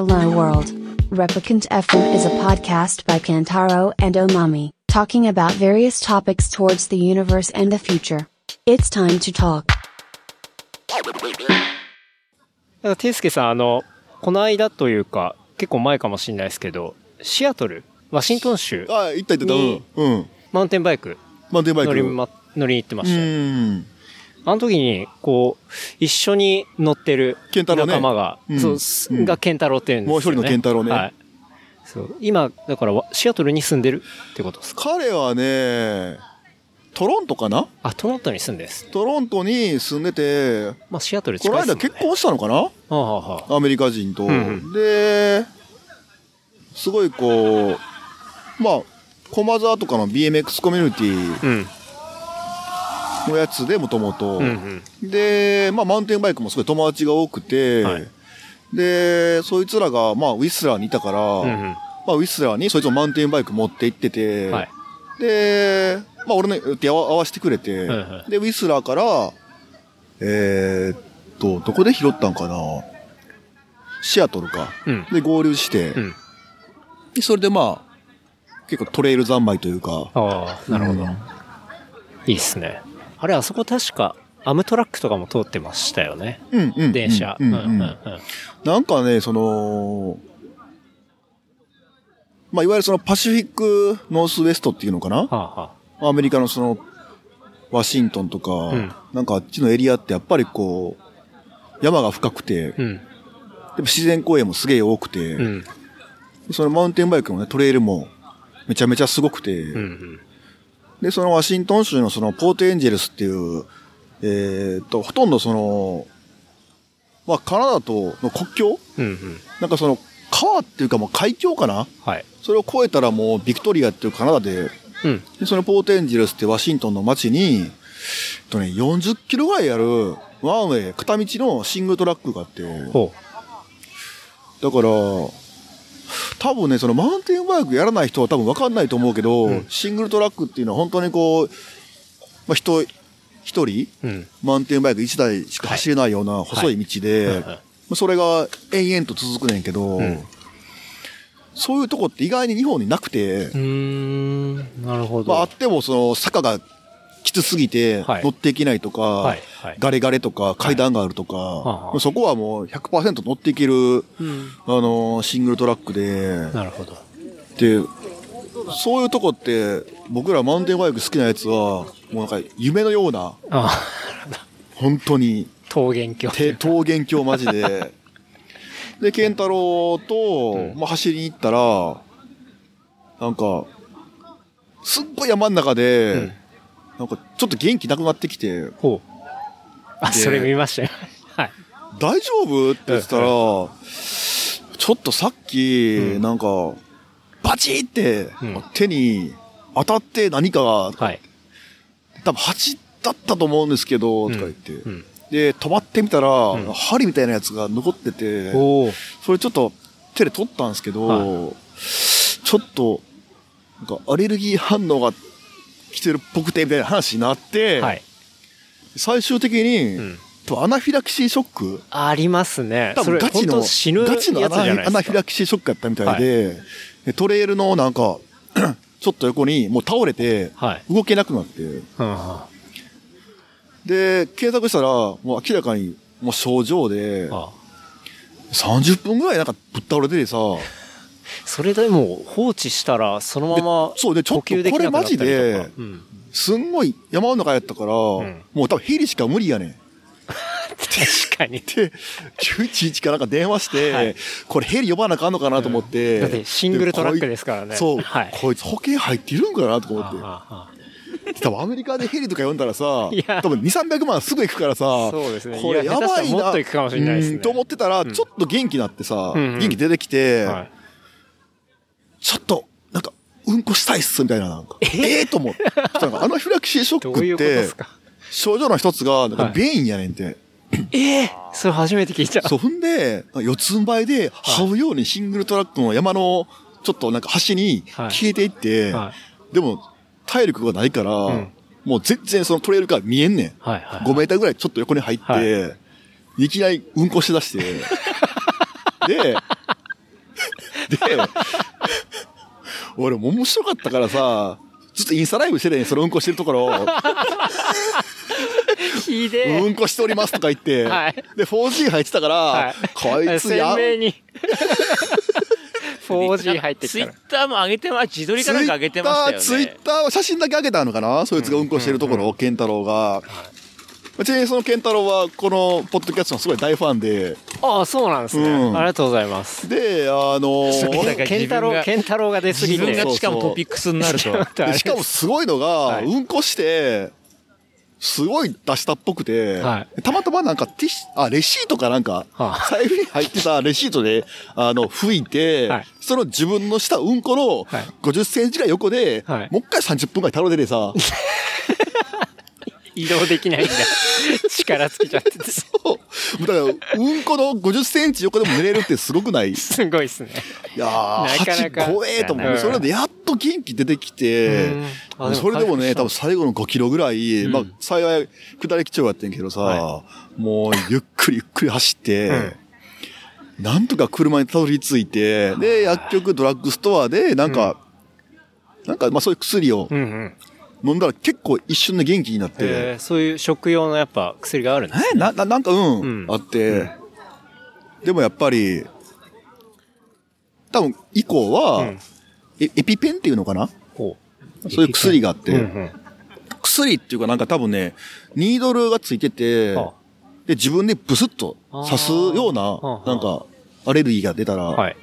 Hello World. Replicant FM is a podcast by Kantaro and Omami, talking about various topics towards the universe and the future. It's time to talk. なんか、ていすけさん、あの、この間というか、結構前かもしれないですけど、シアトル、ワシントン州、あ、行った行った。にうん。うん。マウンテンバイクマウンテンバイク。乗り,、ま、乗りに行ってまうしたよ。ん。あの時に、こう、一緒に乗ってる仲間が、うんそうす、うんが健太郎っていうんですよ、ね。もう一人の健太郎ねはい。そう。今、だから、わシアトルに住んでるってことですか？彼はね、トロントかな？あ、トロントに住んでる。トロントに住んでて、まあ、シアトルこの近いですもんね。間結婚したのかな？はあ、はあはあ、アメリカ人と。うんうんで、すごいこう、まあ、駒沢とかの BMX コミュニティうん。のやつでもともと。で、まあ、マウンテンバイクもすごい友達が多くて、はいで、そいつらが、まあ、ウィスラーにいたから、うんうん。まあ、ウィスラーにそいつのマウンテンバイク持って行ってて、はい。で、まあ、俺の予定合わせてくれて、はいはで、ウィスラーから、えーっと、どこで拾ったんかなシアトルか。うん。で、合流して、うん。でそれでまあ、結構トレイル三昧というか、ああ、なるほど。うんいいっすね。あれ、あそこ確か、アムトラックとかも通ってましたよね。うんうん。電車。うんうんうんうん。なんかね、その、まあ、いわゆるそのパシフィックノースウェストっていうのかな？はあはあ。アメリカのその、ワシントンとか、んなんかあっちのエリアってやっぱりこう、山が深くて、うん。でも自然公園もすげえ多くて、うん。そのマウンテンバイクのね、トレイルもめちゃめちゃすごくて、うんうん。で、そのワシントン州のそのポートエンジェルスっていう、えーっと、ほとんどその、まあカナダとの国境？うんうん。なんかその川っていうかもう海峡かな？はい。それを越えたらもうビクトリアっていうカナダで、うん。でそのポートエンジェルスってワシントンの街に、えっとね、40キロぐらいあるワンウェイ、片道のシングルトラックがあって、ほだから、多分ね、そのマウンテンバイクやらない人は多分分かんないと思うけど、うんシングルトラックっていうのは本当にこう、まあ、人、一人、う。うん。マウンテンバイク一台しか走れないような細い道で、はいはいまあそれが延々と続くねんけど、うんそういうとこって意外に日本になくて。なるほど。まああってもその坂がきつすぎてはい乗っていけないとか。ガレガレとか階段があるとか、はあそこはもう100%乗っていける、うん。あのーシングルトラックで、なるほど。で、そういうとこって、僕らマウンテンバイク好きなやつは、もうなんか夢のような、あ本当に、桃源郷。て桃源郷マジで。で、健太郎と、うんまあ、走りに行ったら、なんか、すっごい山の中で、うんなんかちょっと元気なくなってきて、ほう。あ、でそれ見ましたよ。はい。大丈夫って言ってたら、ちょっとさっき、うんなんか、バチってうん手に当たって何かが、はい。多分蜂だったと思うんですけど、とか言って。うん。で、止まってみたら、ん針みたいなやつが残ってて。それちょっと手で取ったんですけど、はちょっと、なんかアレルギー反応が来てるっぽくて、みたいな話になって、はい。最終的に、うん。アナフィラキシーショックありますね。多それ、本分ガチの、当死ぬガチのアナフィラキシーショックやったみたいで、でトレイルのなんか、ちょっと横にもう倒れて、はい。動けなくなって、うん。で、検索したら、もう明らかに、もう症状で、あ30分ぐらいなんかぶっ倒れててさ、それでも放置したら、そのまま呼吸できなくなったりとか。これマジでうん。すんごい山の中やったから、んもう多分ヘリしか無理やねん。確かに。で、911かなんか電話して、はいこれヘリ呼ばなあかんのかなと思って。だってシングルトラックですからね。そう、はい。こいつ保険入ってるんかなとか思って。あああ多分アメリカでヘリとか呼んだらさ多分2、300万すぐ行くからさ、そうですねこれいややばいな。と行くかもしれないですねうんと思ってたら、ちょっと元気になってさ、うんうん元気出てきて、あはい。ちょっと、なんか、うんこしたいっす、みたいな、なんか。え？えと思って。そしたらなんかアナフィラキシーショックって症状の一つが、なんかはい便意やねんて。ええそれ初めて聞いた。そう、踏んで、四つん這いで、這うようにシングルトラックの山の、ちょっとなんか端にはい消えていって、はでも、体力がないから、んもう全然そのトレイルから見えんねん。はいはい。5メーターぐらいちょっと横に入って、はいい、きなりうんこしだして、で、で、俺も面白かったからさ、ずっとインスタライブしてて、そのうんこしてるところを、ひでえ。うんこしておりますとか言って、はいで、4G 入ってたから、はいこいつや、鮮明に。4G 入ってツイッきたら。ターも上げてま、自撮りかなんか上げてましたよね。ツイッター、ツイッターは写真だけ上げたのかなそいつがうんこしてるところを、ケンタロウが。ちなみにそのケンタロウは、このポッドキャストのすごい大ファンで、ああ、そうなんですね。うんありがとうございます。で、あのすげえなんかケンタロウ、ケンタロウが出すぎ自分て。がしかもトピックスになると。でしかもすごいのが、はいうんこして、すごい出したっぽくて、はたまたまなんかティッシュ、あ、レシートかなんか、はあ財布に入ってたレシートで、あの、拭いて、はいその自分のしたうんこのはい50センチぐらい横で、はいもう一回30分ぐらい倒れててさ、移動できないんだ。力尽きちゃってて。そう。だから、うんこの50センチ横でも寝れるってすごくない？いすごいっすね。やー、なかなか8怖えと思う。うんそれでやっと元気出てきてうんそれでもね、多分最後の5キロぐらい、うんまあ、幸い、下り基調やってんけどさ、はもう、ゆっくりゆっくり走って、うんなんとか車にたどり着いて、で、薬局、ドラッグストアで、なんか、なんか、まあそういう薬を。飲んだら結構一瞬で元気になって、えーそういう食用のやっぱ薬があるんですえな、な、なんか、うん、うん。あって、でもやっぱり、多分、以降は、うん。エエピペンっていうのかな？ほそういう薬があって、うんうん。薬っていうかなんか多分ね、ニードルがついてて、はで、自分でブスッと刺すようななんか、アレルギーが出たら、はい。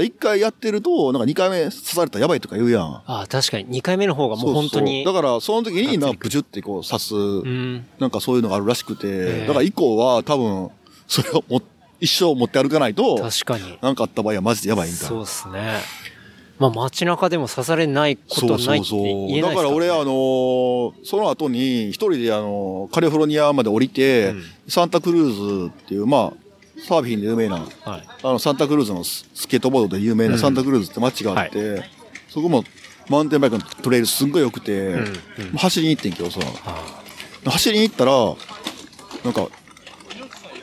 一回やってると、なんか二回目刺されたらやばいとか言うやん。ああ、確かに2回目の方がもう本当に。そうそうだから、その時に、なんかブチュってこう刺す、うん。なんかそういうのがあるらしくて、えだから以降は多分、それをも一生持って歩かないと、確かに。なんかあった場合はマジでやばいみたいな。そうですね。まあ街中でも刺されないことないって言えないですか、ね、だから俺、あのーその後に一人であのーカリフォルニアまで降りて、うんサンタクルーズっていう、まあ、サーフィンで有名な、はい。あの、サンタクルーズのススケートボードで有名うなんサンタクルーズって街があって、そこもマウンテンバイクのトレイルすんごい良くて、んうん走りに行ってんけどさ、あ走りに行ったら、なんか、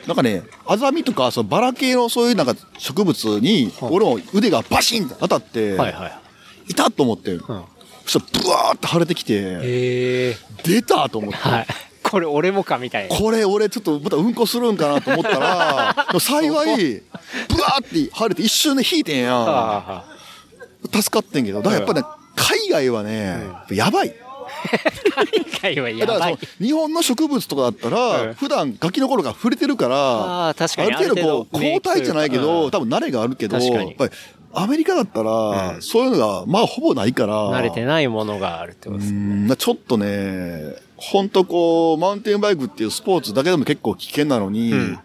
なんかね、アザミとか、そのバラ系のそういうなんか植物に、はい俺も腕がバシンって当たって、あはいはい。いたと思って、うん。そしたらブワーって腫れてきて。出たと思って、はい。これ俺もかみたいな。これ俺ちょっとまたうんこするんかなと思ったら、幸い、ブワーって腫れて一瞬で引いてんや助かってんけど、だからやっぱね、海外はね、やばい。あ。海外はやばいだからそ。の日本の植物とかだったうら、ん普段ガキの頃から触れてるから、ああ、確かに。ある程度こう、抗体じゃないけとど、いうか多分慣れがあるけど、やっぱりアメリカだったら、うんそういうのが、まあほぼないから、うん慣れてないものがあるってことうですね。んちょっとね、ほんとこう、マウンテンバイクっていうスポーツだけでも結構危険なのに、うん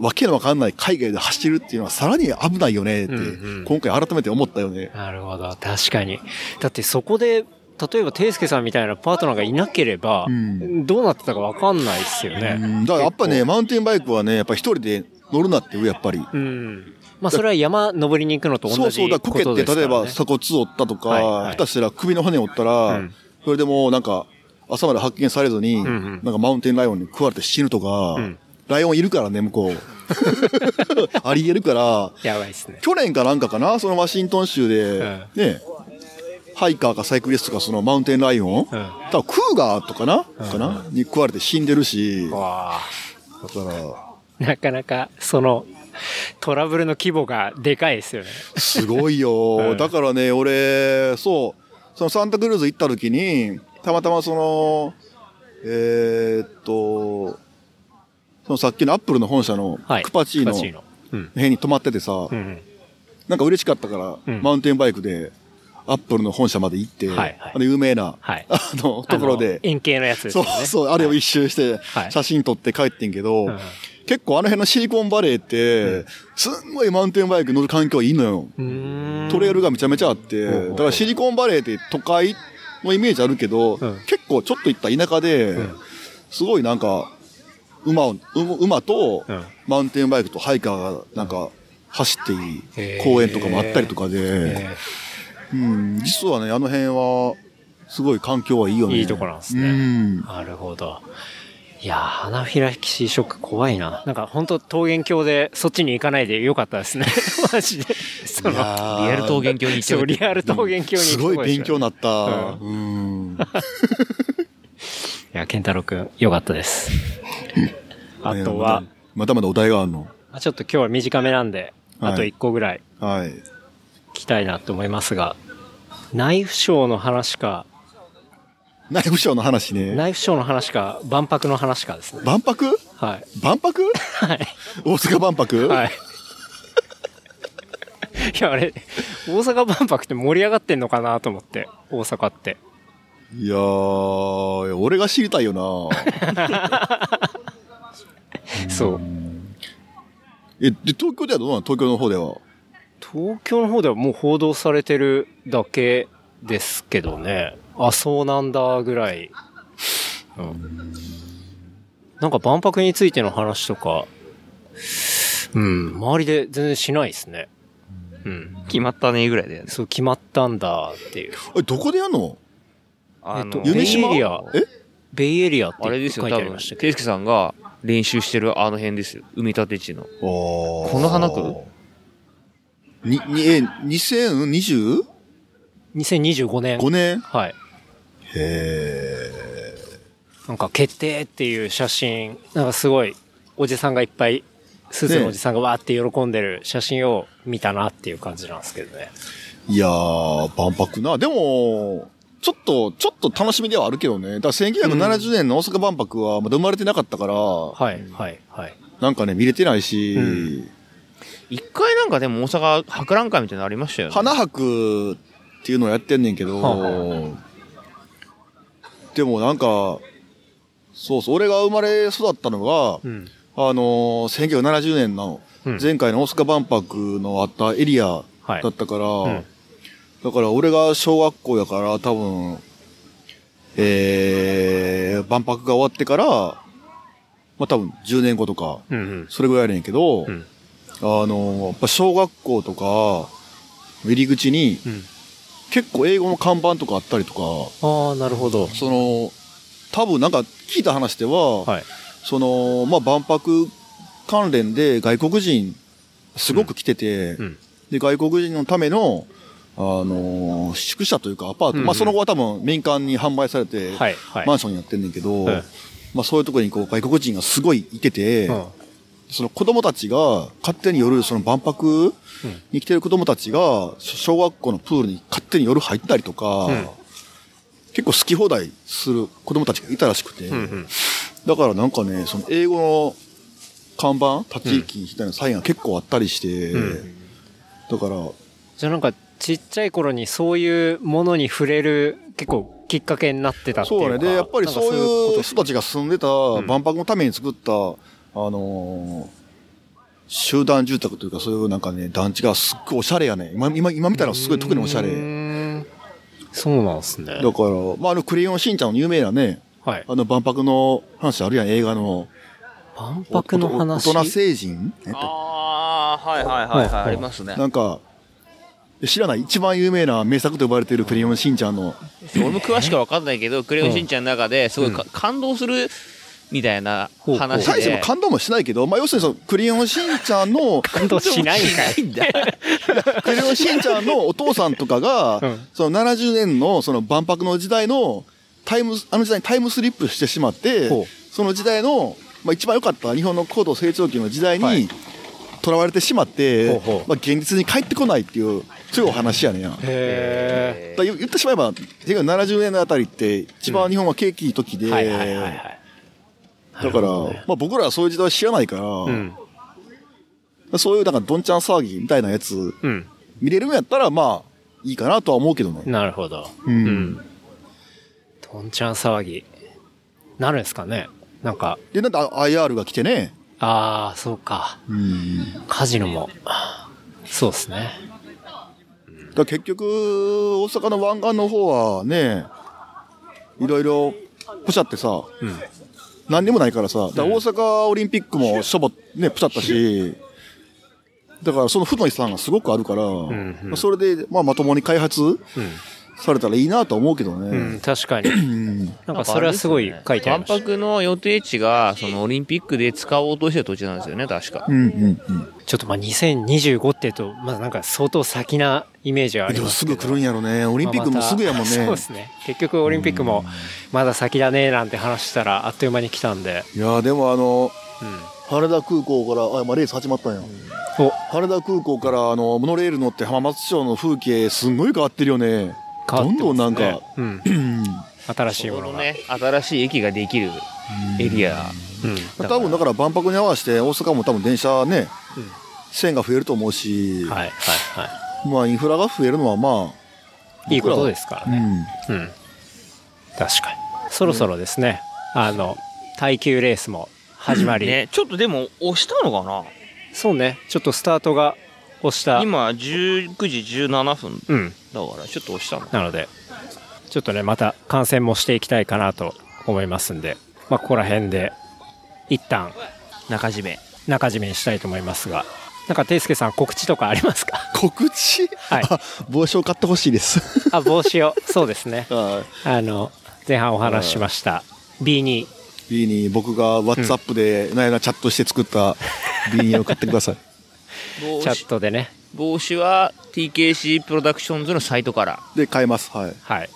わけのわかんない海外で走るっていうのはさらに危ないよねって、うんうん今回改めて思ったよね。なるほど。確かに。だってそこで、例えば、ていすけさんみたいなパートナーがいなければ、んどうなってたかわかんないですようね。んだからやっぱね、マウンテンバイクはね、やっぱ一人で乗るなっていう、やっぱり。うん。まあ、それは山登りに行くのと同じそうそう、だからこけって。例えば鎖骨折ったとか、はいはい下手したら首の骨折ったら、うんそれでもうなんか、朝まで発見されずに、んうんなんかマウンテンライオンに食われて死ぬとか、んライオンいるからね、向こう。ありえるから、やばいですね。去年かなんかかな、そのワシントン州で、ね、ハイカーかサイクリストかそのマウンテンライオン、多分クーガーとかな、かなに食われて死んでるし、だわから、あ。なかなか、その、トラブルの規模がでかいですよね。すごいよ。うんだからね、俺、そう、そのサンタクルーズ行った時に、たまたまその、えーっと、そのさっきのアップルの本社のはい。クパチーノクパチーノ。うん。辺に泊まっててさ、うんうん。なんか嬉しかったから、うんマウンテンバイクで、アップルの本社まで行って、はいはいあの有名な、はい あの、ところで円形のやつですそ。うそう、あれを一周しては、い写真撮って帰ってんけど、うん結構あの辺のシリコンバレーって、すんごいマウンテンバイク乗る環境いいのよ。うーん。トレイルがめちゃめちゃあって、だからシリコンバレーって都会のイメージあるけど、うん。結構ちょっと行った田舎で、ん。すごいなんか、馬を、う馬とうん。マウンテンバイクとハイカーがなんか走っていい公園とかもあったりとかで、えうん、実はね、あの辺は、すごい環境はいいよね。いいとこなんですね。うん。ーなるほど。いやー、アナフィラキシーショック怖いな。なんか本当桃源郷でそっちに行かないでよかったですね。マジで。その、リアル桃源郷に行っちゃそう、う。リアル桃源郷にすごい勉強にななった。ううん。いや、健太郎くん、よかったです。あとは、まだまだお題があるの？まあちょっと今日は短めなんで、あと1個ぐらいはい。聞きたいなと思いますが、ナイフショーの話か、ナイフショーの話ね。ナイフショーの話か、万博の話かですね。万博？はい。万博？はい。大阪万博？はい。いや、あれ、大阪万博って盛り上がってんのかなと思って、大阪って。いやー、俺が知りたいよな そう。え、で、東京ではどうなの？東京の方では。東京の方ではもう報道されてるだけですけどね。あ、そうなんだぐらい。うん。なんか万博についての話とか、うん、周りで全然しないですね。うん。決まったね、ぐらいだよね。そう、決まったんだっていう。え、どこでやんの？あの、えっと夢島？ベイエリアえ？ベイエリアってあれですよ、書いて多分、ありましたけケイスケさんが練習してるあの辺ですよ。埋め立て地の。ここの花区？に、に、え、2025ど。2025年。年？はい。へなんか決定っていう写真、なんかすごい、おじさんがいっぱい、スーツのおじさんがわーって喜んでる写真を見たなっていう感じなんですけどね。ーいやー、万博な。でも、ちょっと、ちょっと楽しみではあるけどね。だから1970年の大阪万博はまだ生まれてなかったから、はい、はい、はい。なんかね、見れてないし、うん一回なんかでも大阪博覧会みたいなのありましたよね。花博っていうのをやってんねんけど、はあはでもなんか、そうそう、俺が生まれ育ったのが、うん。あのー、1970年のうん前回の大阪万博のあったエリアはいだったから、うんだから俺が小学校やから多分、えー、万博が終わってから、まあ多分10年後とか、うん、うん。それぐらいやねんけど、うんあのー、やっぱ小学校とか、入り口にうん。結構英語の看板とかあったりとか、ああ、なるほど。その、多分なんか聞いた話では、はい。その、まあ、万博関連で外国人すごく来てて、うん。で、外国人のための、あのー宿舎というかアパート、うんうんまあ、その後は多分民間に販売されて、はい、はい。マンションになってんねんけど、はいまあ、そういうところにこう外国人がすごいいてて、うんその子供たちが勝手に夜、その万博に来てる子供たちが、小学校のプールに勝手に夜入ったりとか、うん結構好き放題する子供たちがいたらしくて、うん、うん。だからなんかね、その英語の看板、立ち位置みたいなサインが結構あったりして、うんだから、じゃあなんか、ちっちゃい頃にそういうものに触れる、結構きっかけになってたっていうか。そうね。で、やっぱりそういう人たちが住んでたん万博のために作った、あのー集団住宅というかそういうなんかね、団地がすっごいおしゃれやね。今、今、今見たらすごい特におしゃうれ。そうなんですね。だから、まあ、あの、クレヨンしんちゃんの有名なね、はい。あの万博の話あるやん、映画の。万博の話？大人成人？えっとああ、はいはいはいはい、ありますね。なんか、知らない一番有名な名作と呼ばれているクレヨンしんちゃんの。俺も詳しくは分かんないけど、クレヨンしんちゃんの中ですごいか感動するみたいな話大してもで。感動もしないけど、まあ、要するにその、クレヨンしんちゃんの、感動しないんかい。クレヨンしんちゃんのお父さんとかが、うん。その70年のその万博の時代のタイム、あの時代にタイムスリップしてしまってその時代の、まあ一番良かった日本の高度成長期の時代はい。に、囚われてしまって、まあ現実に帰ってこないっていう、そういうお話やねん言言ってしまえば、1970年のあたりって、一番日本は景気いい時で、だから、まあ僕らはそういう時代知らないから、うん。そういうなんかどんちゃん騒ぎみたいなやつ、うん。見れるんやったら、まあ、いいかなとは思うけどね。なるほど。ううんん。どんちゃん騒ぎ。なるんですかねなんか、で、なんで IR が来てね。ああ、そうか。うん。カジノも。そうですね。だ結局、大阪の湾岸の方はね、いろいろ、ポシャってさ、うん。何にもないからさ、だから大阪オリンピックもしょぼ、ね、ポシャったし、だからその負の遺産がすごくあるから、んうん。まあそれで、まあまともに開発うん。されたらいいなと思うけどうん、ね。確かに。うん。なんかそれはすごい書いてありま万。博の予定地が、そのオリンピックで使おうとしてた土地なんですよね、確かう。んうんうん。ちょっとまあ2025っていうと、まだなんか相当先なイメージはありますけど。すぐ来るんやろね。オリンピックもすぐやもんね。まあそうですね。結局オリンピックもまだ先だねなんて話したらあっという間に来たんで。いやーでもあの、うん。羽田空港から、あ、まあ、レース始まったんや。お、羽田空港からあの、モノレール乗って浜松町の風景すんごい変わってるよね。変わってますねどんどんなんか、うん。うん。新しいものが。ね、新しい駅ができるエリア。うん。多分だから万博に合わせて大阪も多分電車ね、線が増えると思うし、はいはいはまあインフラが増えるのはまい。いいことですからあ、うね。ん。うん。確かに。そろそろですね、あの、耐久レースも始まり。ね、ちょっとでも押したのかな？そうね、ちょっとスタートが押した。今19時17分うん。だからちょっと押したの。なので、ちょっとね、また観戦もしていきたいかなと思いますんで、まあ、ここら辺で、一旦、中締め。中締めにしたいと思いますが、なんか、ていすけさん告知とかありますか？告知？はいあ帽子を買ってほしいです。あ、帽子を、そうですね。はあの、前半お話ししました、B2、い。ビーニー、僕が WhatsApp でなやなチャットして作ったビーニーを買ってください。チャットでね、帽子は TKC プロダクションズのサイトから。で、買えます。はい。はい。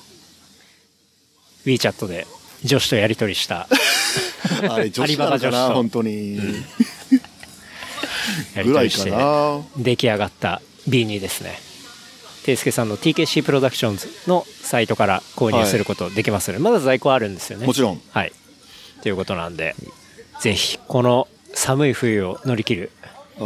WeChat で女子とやり取りした、あれ、女アリ子なのかな、ババ女子と本当に。やりぐらいか取りして、な。出来上がった B2 ですね。ていすけさんの TKC プロダクションズのサイトから購入することできますので、まだ在庫あるんですよね。もちろん。はい。ということなんで、ぜひ、この寒い冬を乗り切る必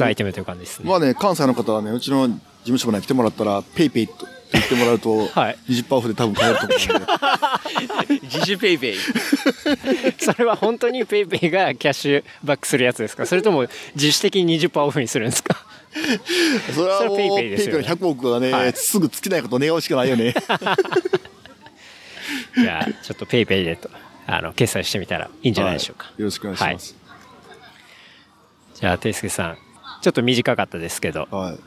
須アイテムという感じですね。まあね、関西の方はね、うちの事務所まで来てもらったら、 PayPay と言ってもらうと、はい20%オフで多分買えると思うんで。自主 PayPay。それは本当に PayPay がキャッシュバックするやつですか？それとも自主的に20%オフにするんですか？それはもう、 PayPay PayPay ですよねの100億がね、はいすぐ尽きないこと願うしかないよね。じゃあ、ちょっと PayPay でと、あの、決済してみたらいいんじゃないでしょうか。はいよろしくお願いします。じゃあ、ていすけさん、ちょっと短かったですけど、はい。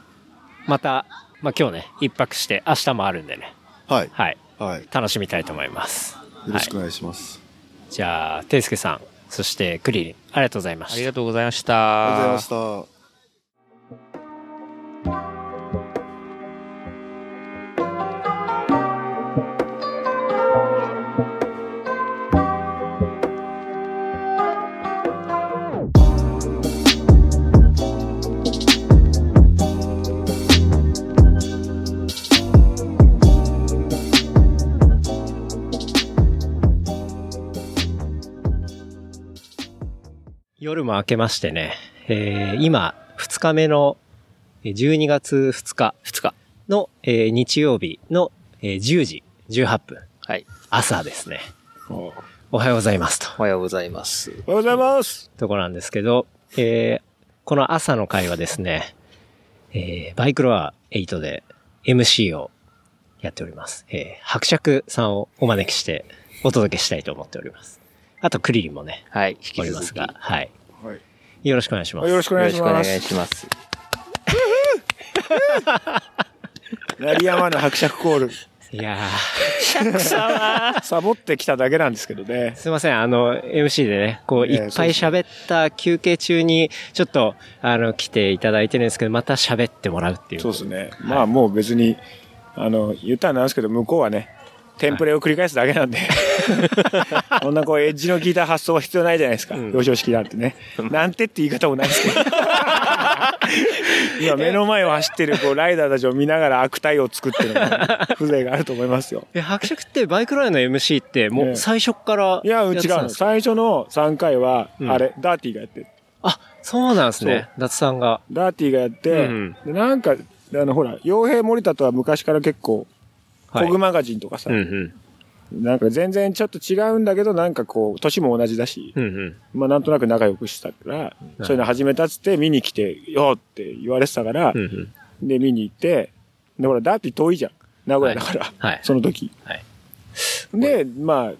また、まあ今日ね、一泊して、明日もあるんでね、はい。はい、はい。よ楽しみたいと思います。はい、ろしくお願いします。じゃあ、ていすけさん、そしてクリリン、ありがとうございました。ありがとうございました。ありがとうございました。夜も明けましてね、えー今、2日目のえー12月2日2日。の、えー日曜日の、えー10時18分、はい。朝ですね。おはようございますと。おはようございます。おはようございます。ところなんですけど、えーこの朝の会はですね、えーバイクロア8で MC をやっております。えー伯爵さんをお招きしてお届けしたいと思っております。あと、クリリンもね、はい。引きおり続き。ますが、はい。はい。よろしくお願いします。よろしくお願いしまよろしくお願いす。します。鳴り山の伯爵コール。いやサボってきただけなんですけどねー、。すいません、あの、MC でね、こう、ええいっぱい喋った休憩中に、ちょっと、あの、来ていただいてるんですけど、また喋ってもらうっていう。そうですね。まあもう別に、あの、言ったらなんですけど、向こうはね、テンプレを繰り返すだけなんで。こんなこう、エッジの効いた発想は必要ないじゃないですか。うん表彰式なんてね。なんてって言い方もないですけど。今目の前を走ってるこうライダーたちを見ながら悪態を作ってる風情があると思いますよ。え、伯爵ってバイクライの MC って、もええう最初からいや、違う最初の3回は、うんあれ、ダーティーがやってる。あ、そうなんですね。ダツさんが。ダーティーがやって、うんでなんか、あの、ほら、傭兵森田とは昔から結構、はいコグマガジンとかさ、うんうん。なんか全然ちょっと違うんだけど、なんかこう、年も同じだし、うんうん。まあなんとなく仲良くしたから、そういうの始めたっつって見に来て、よって言われてたから、うんうん。で、見に行って、で、ほら、ダーティー遠いじゃん。名古屋だから、はい。その時。はい。で、まあ、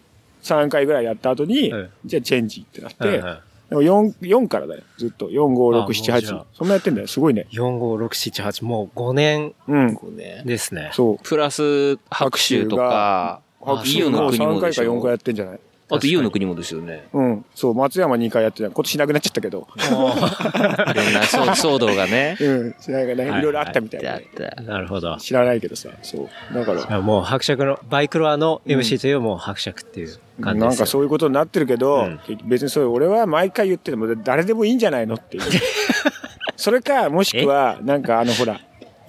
3回ぐらいやった後に、うんじゃあチェンジってなって、うんうんでも4、4からだよ。ずっと。4、5、6、あもう7、じゃあ8。そんなやってんだよ。すごいね。4、5、6、7、8、もう5年うん。ねですね。そう。プラス、白州とか、白州も3国もでし回か4回やょ。ってんじゃない？あとイオの国もですよね。うん。そう、松山2回やってた。今年なくなっちゃったけど。いろんな騒騒動がね。うん。なんかね、はいいろいろあったみたいあなっ。た。なるほど。知らないけどさ。そう。だから。いやもう伯爵の、バイクロアの MC というもう伯爵っていう感じですよ。なんかそういうことになってるけど、うん別にそれ俺は毎回言ってても誰でもいいんじゃないのっていう。それか、もしくは、なんかあのほら、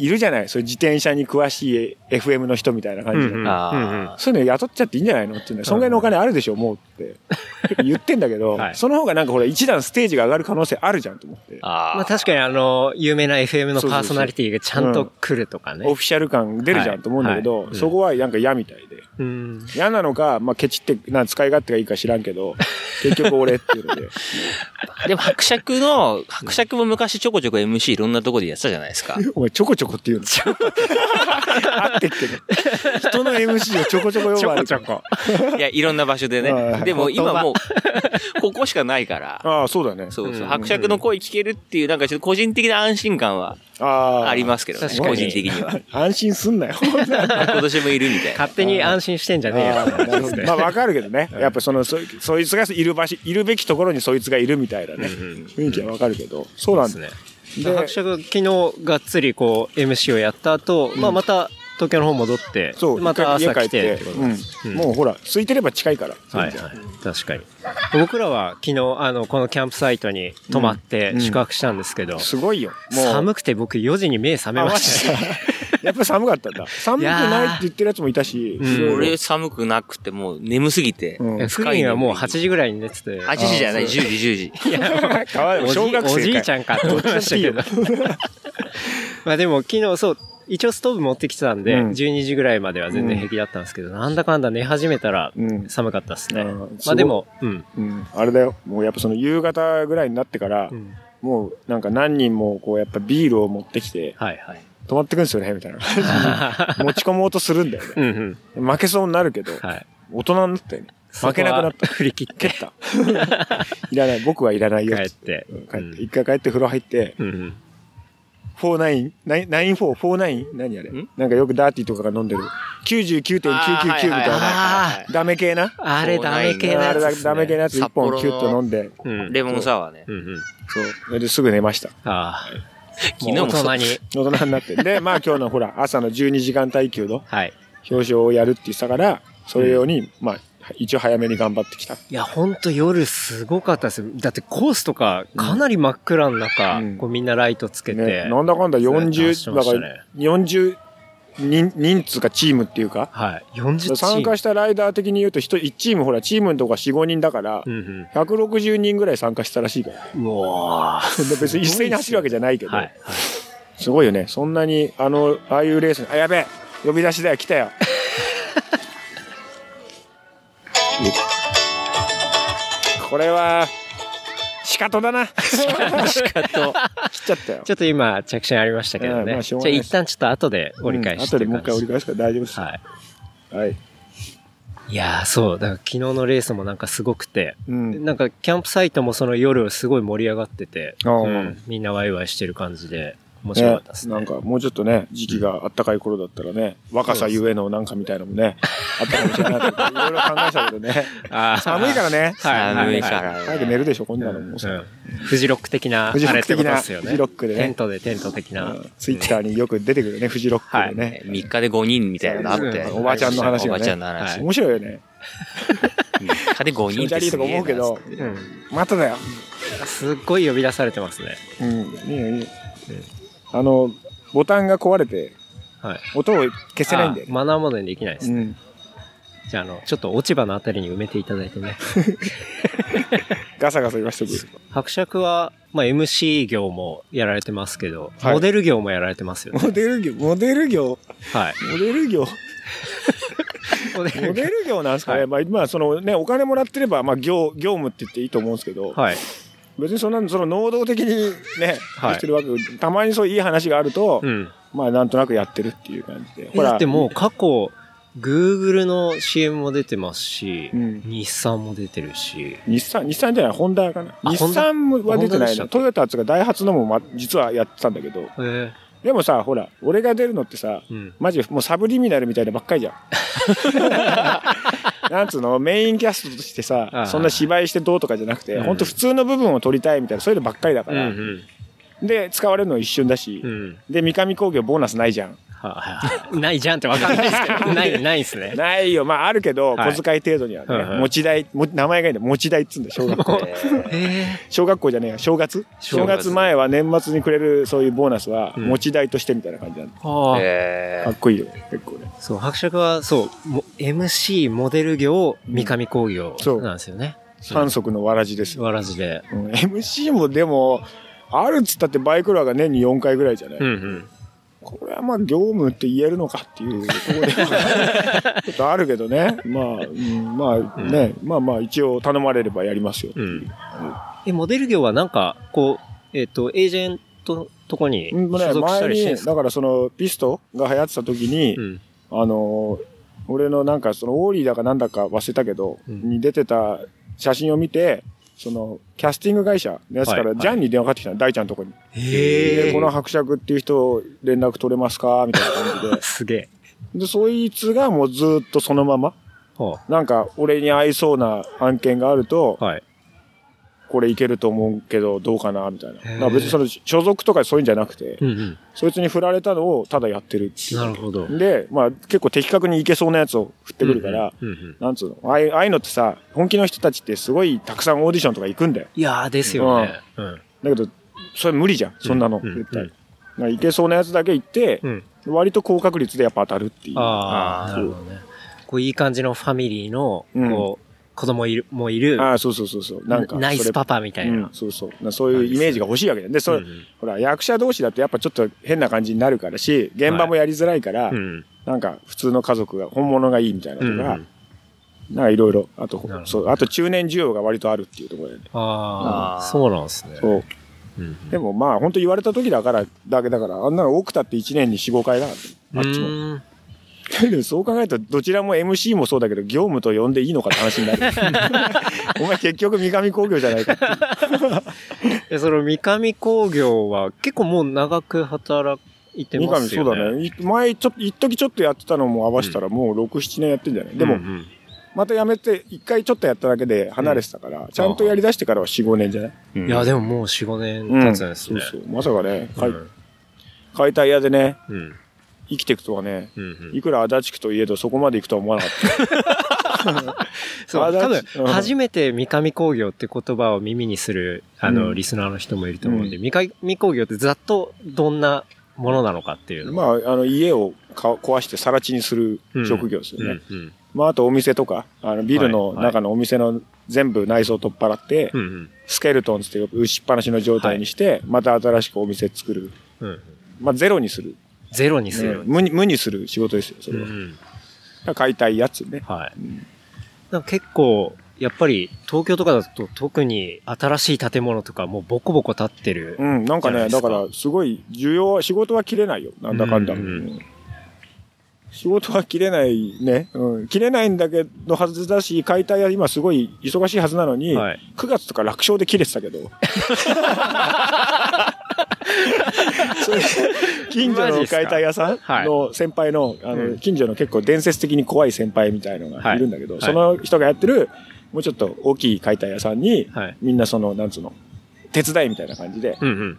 いるじゃないそういう自転車に詳しい FM の人みたいな感じで。うんうんあそういうの雇っちゃっていいんじゃないのっていうのは、そんぐらいのお金あるでしょ、もうって。結構言ってんだけど、はいその方がなんかほら、一段ステージが上がる可能性あるじゃんと思って。あ。まあ確かにあの、有名な FM のパーソナリティがちゃんと来るとかね。オフィシャル感出るじゃんと思うんだけど、はいはいそこはなんか嫌みたいで。うん。嫌なのか、まあ、ケチって、なん使い勝手がいいか知らんけど、結局俺っていうので。でも伯爵の、伯爵も昔ちょこちょこ MC いろんなとこでやってたじゃないですか。お前ちょこちょこって言うの。あってっけど。人の MC をちょこちょこ呼ばれて。こ。いや、いろんな場所ではいね。でも今もう、ここしかないから。ああ、そうだね。そうそうう。ん伯爵の声聞けるっていう、なんかちょっと個人的な安心感はありますけどね。個人的には。安心すんなよ。今年もいるみたいな。勝手に安心してんじゃねえよまあわかるけどね。やっぱその、そそいつがいる場所、いるべきところにそいつがいるみたいなね。雰囲気はわかるけど。そうなんだ。ですね。で伯爵昨日がっつりこう MC をやった後、まあまた東京の方戻って、そう、また朝来てって家帰って。ことでうん。もうほら、空いてれば近いから。はいはい。確かに。僕らは昨日、あの、このキャンプサイトに泊まってうん宿泊したんですけど、すごいよ。もう。寒くて僕4時に目覚めあましたね。やっぱ寒かったんだ。寒くないって言ってるやつもいたし。うん俺寒くなくてもう眠すぎて。うんフリーはもう8時ぐらいに寝てて、8時じゃない、10時、10時。川でもおじ小学生かおじいちゃんかって思いましたけど。まあでも昨日そう、一応ストーブ持ってきてたんで、うん12時ぐらいまでは全然平気だったんですけど、なんだかんだ寝始めたらうん寒かったですね。うんまあでも、うん。うん、あれだよ。もうやっぱその夕方ぐらいになってから、うんもうなんか何人もこうやっぱビールを持ってきて、はいはい。泊まってくんですよね、みたいな感じに 持ち込もうとするんだよね。うんうん。負けそうになるけど、はい。大人になったよね。負けなくなった。振り切って蹴った。いらない。僕はいらないよ。帰って。帰って。一回帰って風呂入って、うんうん。49、94、49? 何あれ？ん？なんかよくダーティーとかが飲んでる。99.999みたいな。あダメ系な？あれダメ系なあれだやつです、ね。ダメ系なやつ一本キュッと飲んで、うん。レモンサワーね。そう。それですぐ寝ました。ああ。昨日も大人に。大人になって。で、まあ今日のほら、朝の12時間耐久のはい。表彰をやるって言ってたから、それ用に、まあ、一応早めに頑張ってきた。いや、ほんと夜すごかったです。だってコースとかかなり真っ暗の中、うんこうみんなライトつけて。ね、なんだかんだ出40、してだからましたね40人、人数かチームっていうか、はい。40チーム。参加したライダー的に言うと、一人1チームほら、チームのとこが4、5人だからう、ん160人ぐらい参加したらしいから。うん。う わ別に一斉に走るわけじゃないけど、はい。はい。すごいよね。そんなに、あの、ああいうレースに、あ、やべえ呼び出しだよ、来たよ。これは、仕方だな。仕方。しかと。切っちゃったよ。ちょっと今、着信ありましたけどうんまね。じゃあ一旦ちょっと後で折り返しうん後でもう一回折り返すから大丈夫です。はい。はい。いやー、そう。だから昨日のレースもなんかすごくて、うん。なんかキャンプサイトもその夜すごい盛り上がってて、うんみんなワイワイしてる感じで面白かったですね。なんかもうちょっとね、時期があったかい頃だったらね、若さゆえのなんかみたいなのもね、あったかもしれないけど、いろいろ考えたけどね。寒いからね。はい寒いから早く寝るでしょ、こんなのもフジロック的な、あフジロック的な、とですよね。フジロックでね。テントでテント的な。ツイッターによく出てくるね、フジロックでね。3日で5人みたいなのあって。うんおばちゃんの話がねおばちゃんの話。はい面白いよね。3日で5気持ち悪いとか人ってすげえ思うけど、うんまただよ。すっごい呼び出されてますね。うん、いいよいいよ。あの、ボタンが壊れて、はい。音を消せないんだよね。あマナーモードにできないですね。うん。じゃあ、あの、ちょっと落ち葉のあたりに埋めていただいてね。ガサガサ言わしとく。伯爵は、まあ、MC 業もやられてますけど、はいモデル業もやられてますよね。モデル業、モデル業、はい。モデル業、モデモデル業なんですかね。はいまあ、まあ、そのね、お金もらってれば、まあ、業、業務って言っていいと思うんですけど、はい。別にそんな、その能動的にね、はいしてるわけ、たまにそういういい話があると、うん。まあ、なんとなくやってるっていう感じで。ほらだってもう過去、Google の CM も出てますし、うん日産も出てるし、日産、日産じゃない、ホンダかな。あ日産は出てないの。トヨタつうかダイハツのも、ま、実はやってたんだけど。えでもさ、ほら、俺が出るのってさ、うんマジもうサブリミナルみたいなばっかりじゃん。なんつうの、メインキャストとしてさそんな芝居してどうとかじゃなくて、うんほんと普通の部分を撮りたいみたいな、そういうのばっかりだから。ん。で、使われるの一瞬だしう。ん。で、三上工業ボーナスないじゃん。は いないじゃんってわかんないですけど、ない、ないっすね。ないよ。まあ、あるけど、はい小遣い程度にはね、はいはい持ち代、も名前がいいんだよ。持ち代っつうんだよ、小学校。え小学校じゃねえや、正月？正月前は年末にくれるそういうボーナスは、うん持ち代としてみたいな感じなんだ。かっこいいよ、結構ね。そう、伯爵は、そう、も MC モデル業、三上工業そうなんですよね。三足のわらじですよ。わらじで。うん MC もでも、あるっつったってバイクロアが年に4回ぐらいじゃない、うんうん。これはまあ業務って言えるのかっていうところでは ちょっとあるけどね。まあ、うん、まあね、まあまあ一応頼まれればやりますよ。うん。え、モデル業はなんか、こう、えっ、と、エージェントとこにうん、ね、所属したりしてるんですか？だからそのピストが流行ってた時に、うん。あのー、俺のなんかそのオーリーだかなんだか忘れたけど、うんに出てた写真を見て、その、キャスティング会社のやつからジャンに電話かかってきたの、大ちゃんのとこに。へで、この伯爵っていう人連絡取れますかみたいな感じ すげえ。で。で、そいつがもうずっとそのまま、はなんか俺に合いそうな案件があると、あ、はい。これいけると思うけどどうかなみたいな。だから別にその所属とかそういうんじゃなくて、うんうん。そいつに振られたのをただやってるっていう。なるほど。で、まあ結構的確にいけそうなやつを振ってくるから、うんうんうんうんなんつうの？ああいうああいうのってさ、本気の人たちってすごいたくさんオーディションとか行くんだよ。いやーですよね。うん。だけど、それ無理じゃん、そんなの、うん絶対。うんいけそうなやつだけ行って、うん。割と高確率でやっぱ当たるっていう。ああ、なるほどね。こういい感じのファミリーの、うんこう、子供いる、もいる、ああ、そうそうそうそう。なんか、それナイスパパみたいな。うん、そうそう。なそういうイメージが欲しいわけだよ。で、それ、うんうんほら、役者同士だとやっぱちょっと変な感じになるからし、現場もやりづらいから、うん。なんか普通の家族が、本物がいいみたいなとか、うんうんなんかいろいろ、あとそう、あと中年需要が割とあるっていうところでね。ああ、そうなんですね。そう。うん。でもまあ、本当言われた時だから、だけだから、あんなの多くたって1年に4、5回だから、あっちも。そう考えると、どちらも MC もそうだけど、業務と呼んでいいのかって話になる。お前結局三上工業じゃないかっていその三上工業は結構もう長く働いて三上ますよね。そうだね。い前、ちょっと、一時ちょっとやってたのも合わせたら、もう6、7年やってんじゃない？でも、うんうんまたやめて、一回ちょっとやっただけで離れてたから、ちゃんとやり出してからは4、5年じゃない？うんいや、でももう4、5年経つんですね。そうそう。まさかね、解うん解体屋でね、うん。生きていくとはね、うんうん。いくら足立区といえどそこまで行くとは思わなかった。そう、多分うん、初めて三上工業って言葉を耳にする、あの、うん。リスナーの人もいると思うんで、う三上工業ってざっとどんなものなのかっていうのまあ、あの、家をか壊して更地にするうん。職業ですよね。うんうん。まあ、あとお店とか、あの、ビルの中のお店の全部内装取っ払って、うんうん。スケルトンつって打ちっぱなしの状態にして、また新しくお店作る。まあ、ゼロにする。ゼロにする。うん無に、無にする仕事ですよ、それは。うん買いたいやつね。はい。うんなんか結構、やっぱり東京とかだと特に新しい建物とかもうボコボコ建ってる。うん、なんかね、だから、すごい、需要は、仕事は切れないよ。なんだかんだ。うんうんうん仕事は切れないね。うん。切れないんだけどはずだし、解体は今すごい忙しいはずなのに、はい9月とか楽勝で切れてたけど。近所の解体屋さんはい。の先輩の、あの、うん。近所の結構伝説的に怖い先輩みたいのがいるんだけど、はい。その人がやってる、もうちょっと大きい解体屋さんに、はい。みんなその、なんつうの、手伝いみたいな感じで。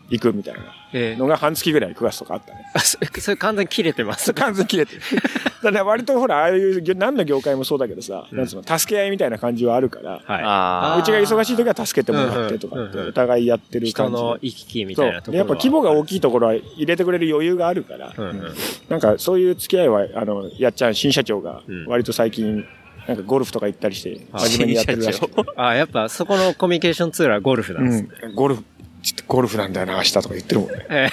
行くみたいなえのが半月ぐらい9月とかあったね。あそれそれ完全に切れてます。完全に切れてる。だから割とほら、ああいう、何の業界もそうだけどさ、なんつうの、助け合いみたいな感じはあるから、はい。あうちが忙しい時は助けてもらってとかって、お互いやってる人感じで。の行き来みたいなところでやっぱ規模が大きい。いところは入れてくれる余裕があるから、うんうんなんかそういう付き合いは、あの、やっちゃん、新社長がうん、割と最近、なんかゴルフとか行ったりして、真面目にやってるらしくて。あ、やっぱそこのコミュニケーションツールはゴルフなんですね。うん、ゴルフ、ちょっとゴルフなんだよな、明日とか言ってるもんね。え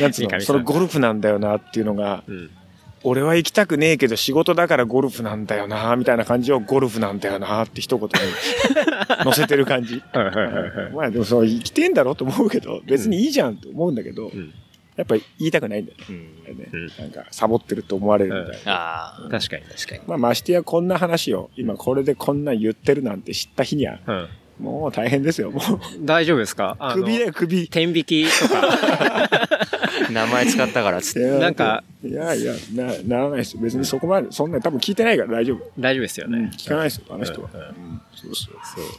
なんつうの、そのゴルフなんだよなっていうのがえ、うん俺は行きたくねえけど仕事だからゴルフなんだよな、みたいな感じをゴルフなんだよなって一言に 載せてる感じ。まあでもそう、生きてんだろうと思うけど、別にいいじゃんと思うんだけど、んやっぱり言いたくないんだよね。ねなんか、サボってると思われるみたいな。ああ。確かに確かに。まあ、ましてやこんな話を、今これでこんなん言ってるなんて知った日には、うん。もう大変ですよ。もう、大丈夫ですか？首だよ、首。天引きとか。名前使ったからっつって。なんか、いやいや、な、ならないですよ。別にそこまで、そんな多分聞いてないから大丈夫。大丈夫ですよね。聞かないですよ、あの人は。そうそう。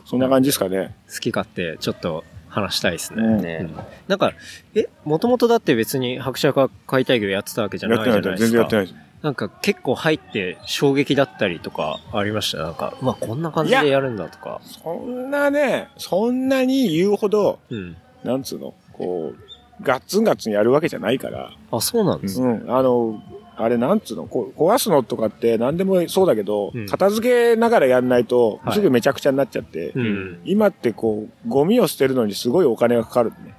そんな感じですかね。好き勝手ちょっと話したいですね。うんねうんなんか、え、もともとだって別に白車が解体業やってたわけじゃないじゃないですか。然やってないです。なんか結構入って衝撃だったりとかありました？なんか、うわ、こんな感じでやるんだとか。そんなね、そんなに言うほど、うん。なんつうの、こう、ガッツンガッツンやるわけじゃないから、あ、そうなんです。うん、あの、あれなんつうの、こう壊すのとかって何でもそうだけど、うん片付けながらやんないとはいすぐめちゃくちゃになっちゃって、うん。今ってこう、ゴミを捨てるのにすごいお金がかかるね。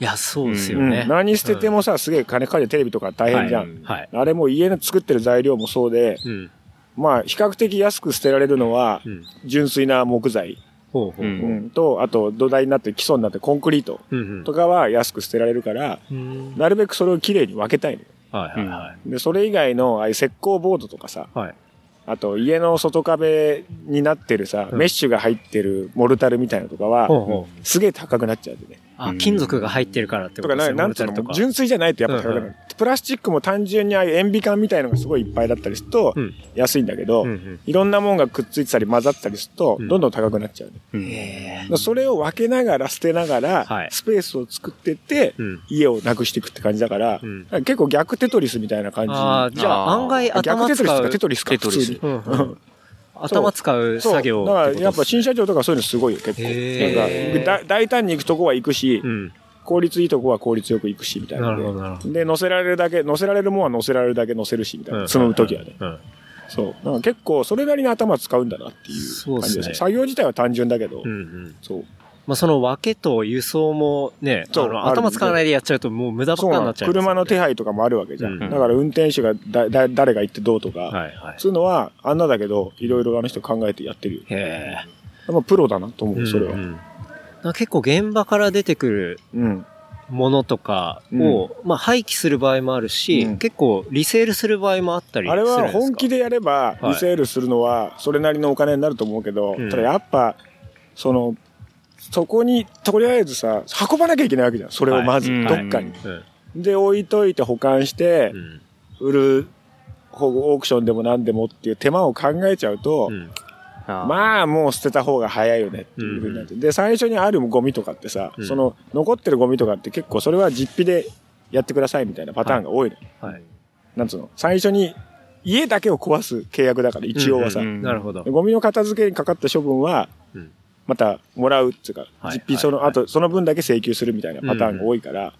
いや、そうですようんね。何捨ててもさ、すげえ金かかるテレビとか大変じゃん。はい。あれも家の作ってる材料もそうで、うん。まあ比較的安く捨てられるのはう、ん。純粋な木材、ほうほうほう。うんと、あと土台になって基礎になってコンクリートうんとかは安く捨てられるから、うん。なるべくそれをきれいに分けたいのよ。はいはいはで、それ以外の、ああいう石膏ボードとかさ、い。はい。あと家の外壁になってるさ、うんメッシュが入ってるモルタルみたいなのとかは、ほうほう。すげえ高くなっちゃうんでね。あ、金属が入ってるからってこととですね。かな、なんつうの、純粋じゃないとやっぱ高くなる。うんプラスチックも単純にああいう塩ビ管みたいのがすごいいっぱいだったりするとうん、安いんだけど、うんうん。いろんなもんがくっついてたり混ざってたりすると、うん。どんどん高くなっちゃうね、へだからそれを分けながら捨てながら、はい。スペースを作ってって、うん。家をなくしていくって感じだから、うん。結構逆テトリスみたいな感じ。ああ、じゃあ案外逆頭使うテトリスとかテ。トリスか、テトリス頭使う。作業だからやっぱ新社長とかそういうのすごいよ、結構。なんかだ、大胆に行くとこは行くし、うん。効率いいとこは効率よく行くし、みたいな。で。で、乗せられるだけ、乗せられるもんは乗せられるだけ乗せるし、みたいな。うん積む時はね。うん。そう。なんか結構、それなりに頭使うんだなっていう感じですね。作業自体は単純だけどう、んうん。そう。まあその分けと輸送もね、あの頭使わないでやっちゃうともう無駄ばっか。になっちゃう。車の手配とかもあるわけじゃん。うんだから運転手がだ、だ、誰が行ってどうとか、はいはい。そういうのは、あんなだけど、いろいろあの人考えてやってるよ。へえ。やっぱプロだなと思う、それは。うんうん結構現場から出てくるうん。ものとかを、まあ廃棄する場合もあるし、うん結構リセールする場合もあったりすあれるんですか？は本気でやれば、はいリセールするのは、それなりのお金になると思うけど、うんただやっぱ、その、そこに、とりあえずさ、運ばなきゃいけないわけじゃん。それをまず、はいどっかに。うん。で、置いといて保管してう、ん。売る、オークションでも何でもっていう手間を考えちゃうと、まあもう捨てた方が早いよねっていうふうになって。で、最初にあるゴミとかってさ、うんその残ってるゴミとかって結構それは実費でやってくださいみたいなパターンが多いの。はい。なんつうの？最初に家だけを壊す契約だから一応はさ。なるほど。ゴミの片付けにかかった処分はうん、またもらうっていうか、はい実費その、はいあとその分だけ請求するみたいなパターンが多いから、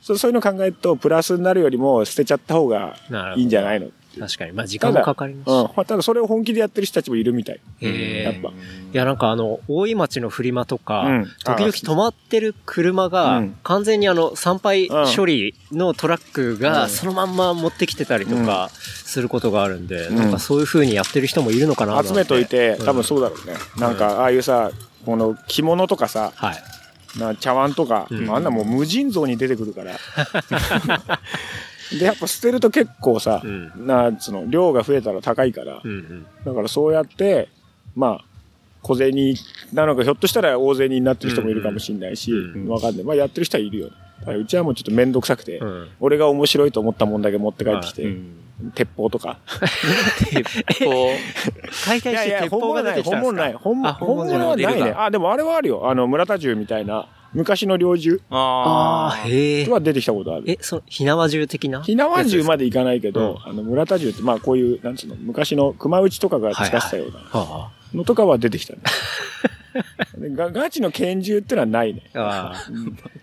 そうそういうの考えるとプラスになるよりも捨てちゃった方が。いいんじゃないの？確かに。まあ時間もかかりますし。うん。ただそれを本気でやってる人たちもいるみたい。へえやっぱ。いや、なんかあの、大井町のフリマとか、うん時々止まってる車が、うん完全にあの、参拝うん処理のトラックが、うんそのまんま持ってきてたりとか、することがあるんで、うんなんかそういう風にやってる人もいるのかな集めといて、うん多分そうだろうね。なんか、ああいうさ、この着物とかさ、はい。な茶碗とか、うんあんなもう無尽蔵に出てくるから。で、やっぱ捨てると結構さ、うんなんつうの、量が増えたら高いから、うんうん。だからそうやって、まあ、小銭なのか、ひょっとしたら大銭になってる人もいるかもしれないし、うんわかんない。まあやってる人はいるよね。うちはもうちょっとめんどくさくて、うん俺が面白いと思ったもんだけ持って帰ってきて、うん鉄砲とか。こ解体して鉄砲が出てきたんですか？本物ない。本物あ本物は本物じゃないないね。あ、でもあれはあるよ。あの、村田銃みたいな、昔の猟銃？う、あああ、へえ。は出てきたことある。え、その、火縄銃的な？火縄銃まで。でいかないけど、あの、村田銃って、まあこういう、なんつうの、昔の熊打ちとかが使ってたようなはのとかは出てきたね。でガガチの拳銃ってのはないね。あ。あ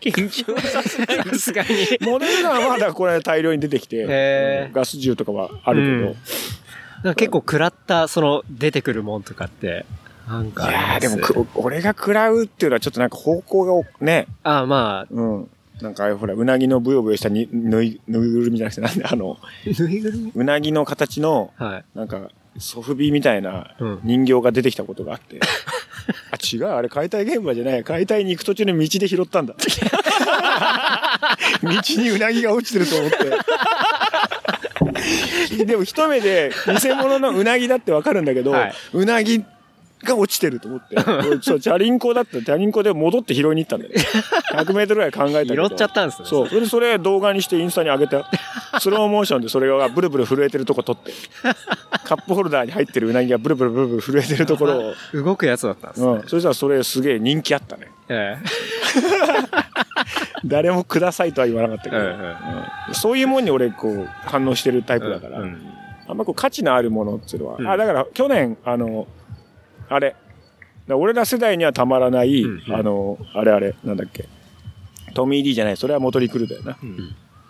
緊張させないあ。さすがに。モデルガンはまだこれ大量に出てきて、ガス銃とかはあるけど、うん結構食らった、その、出てくるもんとかって、なんかいや。でもく、俺が食らうっていうのはちょっとなんか方向がね、ああ、まあ、うん。なんかほら、うなぎのブヨブヨしたにぬい、ぬいぐるみじゃなくて、なんであの、ぬいぐるみ？うなぎの形の、はい。なんか、ソフビみたいなうん人形が出てきたことがあって。あ、違う、あれ解体現場じゃない。解体に行く途中に道で拾ったんだ。道にうなぎが落ちてると思って。でも一目で偽物のうなぎだってわかるんだけど、はいうなぎが落ちてると思って。俺 そう、チャリンコだったらチャリンコで戻って拾いに行ったんだよ。100メートルぐらい考えたけど。拾っちゃったんですね。そう。それでそれ動画にしてインスタに上げた。スローモーションでそれがブルブル震えてるとこ撮って。カップホルダーに入ってるうなぎがブルブルブルブル震えてるところを。動くやつだったんですね。うん。そしたらそれすげえ人気あったね。え 誰もくださいとは言わなかったけど。ええうんそういうもんに俺こう反応してるタイプだから。うんあんまこう価値のあるものっていうのは。うんあ、だから去年、あの、あれ。ら俺ら世代にはたまらない、うん。うん。あの、あれあれ、なんだっけ。トミー・リーじゃない、それはモトリクルだよな。ん。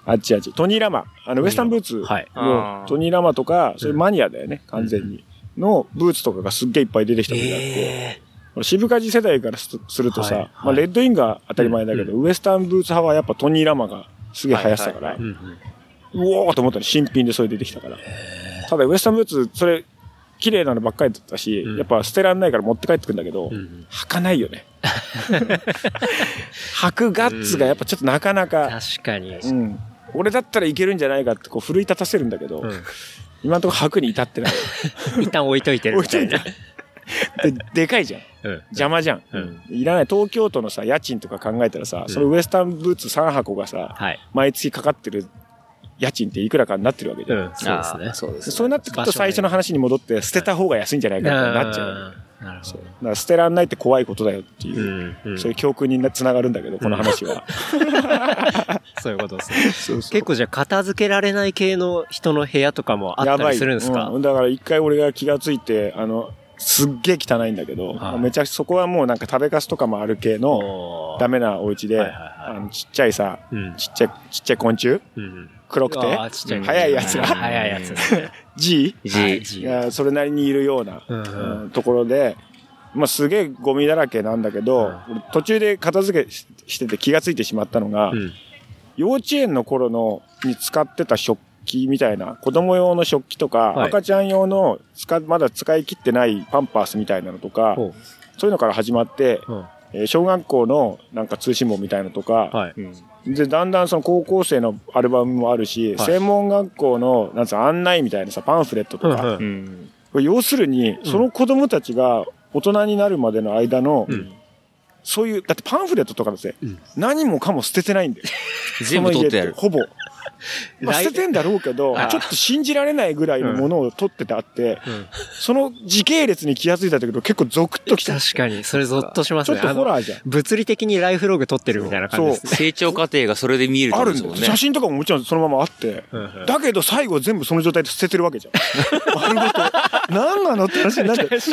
あっちあっち。トニー・ラマ。あの、ウエスタンブーツ。はい。のトニー・ラマとか、そういうマニアだよね、完全に。のブーツとかがすっげえいっぱい出てきた時があって。渋カジ世代からすするとさ、はい。はい。まあ、レッドインが当たり前だけど、ウエスタンブーツ派はやっぱトニー・ラマがすげえ流行ってたから、はいーうおーと思ったら新品でそれ出てきたから。ただウエスタンブーツ、それ、綺麗なのばっかりだったし、うんやっぱ捨てらんないから持って帰ってくんだけど、うん履かないよね。履くガッツがやっぱちょっとなかなか、確かに。うん。俺だったらいけるんじゃないかってこう奮い立たせるんだけど、うん今のところ履くに至ってない。一旦置いといてるみたいな。で、でかいじゃん。うん邪魔じゃん。うんいらない。東京都のさ、家賃とか考えたらさ、そのウエスタンブーツ3箱がさ、はい。毎月かかってる家賃っていくらかになってるわけじゃん。うん、そうですね。そうですそうなってくると最初の話に戻って捨てた方が安いんじゃないかってなっちゃう。なるほそう。だから捨てらんないって怖いことだよっていう、ど。うんうん。そういう教訓になつながるんだけど、この話は。そういうことですね。そうそう。結構じゃあ片付けられない系の人の部屋とかもあったりするんですか？うん。だから一回俺が気がついて、あの、すっげえ汚いんだけど、はい。めちゃそこはもうなんか食べかすとかもある系のダメなお家で、はいはいはいあのちっちゃいさ、うん。ちっちゃい、ちっちゃい昆虫？うん。黒くて？速いやつが？速いやつ。G? はい。がそれなりにいるような、うんうん。うんところで、まあすげえゴミだらけなんだけど、俺途中で片付けししてて気がついてしまったのが、うん。幼稚園の頃のに使ってた食器みたいな、子供用の食器とか、はい。赤ちゃん用の使、まだ使い切ってないパンパースみたいなのとか、ほそういうのから始まって、う。うん。えー小学校のなんか通信簿みたいのとか、はい。で、だんだんその高校生のアルバムもあるし、はい。専門学校の、なんつうの案内みたいなさ、パンフレットとか、うん要するに、その子供たちが大人になるまでの間の、うん。そういう、だってパンフレットとかですね、何もかも捨ててないんだよ。全部取ってやる。ほぼ。まあ、来捨ててんだろうけど、ちょっと信じられないぐらいのものを取っててあって、んその時系列に気がついたんだけど、結構ゾクッときた。確かに、それゾッとしますね。ちょっとホあのラーじゃん。物理的にライフログ撮ってるみたいな感じですね。成長過程がそれで見えるってあるんですもんね。写真とかももちろんそのままあって。うんうんだけど最後全部その状態で捨ててるわけじゃん。丸ごと。何なのって話になって。ち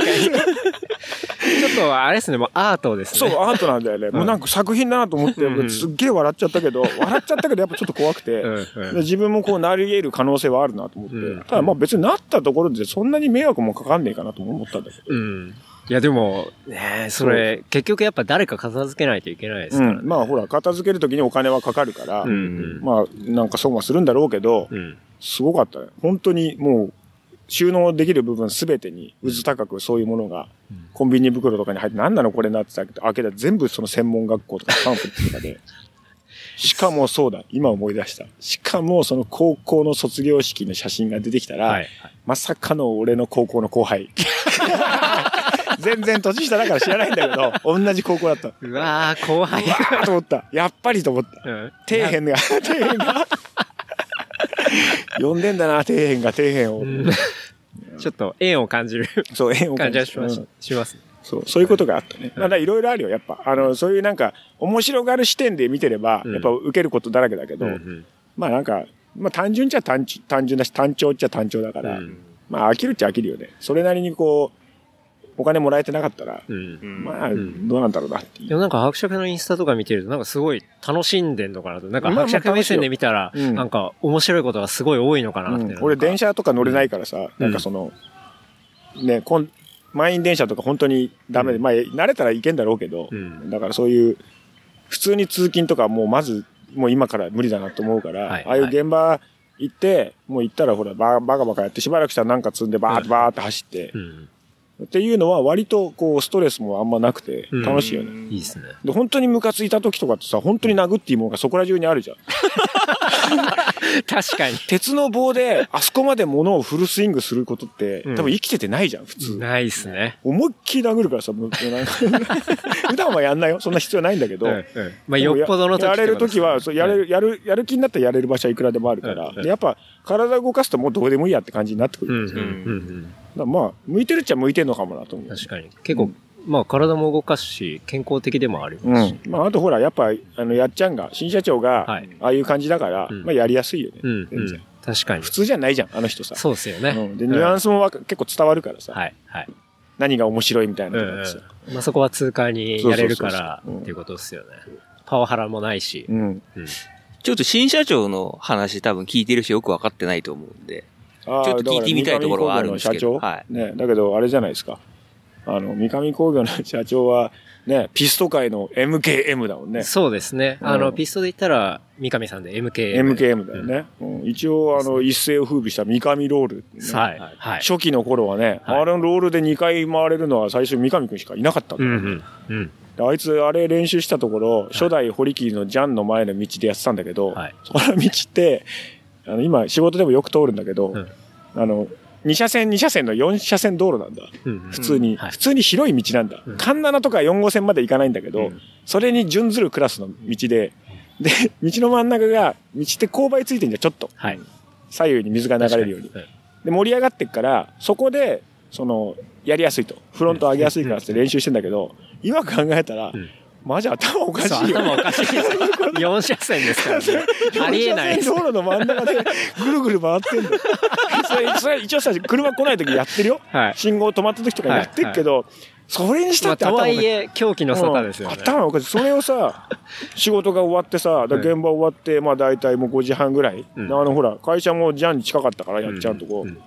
ょっと、あれですね、もうアートですそう、ね。アートなんだよね。もうなんか作品だなと思って、うんすっげえ笑っちゃったけど、笑っちゃったけどやっぱちょっと怖くて、うん自分もこうなり得る可能性はあるなと思って、うんただまあ別になったところでそんなに迷惑もかかんねえかなとも思ったんだけど。うん。いや、でも、ねそれ、結局やっぱ誰か片付けないといけないですからね。うん。まあほら、片付けるときにお金はかかるから、うんうんまあなんか損はするんだろうけど、うん。すごかったね。本当にもう、収納できる部分すべてに、うず高くそういうものが、コンビニ袋とかに入って、何なのこれなってたけど、開けたら全部その専門学校とかパンフレットとかで。しかもそうだ、今思い出した。しかもその高校の卒業式の写真が出てきたら、はい。まさかの俺の高校の後輩。全然年下だから知らないんだけど、同じ高校だった。うわー、後輩うわーと思った。やっぱりと思った。うん底辺が、底辺が。呼んでんだな、底辺が、底辺を。うんちょっと縁を感じるそう、縁を感じはじしましします。そう、そういうことがあったね。まだいろいろあるよ、やっぱ。あの、そういうなんか、面白がる視点で見てれば、うんやっぱ受けることだらけだけど、まあなんか、まあ単純っちゃ単純単純だし、単調っちゃ単調だから、うんまあ飽きるっちゃ飽きるよね。それなりにこう、お金もらえてなかったら、うんまあ、んどうなんだろうなっていう。でもなんか伯爵のインスタとか見てるとなんかすごい楽しんでんのかなと。なんか伯爵目線で見たら、なんか面白いことがすごい多いのかなって。うん、俺電車車とか乗れないからさ、なんかその、ね、こん満員電車とか本当にダメで、まあ慣れたらいけんだろうけど、うんだからそういう、普通に通勤とかもうまず、もう今から無理だなと思うから、はいああいう現場行って、もう行ったらほら、ババカバカやってしばらくしたらなんか積んでバーってバーって走って、うん。っていうのは割とこうストレスもあんまなくてうん楽しいよね。いいですね。で、本当にムカついた時とかってさ、本当に殴っていいものがそこら中にあるじゃん。確かに。鉄の棒であそこまで物をフルスイングすることって、うん多分生きててないじゃん、普通。ないっすね。思いっきり殴るからさ、もう 普段はやんないよ。そんな必要ないんだけど。まあ、よっぽどの時やれる時は、そうやれる。る、やる、やる気になったらやれる場所はいくらでもあるから。うんうんでやっぱ、体を動かすともうどうでもいいやって感じになってくうん、る。うん、うん。だからまあ、向いてるっちゃ向いてるのかもなと思う。確かに。結構、まあ、体も動かすし、健康的でもありうますし。ん。まあ、あとほら、やっぱ、あの、やっちゃんが、新社長が、はいああいう感じだから、うんまあ、やりやすいよね。うん、うん。確かに普。通じゃないじゃん、あの人さ。そうですよね。うん。で、ニュアンスも結構伝わるからさ、はい、はい。何が面白いみたいなうん、のがさ。うん。まあ、そこは通過にやれるから、っていうことですよね。パワハラもないし。うん。うん。ちょっと新社長の話多分聞いてる人よく分かってないと思うんで。ちょっと聞いてみたいところはあるんですけどだからはいね、だけどあれじゃないですか。あの、三上工業の社長は、ね、ピスト界の MKM だもんね。そうですね。あの、うんピストで言ったら、三上さんで MKM。MKM だよね。うん一応、あの、一世を風靡した三上ロール、ねはい。はい。初期の頃はね、はいあれのロールで2回回れるのは最初三上くんしかいなかったんだようん、うん。うん。であいつ、あれ練習したところ、初代堀切のジャンの前の道でやってたんだけど、はいそこの道って、あの、今仕事でもよく通るんだけど、うんあの、2車線2車線の4車線道路なんだ。うん。普通に、はい普通に広い道なんだ。うん環七とか4号線まで行かないんだけど、うんそれに準ずるクラスの道で、で、道の真ん中が、道って勾配ついてんじゃん、ちょっと。はい。左右に水が流れるように。確かで、盛り上がってっから、そこで、その、やりやすいと。フロント上げやすいからって練習してんだけど、今考えたら、うんマジ頭おかしいよ。頭おかしいですよ。4車線ですからね。ありえない道。路の真ん中でぐるぐる回ってんだよ。それ、それ一応さ、車来ない時やってるよ。はい。信号止まった時とかやってるけど、それにしたまあ、って頭おかしいとはいえ、狂気の沙汰ですよねうん。頭おかしい。それをさ、仕事が終わってさ、現場終わって、まあ大体もう5時半ぐらい。うんであのほら、会社もジャンに近かったから、やっちゃうとこう。ん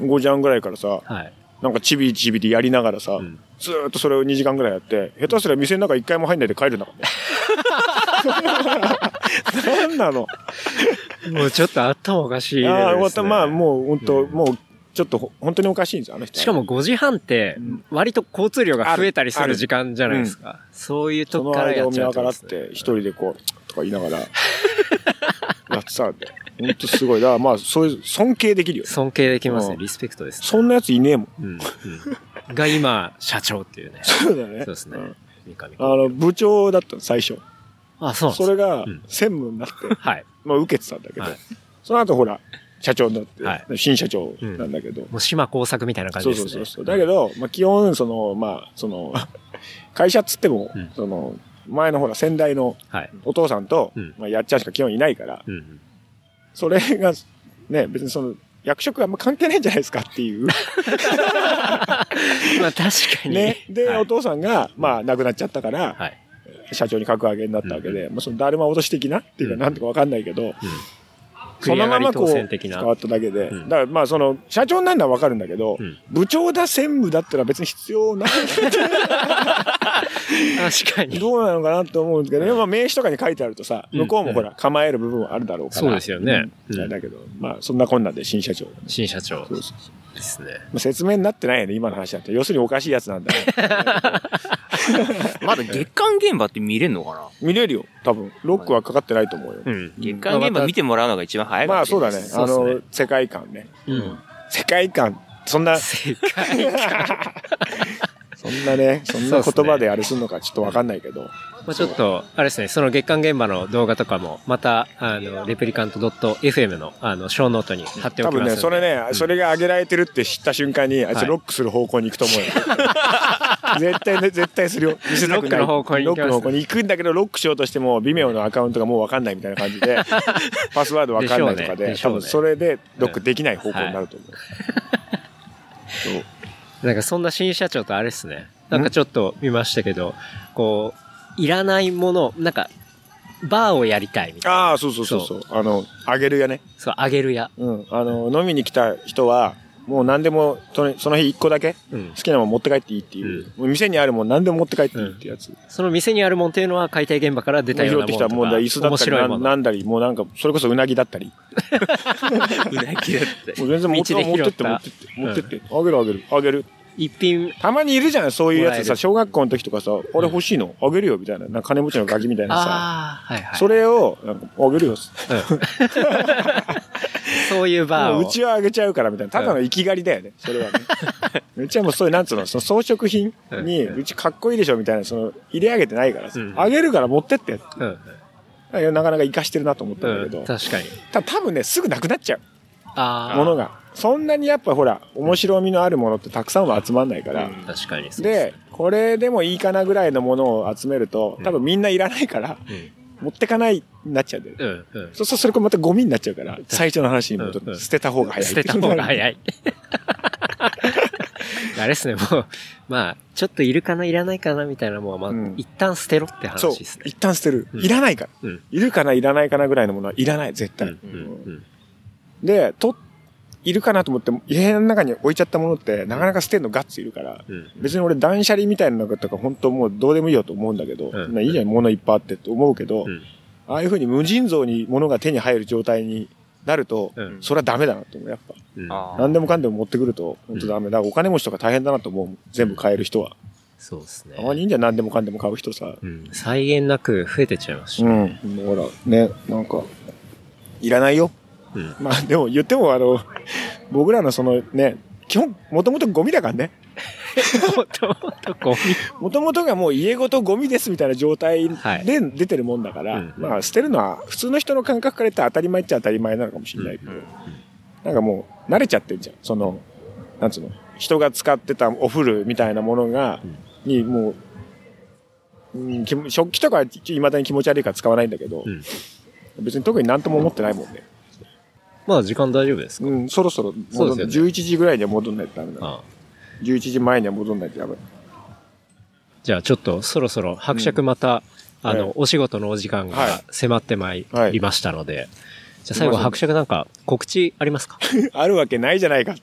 5時半ぐらいからさ、はい。なんかちびちびでやりながらさ、んずーっとそれを2時間ぐらいやって、下手すりゃ店の中一回も入んないで帰るんだからね。なんなのもうちょっと頭おかしいです、ね。ああ、終わった。まあもう本当、もうちょっとほ本当におかしいんですよ、あの人は。しかも5時半って、割と交通量が増えたりすあるる時間じゃないですか。そういうそのとこからやっ間を見計ちゃうとですねらって、一人でこう、とか言いながら、やってたんで。ほんとすごい。だからまあ、そういう、尊敬できるよね。尊敬できますね。うんリスペクトですね。そんなやついねえもん。うん。うん。が今、社長っていうね。そうだね。そうですねん。三上あの、部長だったの、最初。あ、そうそれがうん、専務になって、はい。まあ、受けてたんだけどはい、その後ほら、社長になって、はい新社長なんだけど、もう島工作みたいな感じそうですね。そうそうそう。だけど、まあ、基本、その、まあ、その、会社っつっても、うんその、前のほら、先代のはい。お父さんと、うんまあ、やっちゃんしか基本いないから。それが、ね、別にその、役職あんま関係ないんじゃないですかっていう。まあ確かに。ね。で、はいお父さんが、まあ、亡くなっちゃったから、はい。社長に格上げになったわけで、まあ、その、だるま落とし的なっていうか、うんなんていうかわかんないけど、うん。そのままこう、繰り上がり当選的な変わっただけで、うんだからまあ、その、社長になるのはわかるんだけど、うん部長だ、専務だったら別に必要ない。確かに。どうなのかなと思うんですけど、でもまあ名刺とかに書いてあるとさ、うん向こうもほら、構える部分はあるだろうから。そうですよねだけど、まあ、そんなこんなんで新社長。新社長そうそうですね。まあ、説明になってないよね、今の話だと。要するにおかしいやつなんだね。まだ月間現場って見れんのかな？見れるよ、多分。ロックはかかってないと思うよ。うん。月間現場見てもらうのが一番早いかまあ、もしれないそうだね。あの、世界観ね。うん。世界観、そんな、世界観。そんなね、そんな言葉であれするのかちょっとわかんないけど。まあちょっと、あれですね、その月間現場の動画とかも、また、あの、レプリカント .fm の、あの、ショーノートに貼っておきます。多分ね、それね、それが上げられてるって知った瞬間に、あいはいつロックする方向に行くと思うよ。絶対ね、絶対するよ。見せたくない。ロックの方向に行ロックの方向に行くんだけど、ロックしようとしても、微妙のアカウントがもうわかんないみたいな感じで、パスワードわかんないとかで、でしょうね多分それでロックできない方向になると思う。そうなんかそんな新社長とあれですね。なんかちょっと見ましたけど、こう、いらないもの、なんか、バーをやりたいみたいな。ああ、そうそうそうそう。あの、あげるやね。そう、あげるや。うん。あの、飲みに来た人は、もう何でも、その日一個だけうん好。きなもん持って帰っていいっていう。もう店にあるもん何でも持って帰っていいっていうやつ。その店にあるもんっていうのは解体現場から出たよう拾ってきたもんだ。椅子だったりな。なんだり、もうなんか、それこそうなぎだったり。うなぎだって。もう全然持って持ってって持ってって、持ってって、あげるあげる、あげる。一品、たまにいるじゃないそういうやつさ、小学校の時とかさ、あれ欲しいの？あげるよみたいな。な金持ちのガキみたいなさ。はいはい。それを、なんかあげるよ。そういうバーううちはあげちゃうからみたいな。ただの生き狩りだよね。それはね。うちはもうそういう、なんつうの、その装飾品に、うちかっこいいでしょみたいな、その、入れ上げてないからさうんあげるから持ってって。うん。なかなか活かしてるなと思ったんだうん。けど。確かに。た多分ね、すぐなくなっちゃう。ああ。ものが。そんなにやっぱほら、面白みのあるものってたくさんは集まんないから。確かにそうで、これでもいいかなぐらいのものを集めると、多分みんないらないから、持ってかないになっちゃうんだよね。うん。うん。そうするとそれこまたゴミになっちゃうから、最初の話に戻って、うんうん捨てた方が早い。捨てた方が早い。あれですね、もう、まあ、ちょっといるかないらないかなみたいなもんは、まあ、うん一旦捨てろってそう話です。ね。一旦捨てる。うんいらないから。うん。いるかないらないかなぐらいのものはいらない、絶対。うん。うん。で、と、いるかなと思って、家の中に置いちゃったものって、なかなか捨てるのガッツいるから、うん。別に俺断捨離みたいなのとか本当もうどうでもいいよと思うんだけど、うんまあいいじゃん、物いっぱいあってって思うけど、うんああいうふうに無尽蔵に物が手に入る状態になると、うんそれはダメだなと思う、やっぱ。うん。あ何でもかんでも持ってくると、本当ダメ。だからお金持ちとか大変だなと思う。全部買える人は。そうですねた。まにいいんじゃん、何でもかんでも買う人さ。うん。際限なく増えてっちゃいますしうね。ん。ほら、ね、なんか、いらないよ。うん。まあでも言ってもあの、僕らのそのね、基本、もともとゴミだからね。もともとゴミ。もともとがもう家ごとゴミですみたいな状態はいで出てるもんだから、うんまあ捨てるのは普通の人の感覚から言ったら当たり前っちゃ当たり前なのかもしれないけど、なんかもう慣れちゃってんじゃん。その、なんつうの、人が使ってたお風呂みたいなものが、にもう、うん、き食器とかはいまだに気持ち悪いから使わないんだけど、うん別に特になんとも思ってないもんね。まあ、時間大丈夫ですか？うん、そろそろ戻んね11時ぐらいには戻んないとダメだ。ああ11時前には戻んないとダメ。じゃあちょっとそろそろ伯爵また、あはいの、お仕事のお時間はいが迫ってまいりましたので、じゃあ最後伯爵なんか告知ありますか？あるわけないじゃないかって。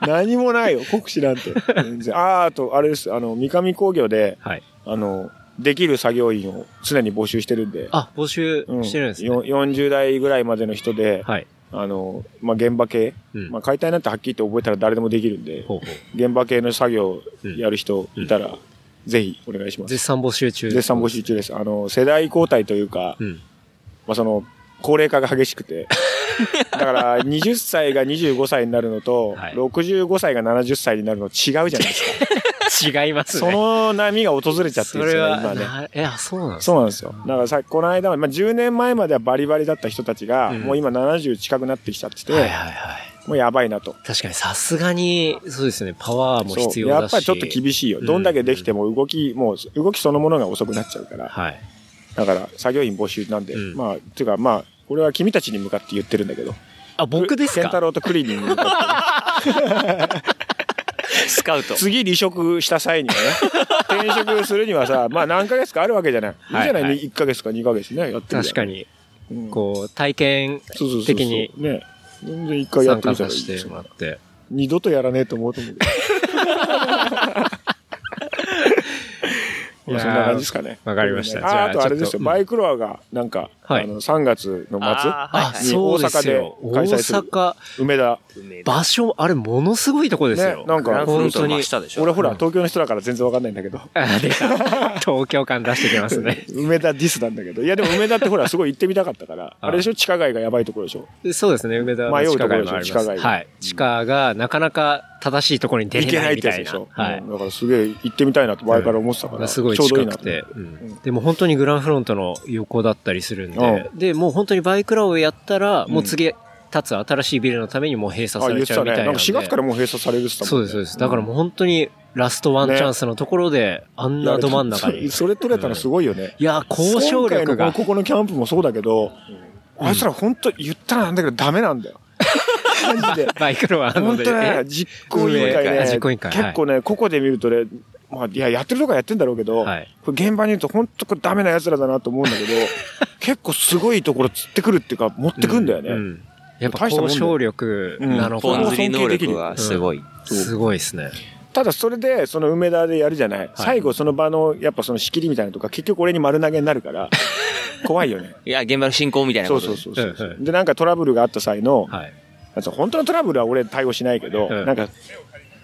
何もないよ、国士なんて。全然。ああ、あと、あれです。あの、三上工業で、はい。あの、できる作業員を常に募集してるんで。あ、募集うんしてるんですね。よ40代ぐらいまでの人で、はい。あの、まあ、現場系、うんまあ、解体なんてはっきり言って覚えたら誰でもできるんで、ほうほう。現場系の作業やる人いたら、ぜひお願いします。絶賛募集中。絶賛募集中です。あの、世代交代というか、うん。まあ、その、高齢化が激しくて。だから、20歳が25歳になるのと、はい65歳が70歳になるの違うじゃないですか。違いますね。その波が訪れちゃってそるんですよね、今ね。なえ、あ、そうなんですそうなんですよ。だからさ、この間は、まあ、10年前まではバリバリだった人たちが、うんもう今70近くなってきちゃってて、はいはいはい。もうやばいなと。確かにさすがに、そうですね、パワーも。必要だし。やっぱりちょっと厳しいよ。うんどんだけできても動き、もう動きそのものが遅くなっちゃうから。はい。だから、作業員募集なんで、うんまあ、ていうかまあ、これは君たちに向かって言ってるんだけど。あ、僕ですケンタかロウとクリーニング。スカウト。次離職した際にはね、転職するにはさ、まあ何ヶ月かあるわけじゃない。いいじゃない、はいはい1ヶ月か2ヶ月ね、やってる確か。に、うんこう、体験そうそうそうそう的にね。全然一回やっ参てみたらいい加させてもらって。二度とやらねえと思うと思う。まあそんな感じですかね。わかりましたあああとあれですよ、ちょっとバイクロアが、なんか、はいあの、3月の末、あ。大に大阪で開催する阪、梅田。場所、あれ、ものすごいとこですよ。ねなんか本当に真下でしょ。俺ほら、東京の人だから全然わかんないんだけど。あ、出た。東京感出してきますね。梅田ディスなんだけど。いやでも梅田ってほら、すごい行ってみたかったから。ああれでしょ？地下街がやばいところでしょ？そうですね、梅田の迷う地下ところでしょ？地下街はい。地下がなかなか正しいところに出れないみたいなってやつでしょ？はいうん。だからすげえ行ってみたいなと前から思ってたから。すごいちょうどいいなと近くて、うんでも本当にグランフロントの横だったりするんで、うで、もう本当にバイクラをやったら、もう次立つ新しいビルのためにもう閉鎖あ、され。ちゃうみたいなんか4月からもう閉鎖されるって言ってたもねそうんです、そうです。だからもう本当にラストワンチャンスのところで、あんなど真ん中に。それ取れたのすごいよね。いや、交渉力がこ。このキャンプもそうだけど、あいつら本当言ったらなんだけどダメなんだよ。マジで。バイクロはあので本当ね、実行委員会ね、実行委員会結構ね、ここで見るとね、まあ、いや、やってるとこはやってんだろうけど、はい。これ現場にいると本当これダメな奴らだなと思うんだけど、結構すごいところ釣ってくるっていうか、持ってくんだよね。うん。やっぱ交渉力なのか、ポン釣り能力がすごい。すごいですね。ただそれで、その梅田でやるじゃない。最後その場の、やっぱその仕切りみたいなのとか、結局俺に丸投げになるから、怖いよね。いや、現場の進行みたいなそうことそうそうそう、うんう。んで、なんかトラブルがあった際の、はい。本当のトラブルは俺対応しないけど、うん。なんか、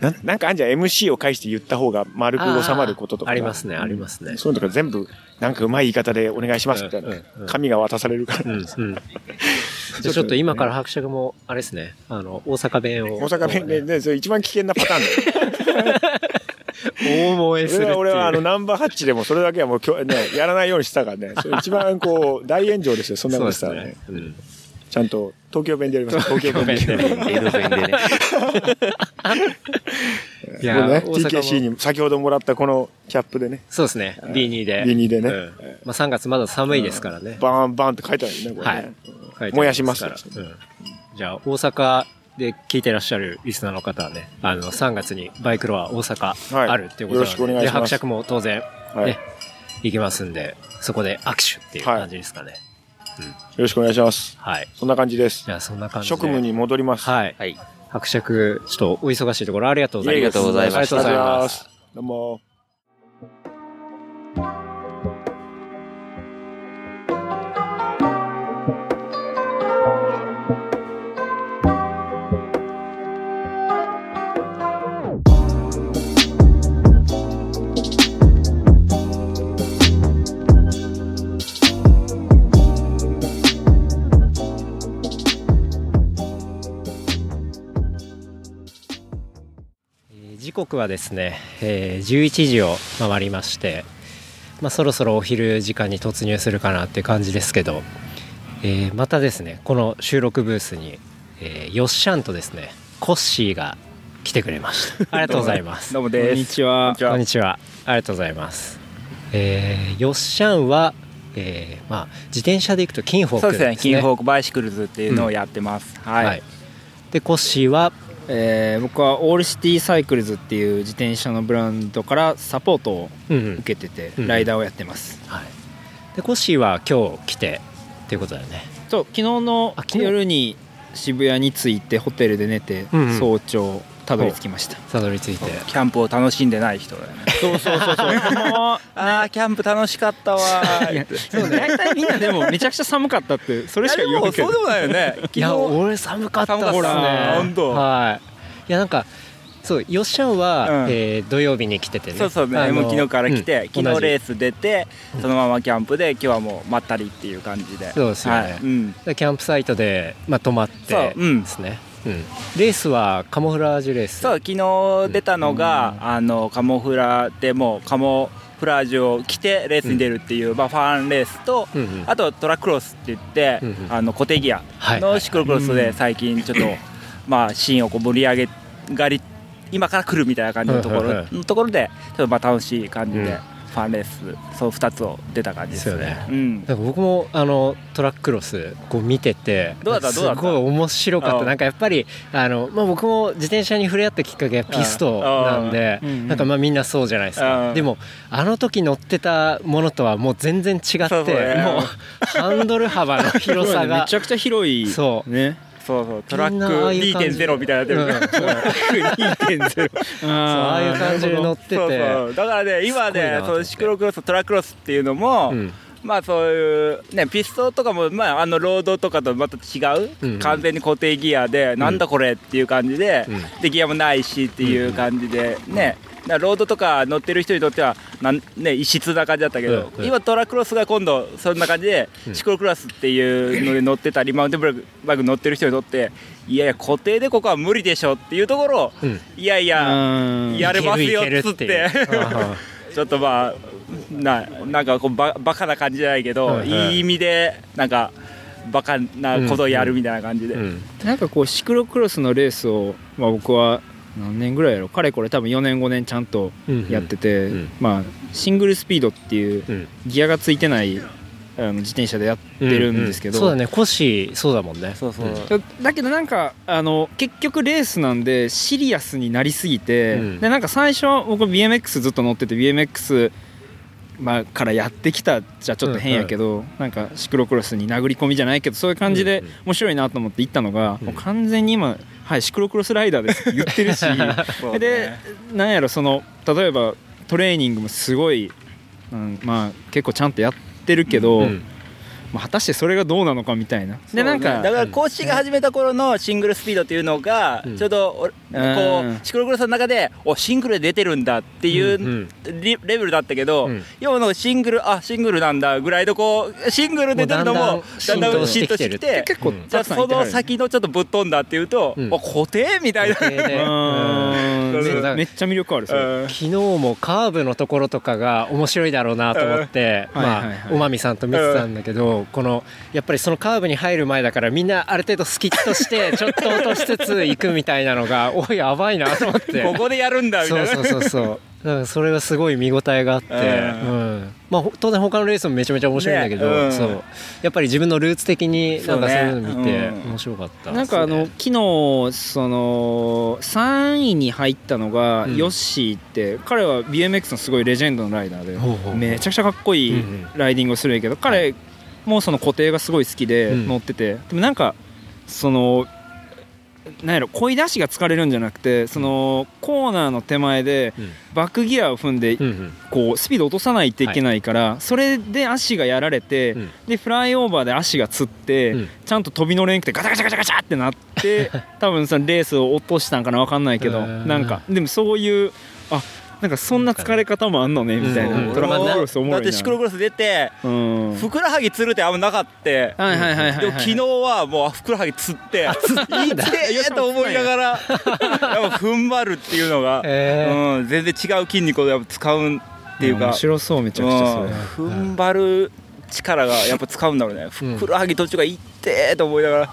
ななんかあんじゃん MC を介して言った方が丸く収まることとか。ありますね、ありますね。そういうのとか全部、なんかうまい言い方でお願いしますみたいな。紙が渡されるから。うん、うん。じゃあちょっと今から伯爵も、あれですね、あの、大阪弁を。大阪弁で、ね、それ一番危険なパターンだよ。大燃えする俺はあのナンバーハッチでもそれだけはもうきょ、ね、やらないようにしたからね。それ一番こう、大炎上ですよ、そんなことしたらね。。ですねうんちゃんと東京弁でやります。東京弁で。江戸弁でね。いやね、TKC に先ほどもらったここのキャップでね、そうですね、B2 で。B2 でねうんまあ3月まだ寒いですからね。バーンバーンって書いてあるよね、これはい燃やしますから。うんじゃあ、大阪で聞いてらっしゃるリスナーの方はね、あの、3月にバイクロア大阪はいあるっていうことで、よろしくお願いしますで、伯爵も当然、はい。ねよ、行きますんで、そこで握手っていう感じですかね。ろしくお願いします。はい。そんな感じですじ。ゃあ、そんな感じで。職務に戻ります。はい。はい。伯爵、ちょっとお忙しいところありがとうございます。ありがとうございましたありがとうございます。。どうも。刻はですね、えー11時を回りまして、まあ、そろそろお昼時間に突入するかなっていう感じですけど、えーまたですねこの収録ブースに、えーよっしゃんとですねコッシーが来てくれました ありがとうございますどうもです。こんにちは。こんにちはありがとうございますえーよっしゃんは、えーまあ、自転車で行くとキンホークそうですね。キンホーークバイシクルズっていうのをやってます。はい。はい、でコッシーはえー僕はオールシティサイクルズっていう自転車のブランドからサポートをうんうん受けてて、うん。ライダーをやってます。はい、でコッシーは今日来てっていうことだよね。そう昨日の夜に渋谷に着いてホテルで寝て、うんうん。早朝たどり着きました。たどり着いてキャンプを楽しんでない人だよね。そうそうそうそう。ああ、キャンプ楽しかったわーって。そうね。大体みんなでもめちゃくちゃ寒かったってそれしか言わんけど。そうでもないよね。昨いや日俺寒かったっすねはいいやなんかそうよっしゃんは、うんえー土曜日に来ててねそうそうね、あのもう昨日から来て、うん昨日レース出て、そのままキャンプで、今日はもうまったりっていう感じで。そうですよねはい、うん。でキャンプサイトで、まあ、泊まってですね、うん。レースはカモフラージュレース。そう、昨日出たのが、あの、カモフラでもうカモフラージュを着てレースに出るっていう、まあ、ファンレースと、うんうん。あとトラッククロスって言って、うんうん。あの固定ギアはいのシクロクロスで最近ちょっと、まあシーンをこう盛り上げがり今から来るみたいな感じのところ、のところでちょっとまあ楽しい感じで、うんファンレースそう2つを出た感じですよね。うん。か僕もあのトラッククロスこう見ててどうだった？すごい面白かった。なんかやっぱりあの、まあ、僕も自転車に触れ合ったきっかけはピストなんでなんかまあみんなそうじゃないですあかあでもあの時乗ってたものとはもう全然違ってもうハンドル幅の広さがめちゃくちゃ広い。そう。ね。そうそうトラックみんなああいう感じ。で2.0みたいになってる、うんトラック2.0そう ああいう感じで乗ってて。そうそう。だからね今ねそのシクロクロストラッククロスっていうのも、うんまあそういうねピストとかもまああのロードとかとまた違う、うん。完全に固定ギアで、なんだこれっていう感じで、うん。でギアもないしっていう感じでね、だからロードとか乗ってる人にとってはなんね異質な感じだったけど、うん。うん。今トラッククロスが今度そんな感じで、うん。シクロクロスっていうので乗ってたり マウンテンバイクバイク乗ってる人にとっていやいや固定でここは無理でしょっていうところを、うん。いやいや、うん。やれますよっつって ちょっとまあななんかこうババカな感じじゃないけど、はい。はい。いい意味でなんかバカなことをやるみたいな感じで、あうん。なんかこうシクロクロスのレースを、まあ、僕は何年ぐらいやろかれこれ多分4年5年ちゃんとやってて、うん。まあシングルスピードっていううん。ギアがついてないあの自転車でやってるんですけど、そうだね。コッシーそうだもんね。そうそう、ん。だけどなんかあの結局レースなんでシリアスになりすぎて、うん。でなんか最初僕 BMX ずっと乗ってて BMX まあ、からやってきたじゃちょっと変やけど、なんかシクロクロスに殴り込みじゃないけどそういう感じでうんうん。面白いなと思って行ったのが、うん。もう完全に今、はい、シクロクロスライダーですって言ってるし。ね。でなんやろその例えばトレーニングもすごい、うん、まあ結構ちゃんとやってってるけど、うん。まあ、果たしてそれがどうなのかみたいな。でなんかだから公式が始めた頃のシングルスピードっていうのがうんちょうどおこうん。うシクロクロスの中でおシングルで出てるんだっていうレベルだったけど、うん。要はシングルあシングルなんだぐらいのこうシングルで出るのもだんだんだんだん浸透してきてじゃあその先のちょっとぶっ飛んだっていうと、うん。お固定みたいな。めめっちゃ魅力あるそれ。うん。昨日もカーブのところとかが面白いだろうなと思って、うん。はいはいはいまあ、おまみさんと見てたんだけど、この、やっぱりそのカーブに入る前だからみんなある程度スキッとして、ちょっと落としつつ行くみたいなのが、おい、やばいなと思って。ここでやるんだみたいな。そうそうそう。そう。だからそれがすごい見応えがあって、ううん。まあほ当然他のレースもめちゃめちゃ面白いんだけど、ねうん。そう。やっぱり自分のルーツ的になんかそういうの見て面白かった、なんかあの昨日その3位に入ったのがうん。ヨッシーって彼は BMX のすごいレジェンドのライダーでめちゃくちゃかっこいいうんライディングをするんやけど彼もその固定がすごい好きでうん。乗ってて。でもなんかそのなんやろ漕い出しが疲れるんじゃなくてそのコーナーの手前でうん。バックギアを踏んでうんうん。こうスピード落とさないといけないから、それで足がやられて、うん。でフライオーバーで足がつって、うん。ちゃんと飛び乗れんくてガチャガチャガチャガチャってなって 多分そのレースを落としたんかな分かんないけどなんか。でもそういうあなんかそんな疲れ方もあんのねみたいな、うん。トラッククロスおもろいな。だってシクロクロス出てうん。ふくらはぎつるってあんまなかったはいはいはいはい、はい、でも昨日はもうふくらはぎつっていってえと思いながらやっぱ踏ん張るっていうのが、へー。うん、全然違う筋肉をやっぱ使うっていうか面白そうめちゃくちゃそれ、うん。踏ん張る力がやっぱ使うんだろうね。ふくらはぎ途中がいってーと思いながら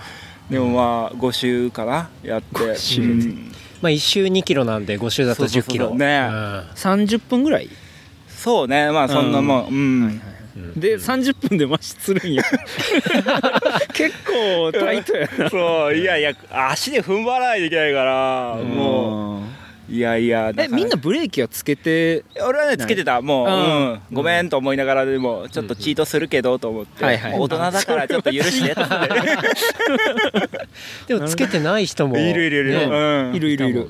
でもまあ5周かなやって。5周うんまあ1周2キロなんで5周だと10そうそうそうキロね30分ぐらい？そうね。まあそんなもん。うん、で30分で増しするんや。結構タイトやな。そういやいや足で踏ん張らないといけないからもうん。ういやいやえみんなブレーキはつけて俺はねつけてた。もう、うん。うん。ごめんと思いながらでもちょっとチートするけどと思って、はいはい。大人だからちょっと許して。と思ってでもつけてない人もいるいるいる、ね。うん。いるいるいる。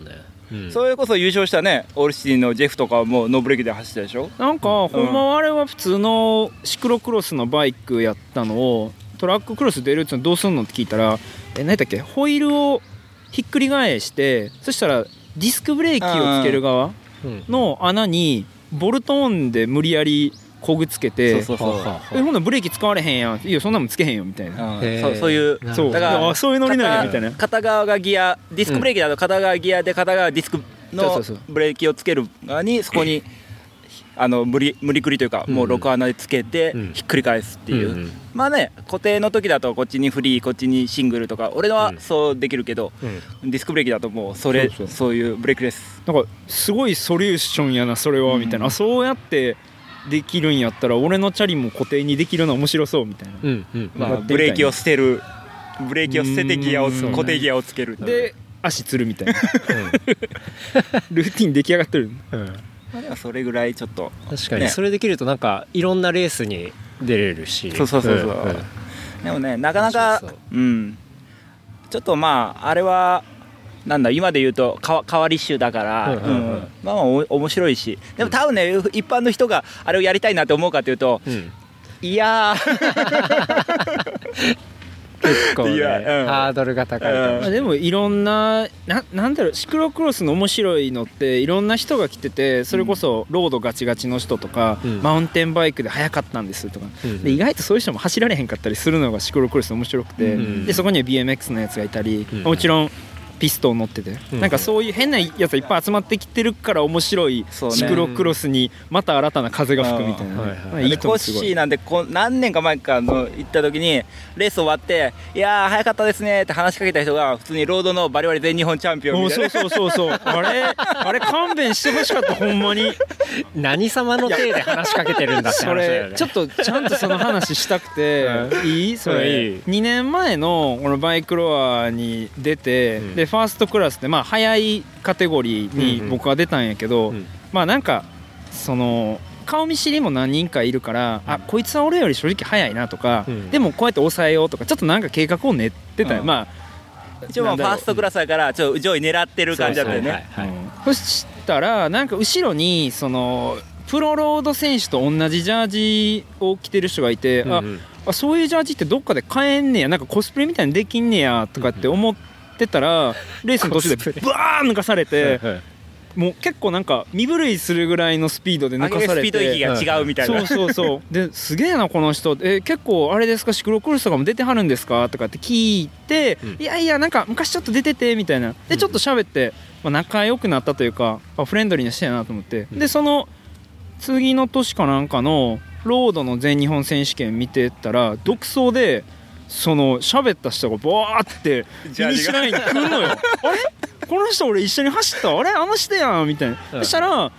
うん。それこそ優勝したねオールシティのジェフとかはもうノーブレーキで走ったでしょ？なんかほんまはあれは普通のシクロクロスのバイクやったのをトラッククロス出るってのどうすんのって聞いたらえ何だっけ？ホイールをひっくり返してそしたらディスクブレーキをつける側うん。の穴にボルトオンで無理やりこぐつけてそうそうそうはあはあえほんならブレーキ使われへんやん。いやそんなもんつけへんよみたいな。そうそういうそう。だからあそういうノリなんやみたいな。片片側がギアディスクブレーキだと片側ギアで片側ディスクのブレーキをつける側にそこにあの無理無理くりというかもう6穴でつけてうん。ひっくり返すっていう、うんうん。まあね固定の時だとこっちにフリーこっちにシングルとか俺はうん。そうできるけど、うん。ディスクブレーキだともうそれそういうブレーキですなんかすごいソリューションやなそれはみたいな、あそうやってできるんやったら俺のチャリも固定にできるの面白そうみたいな。うんうん。まあ、ブレーキを捨てる。ブレーキを捨ててギアをうん。固定ギアをつけるで足つるみたいな。ルーティン出来上がってる。うんまあそれぐらいちょっと確かに。ね。それできるとなんかいろんなレースに出れるし。そうそうそうそう。んんでもねなかなかそうん。ちょっとまああれはなんだ今で言うと変わり種だから、うんうんうん。うん。まあまあお面白いし。でも多分ね一般の人があれをやりたいなって思うかというとうん。いやー 結構ねいやうん。ハードルが高いかもしれないまあでもいろんなななんだろうシクロクロスの面白いのっていろんな人が来ててそれこそロードガチガチの人とか、うん。マウンテンバイクで速かったんですとか、うん。で意外とそういう人も走られへんかったりするのがシクロクロス面白くて、うん。でそこには BMX のやつがいたり、うん。もちろんピストン乗ってて、うん。なんかそういう変なやつがいっぱい集まってきてるから面白いシクロクロスにまた新たな風が吹くみたいな、うん。はいはいまあいコッシーなんてこう何年か前かの行った時にレース終わって「いやー早かったですね」って話しかけた人が普通にロードのバリバリ全日本チャンピオンおみたいな。そうそうそうそう。あれ あれ勘弁してほしかったほんまに。何様の体で話しかけてるんだってそ話だよね。れちょっとちゃんとその話したくていい？そうんれいい。2年前のこのバイクロアに出て、うん。でファーストクラスでまあ速いカテゴリーうんうん。に僕は出たんやけど、うん。まあなんかその顔見知りも何人かいるから、あこいつは俺より正直速いなとか、うん。でもこうやって抑えようとかちょっとなんか計画を練ってたよ、うん。ま一応まあファーストクラスだからちょっと上位狙ってる感じだったよね。そしたらなんか後ろにそのプロロード選手と同じジャージを着てる人がいて、あうんうん。あそういうジャージってどっかで買えんねやなんかコスプレみたいにできんねやとかって思ってたらレースの途中でバーン抜かされてもう結構なんか身震いするぐらいのスピードで抜かされスピードて域が違うみたいな。そうそうそう。ですげえなこの人。え結構あれですか？シクロクロスとかも出てはるんですか？とかって聞いて、いやいやなんか昔ちょっと出ててみたいな。でちょっと喋って、まあ、仲良くなったというかあフレンドリーな人やなと思って。でその次の年かなんかのロードの全日本選手権見てたら独走でその喋った人がバーってフィニッシュラインに来るのよあれ？この人俺一緒に走った？あれ？あの人やん。みたいな、そしたら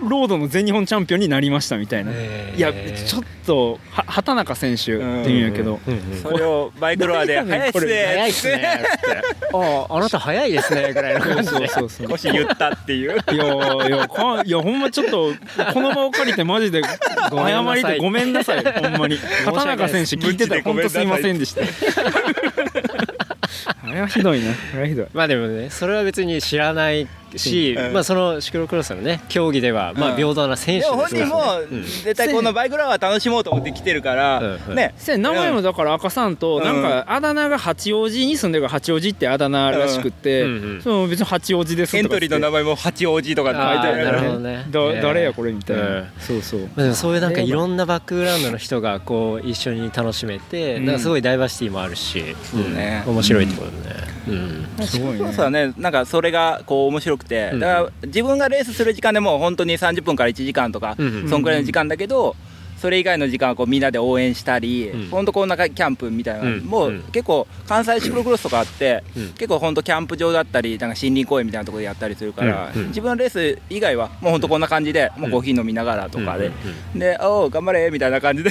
ロードの全日本チャンピオンになりましたみたいな、いやちょっとは畑中選手って言うんやけど、それをバイクロアで、早いっすね。早いっすね。あああなた早いですねぐらいの感じで。そうそう腰言ったっていう。いやいやかいやほんまちょっとこの場を借りてマジで謝りでごめんなさい。ほんまに。畑中選手聞いてたら本当すいませんでした。あれはひどいな。あれはひどい。まあでもねそれは別に知らないし、うん。まあそのシクロクロスのね競技ではまあ平等な選手ですから本人もうん。絶対このバイクロアは楽しもうと思って来てるから、うん。うん。ね。名前もだから赤さんとなんかあだ名が八王子に住んでるから八王子ってあだ名らしくって、うんうんその別に八王子ですエントとかって。リーの名前も八王子とかって書いてあるあーなるほどね。だえー。誰やこれみたいな、うん。そうそう。まあ、でもそういうなんかいろんなバックグラウンドの人がこう一緒に楽しめて、うん。なんかすごいダイバーシティもあるし、うね。ん。面白いってことね、うん。すごいねそうそうねなんかそれがこう面白くて、うんだから自分がレースする時間でも本当に30分から1時間とか、そんくらいの時間だけどそれ以外の時間はこうみんなで応援したり、うん。本当こんなキャンプみたいな、うん。もううん。結構関西シクロクロスとかあって、うん。結構本当キャンプ場だったりなんか森林公園みたいなところでやったりするから、自分のレース以外はもう本当こんな感じで、もうコーヒー飲みながらとかで、で「おお頑張れ」みたいな感じで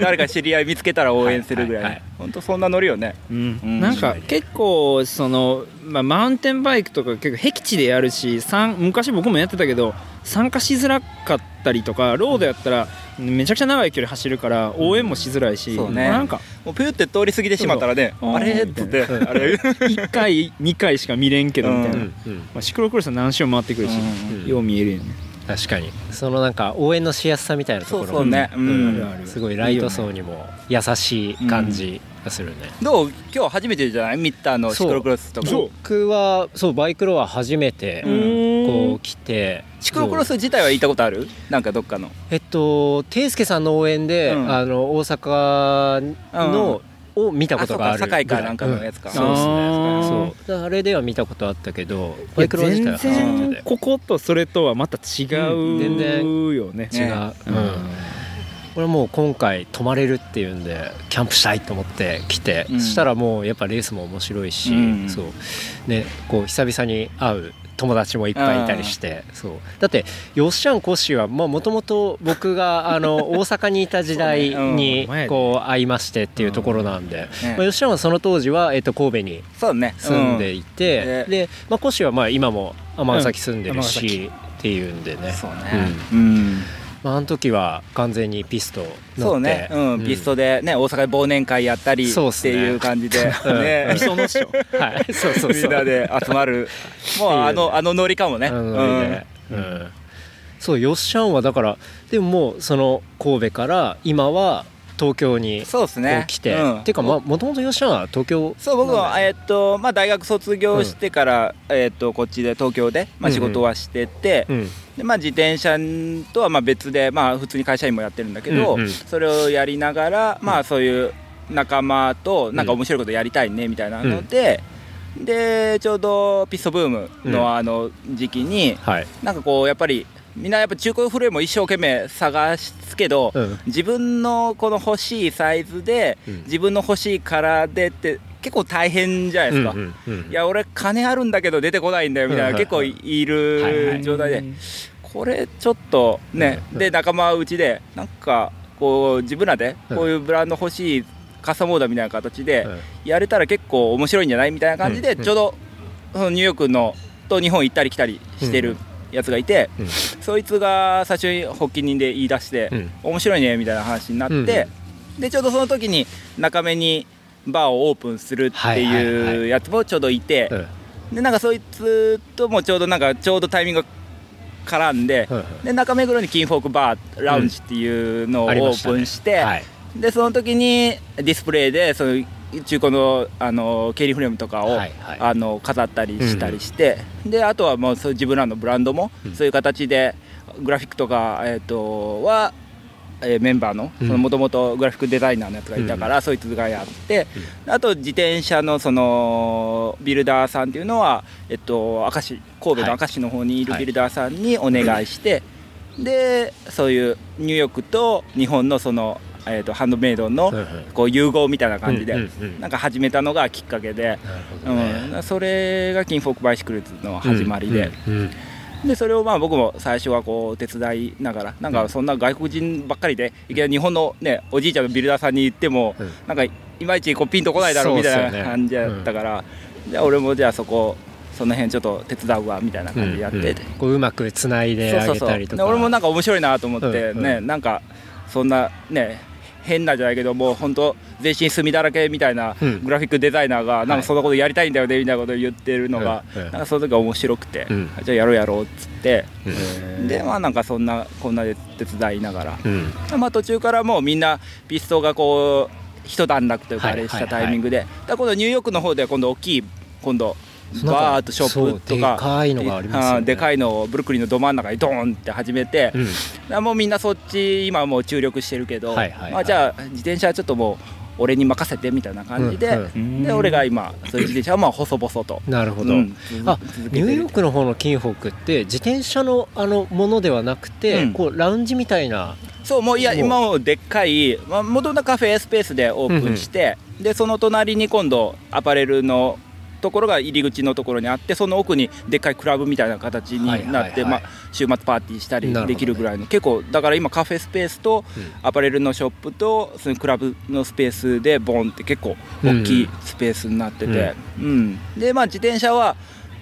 誰か知り合い見つけたら応援するぐらい、はいはいはい。本当そんなノリよね。うん。うん。なんか結構その、まあ、マウンテンバイクとか結構僻地でやるし参昔僕もやってたけど参加しづらかったりとかロードやったらめちゃくちゃ長い距離走るから応援もしづらいし、そうね。なんかもうピュって通り過ぎてしまったらね、あれ？っつって、あれ、1回2回しか見れんけどみたいな、うん。うん。まあ、シクロクロスは何周も回ってくるし、うん。よう見えるよね確かに。そのなんか応援のしやすさみたいなところもそうそうね、ううん。すごいライト層にも優しい感じがするね、どう今日初めてじゃない？ミッターのシクロクロスとか。そう。僕はそうバイクロア初めてうん。こう来て。シクロクロス自体は行ったことある？なんかどっかの。えっとテイスケさんの応援で、うん。あの大阪の、を見たことがある堺かなんかのやつか。うん。そうですね。そう。あれでは見たことあったけどバイク自体全は初めてで然こことそれとはまた違うん全うよね、違う、ね。うん。これはもう今回泊まれるっていうんでキャンプしたいと思って来て、うん。そしたらもうやっぱレースも面白いし、うん。そう。ねこう久々に会う友達もいっぱいいたりしてそう。だってよっしゃんコッシーはもともと僕が あの大阪にいた時代にこう会いましてっていうところなんで、ね。まあ、よっしゃんはその当時は、えっと、神戸に。住んでいいて、うんで、まあ、コッシーはまあ今も尼崎住んでるうん。し、っていうんでね。そうね。うん。うん。まあ、あの時は完全にピスト乗って。そうね、うん、ピストでね、大阪で忘年会やったりそうっていう感じで、うん。ね、理想のっしょはい、そうそうそう。みんなで集まる、もうあの、あのノリかもね。あのノリでうん。そう、よっしゃんはだから、でももうその神戸から今は東京にそうですこねう。来て、うん。ていうかまあもともとよっしゃんは東京そう僕は、えっとまあ、大学卒業してから、えっとこっちで東京で、まあ、仕事はしてて、うん。でまあ、自転車とはまあ別で、まあ、普通に会社員もやってるんだけど、うんうん。それをやりながら、まあ、そういう仲間となんか面白いことやりたいねみたいなので、でちょうどピストブームのうん。あの時期に、はい、なんかこうやっぱりみんなやっぱ中古フレームを一生懸命探すけど、うん。自分のこの欲しいサイズで、うん。自分の欲しいカラーでって結構大変じゃないですか、うんうんうんいや俺金あるんだけど出てこないんだよみたいな、うん。結構いはいはいる状態で、これちょっとね、うん。で仲間うちでなんかこう自分らでこういうブランド欲しいカスタムオーダーみたいな形でうん。やれたら結構面白いんじゃない？みたいな感じで、うん。ちょうどそのニューヨークのと日本行ったり来たりしてるやつがいて、うん。そいつが最初に発起人で言い出して、うん。面白いねみたいな話になって、うんでちょうどその時に中目にバーをオープンするってはいうやつもちょうどいて、うん。でなんかそいつともちょうどなんかちょうどタイミングが絡んで、うんで中目黒にキンフォークバーラウンジっていうのをオありましたね。ープンして、はい。でその時にディスプレイでそういう中古のあのケリーフレームとかを、はいはい。あの飾ったりしたりして、であとはもうそういう自分らのブランドも、そういう形でグラフィックとか、えー、とは、えーメンバーのうん。もともとグラフィックデザイナーのやつがいたから、そいつがやって、あと自転車のそのビルダーさんっていうのは、えっと、明石神戸の明石の方にいるビルダーさんにお願いして、でそういうニューヨークと日本のその、えっとハンドメイドのこう融合みたいな感じで、なんか始めたのがきっかけで、ね。うん、それがキンフォークバイシクルズの始まりで。でそれをまあ僕も最初はこう手伝いながらなんかそんな外国人ばっかりでいきなり日本のねおじいちゃんのビルダーさんに言ってもうん。なんかいまいちこうピンとこないだろうみたいな感じだったからじゃあ俺もじゃあそこその辺ちょっと手伝うわみたいな感じでやってこううまくつないであそうそうそう。げたりとかで俺もなんか面白いなと思ってねなんかそんなね変なんじゃないけどもう本当全身墨だらけみたいなうん。グラフィックデザイナーがなんはいかそんなことやりたいんだよねみたいなことを言ってるのがなんかその時は面白くてうん。じゃあやろうやろうっつってうん。でまあなんかそんなこんなで手伝いながらうん。まあ途中からもうみんなピストがこう一段落というかはい。あれしたタイミングでだ今度ニューヨークの方では今度大きい今度バーっとショップとか。でかいのがありますよね。ででかいのをブルックリンのど真ん中にドーンって始めて、うん。もうみんなそっち今はもう注力してるけど、はいはいはい。まあ、じゃあ自転車はちょっともう俺に任せてみたいな感じで、うんで俺が今そういう自転車はまあ細々と。なるほど、うん。あニューヨークの方のキンホークって自転車のあのものではなくて、うん。こうラウンジみたいな。そうもういや今もうでっかいもともとカフェスペースでオープンして、でその隣に今度アパレルのところが入り口のところにあってその奥にでっかいクラブみたいな形になって、まあ、週末パーティーしたりできるぐらいの、結構だから今カフェスペースとアパレルのショップとそのクラブのスペースでボンって結構大きいスペースになってて、うん。でまあ自転車は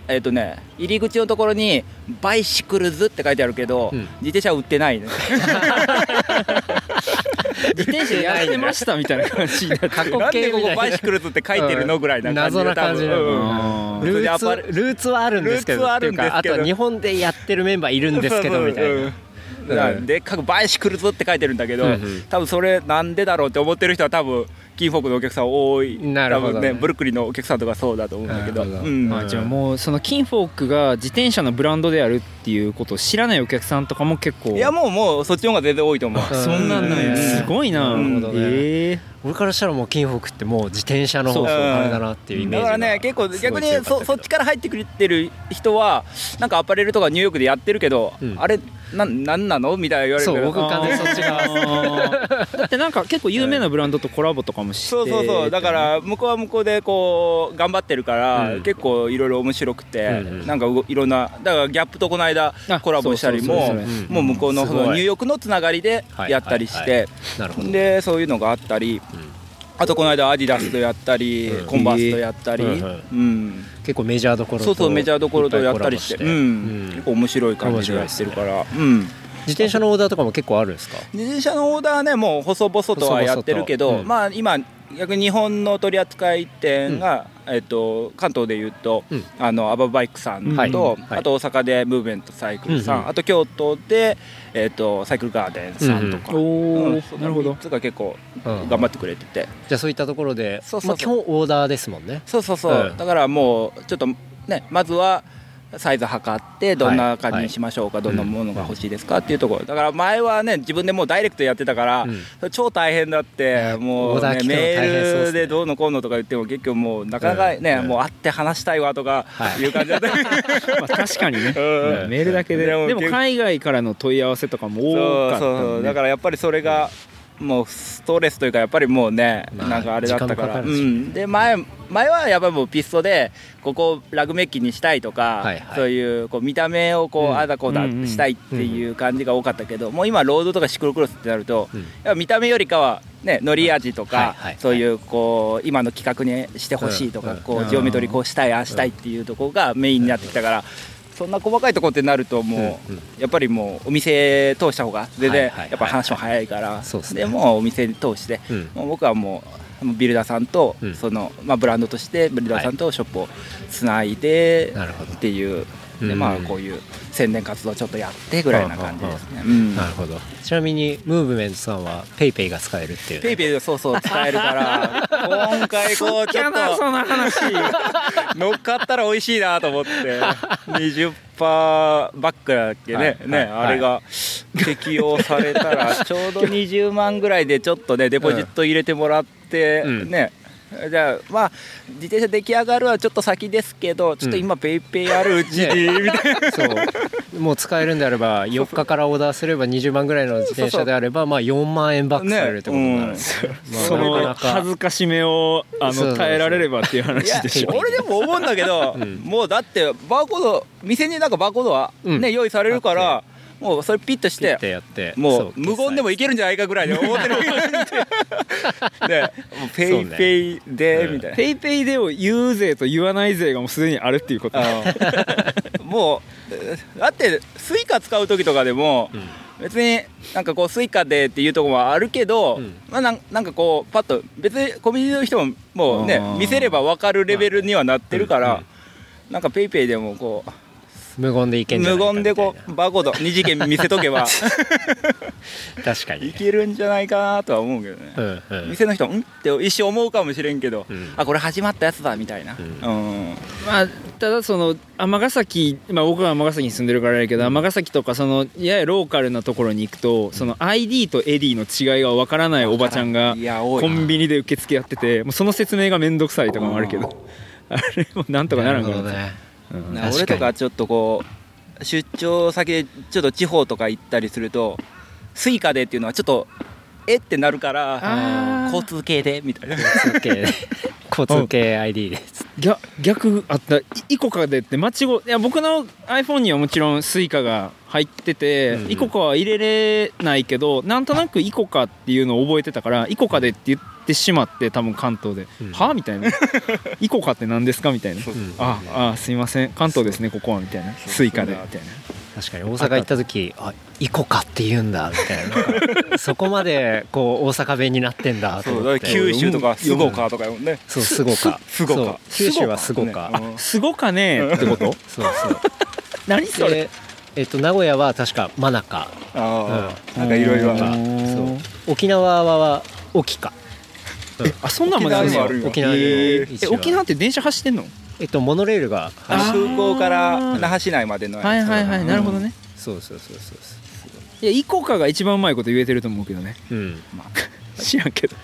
えっ、とね入り口のところに「バイシクルズ」って書いてあるけど、うん。自転車は売ってないね 自転車やってましたみたいな感じになって過去なんでここバイシクルズって書いてるのぐらいな感じで謎な感じな多分う。んあールーツはあるんですけどルーツはあるんですあとは日本でやってるメンバーいるんですけどみたいな。でっかくバイシクルズって書いてるんだけど、うんうん。多分それなんでだろうって思ってる人は多分キンフォークのお客さん多い。なるほどね。多分ねブルックリンのお客さんとかそうだと思うんだけど。なるほど。うん。まあ、じゃあもうそのキンフォークが自転車のブランドであるっていうことを知らないお客さんとかも結構。いやもうもうそっちの方が全然多いと思う。あそんなんなんうん。やすごいな。なるほどね。え俺からしたらもうキンホークってもう自転車のあれだなっていうイメージがだからね結構逆にそそっちから入ってくれてる人はなんかアパレルとかニューヨークでやってるけど、うん。あれなんなんなの？みたいな言われる。そう僕完全にそっち側。だってなんか結構有名なブランドとコラボとかもしてそうそうそう。だから向こうは向こうでこう頑張ってるから、うん。結構いろいろ面白くて、うんうん。なんかいろんなだからギャップとこの間あコラボしたりもそうそうそうそう。うん。もう向こうのニューヨークのつながりではいやったりして、はいはいなるほど。でそういうのがあったり、あとこの間アディダスとやったり、うん。コンバースとやったり、うん。うん。結構メジャーどころとそうそうメジャーどころとやったりして結構面白い感じでやってるから、うん。自転車のオーダーとかも結構あるんですか？自転車のオーダーはねもう細々とはやってるけど、うん。まあ今逆に日本の取り扱い店が、えっと関東でいうと、うん。あのアババイクさんと、はい。はい。あと大阪でムーブメントサイクルさん、うんうん。あと京都で、えっとサイクルガーデンさんとか、おお、そのなるほど。3つが結構うん。頑張ってくれてて、じゃあそういったところでそうそうそう。まあ、基本オーダーですもんね。そうそうそう、うん。だからもうちょっとねまずはサイズ測ってどんな感じにしましょうか、はい。どんなものが欲しいですかっていうところ。だから前はね自分でもうダイレクトやってたから、超大変だってもう、メールでどうのこうのとか言っても結局もうなかなかね、うん。もう会って話したいわとかはい。いう感じだった、まあ、確かにね、うん。メールだけで。でもでも海外からの問い合わせとかも多かったそうそう。だからやっぱりそれがもうストレスというかやっぱりもうね、まあなんかあれだったから。ね。うん、で前前はやっぱりもうピストでここをラグメッキにしたいとか、はいはい。そういうこう見た目をこう、うん。ああだこうだうんうんしたいっていう感じが多かったけど、もう今ロードとかシクロクロスってなると、うん。見た目よりかはね乗り味とか、そういうこう今の企画にしてほしいとか、うん。こううんジオメトリこうしたいああしたいっていうところがメインになってきたから。そんな細かいところってなるともう、うんうん。やっぱりもうお店通した方が全然やっぱ話も早いから、そうっすね。でもうお店に通して、うん。もう僕はもうビルダーさんと、うん。そのまあ、ブランドとしてビルダーさんとショップをつないで、っていう。でうん。まあこういう宣伝活動ちょっとやってぐらいな感じですね。うん。なるほど。ちなみにムーブメントさんは PayPay ペイペイが使えるっていうね、ペイペイでそうそう使えるから 今回こうちょっとその話乗っかったら美味しいなと思って。20%バックだっけね、はい。ね、はい。あれが適用されたらちょうど20万ぐらいでちょっとねデポジット入れてもらって、うん。ね じゃあまあ自転車出来上がるはちょっと先ですけどちょっと今 PayPay あるうちに、みたいなそう。もう使えるんであれば4日からオーダーすれば20万ぐらいの自転車であればまあ4万円バックされるってことになるんですよ、まあそのなかなか。恥ずかしめをあの耐えられればっていう話でしょ。俺でも思うんだけど、うん。もうだってバーコード店になんかバーコードはね、うん。用意されるからもうそれピッとしてピッてやってもそう無言でもいけるんじゃないかぐらいで思ってるで。もう PayPay でみたいな、ペイペイでを言う勢と言わない勢がもうすでにあるっていうこと。もうえだって Suica 使う時とかでも、うん。別になんかこう Suica でっていうところもあるけど、うん。まあ、なんなんかこうパッと別にコミュニティの人ももうね見せれば分かるレベルにはなってるから、うん。うん。なんか PayPay でもこう無言でいけんじゃ無ないか言でこうバーコード二次元見せとけば。な 確かにいけるんじゃないかなとは思うけどね、うんうん。店の人もん？って一瞬思うかもしれんけど、うん。あこれ始まったやつだみたいな、ううん。まあただその尼崎、まあ、僕は尼崎に住んでるからやけど尼崎とかそのややローカルなところに行くとその ID とエディの違いがわからないおばちゃんがいや多いコンビニで受付やっててもうその説明が面倒くさいとかもあるけど。あれもなんとかならんかななるほどねうん。俺とかちょっとこう出張先でちょっと地方とか行ったりすると Suica でっていうのはちょっとえってなるから交通系でみたいな。交通系 交通系 ID です。うん。イコカは入れれないけどなんとなくイコカっていうのを覚えてたからイコカでって言ってしまって多分関東で「うん。はあ?」みたいな「イコカって何ですか?」みたいな。うんああすいません。関東ですねここはみたいな。スイカでみたいな。確かに大阪行った時あイコカって言うんだみたいな。なんかそこまでこう大阪弁になってんだと思って。九州とかスゴカとかもね。そうすごか。すごか。九州はすごか。すごか。ね。ってこと？そ うそう。何それ？でえっと名古屋は確か真中。ああなんかいろいろとかそう。沖縄は沖かあそんなんまであるんや沖縄え沖縄って電車走ってんの？えっとモノレールが空港から那覇市内までのやつ。はいはいはいなるほどね。そうそうそうそういやイコカが一番うまいこと言えてると思うけどね。そううん 知らんけど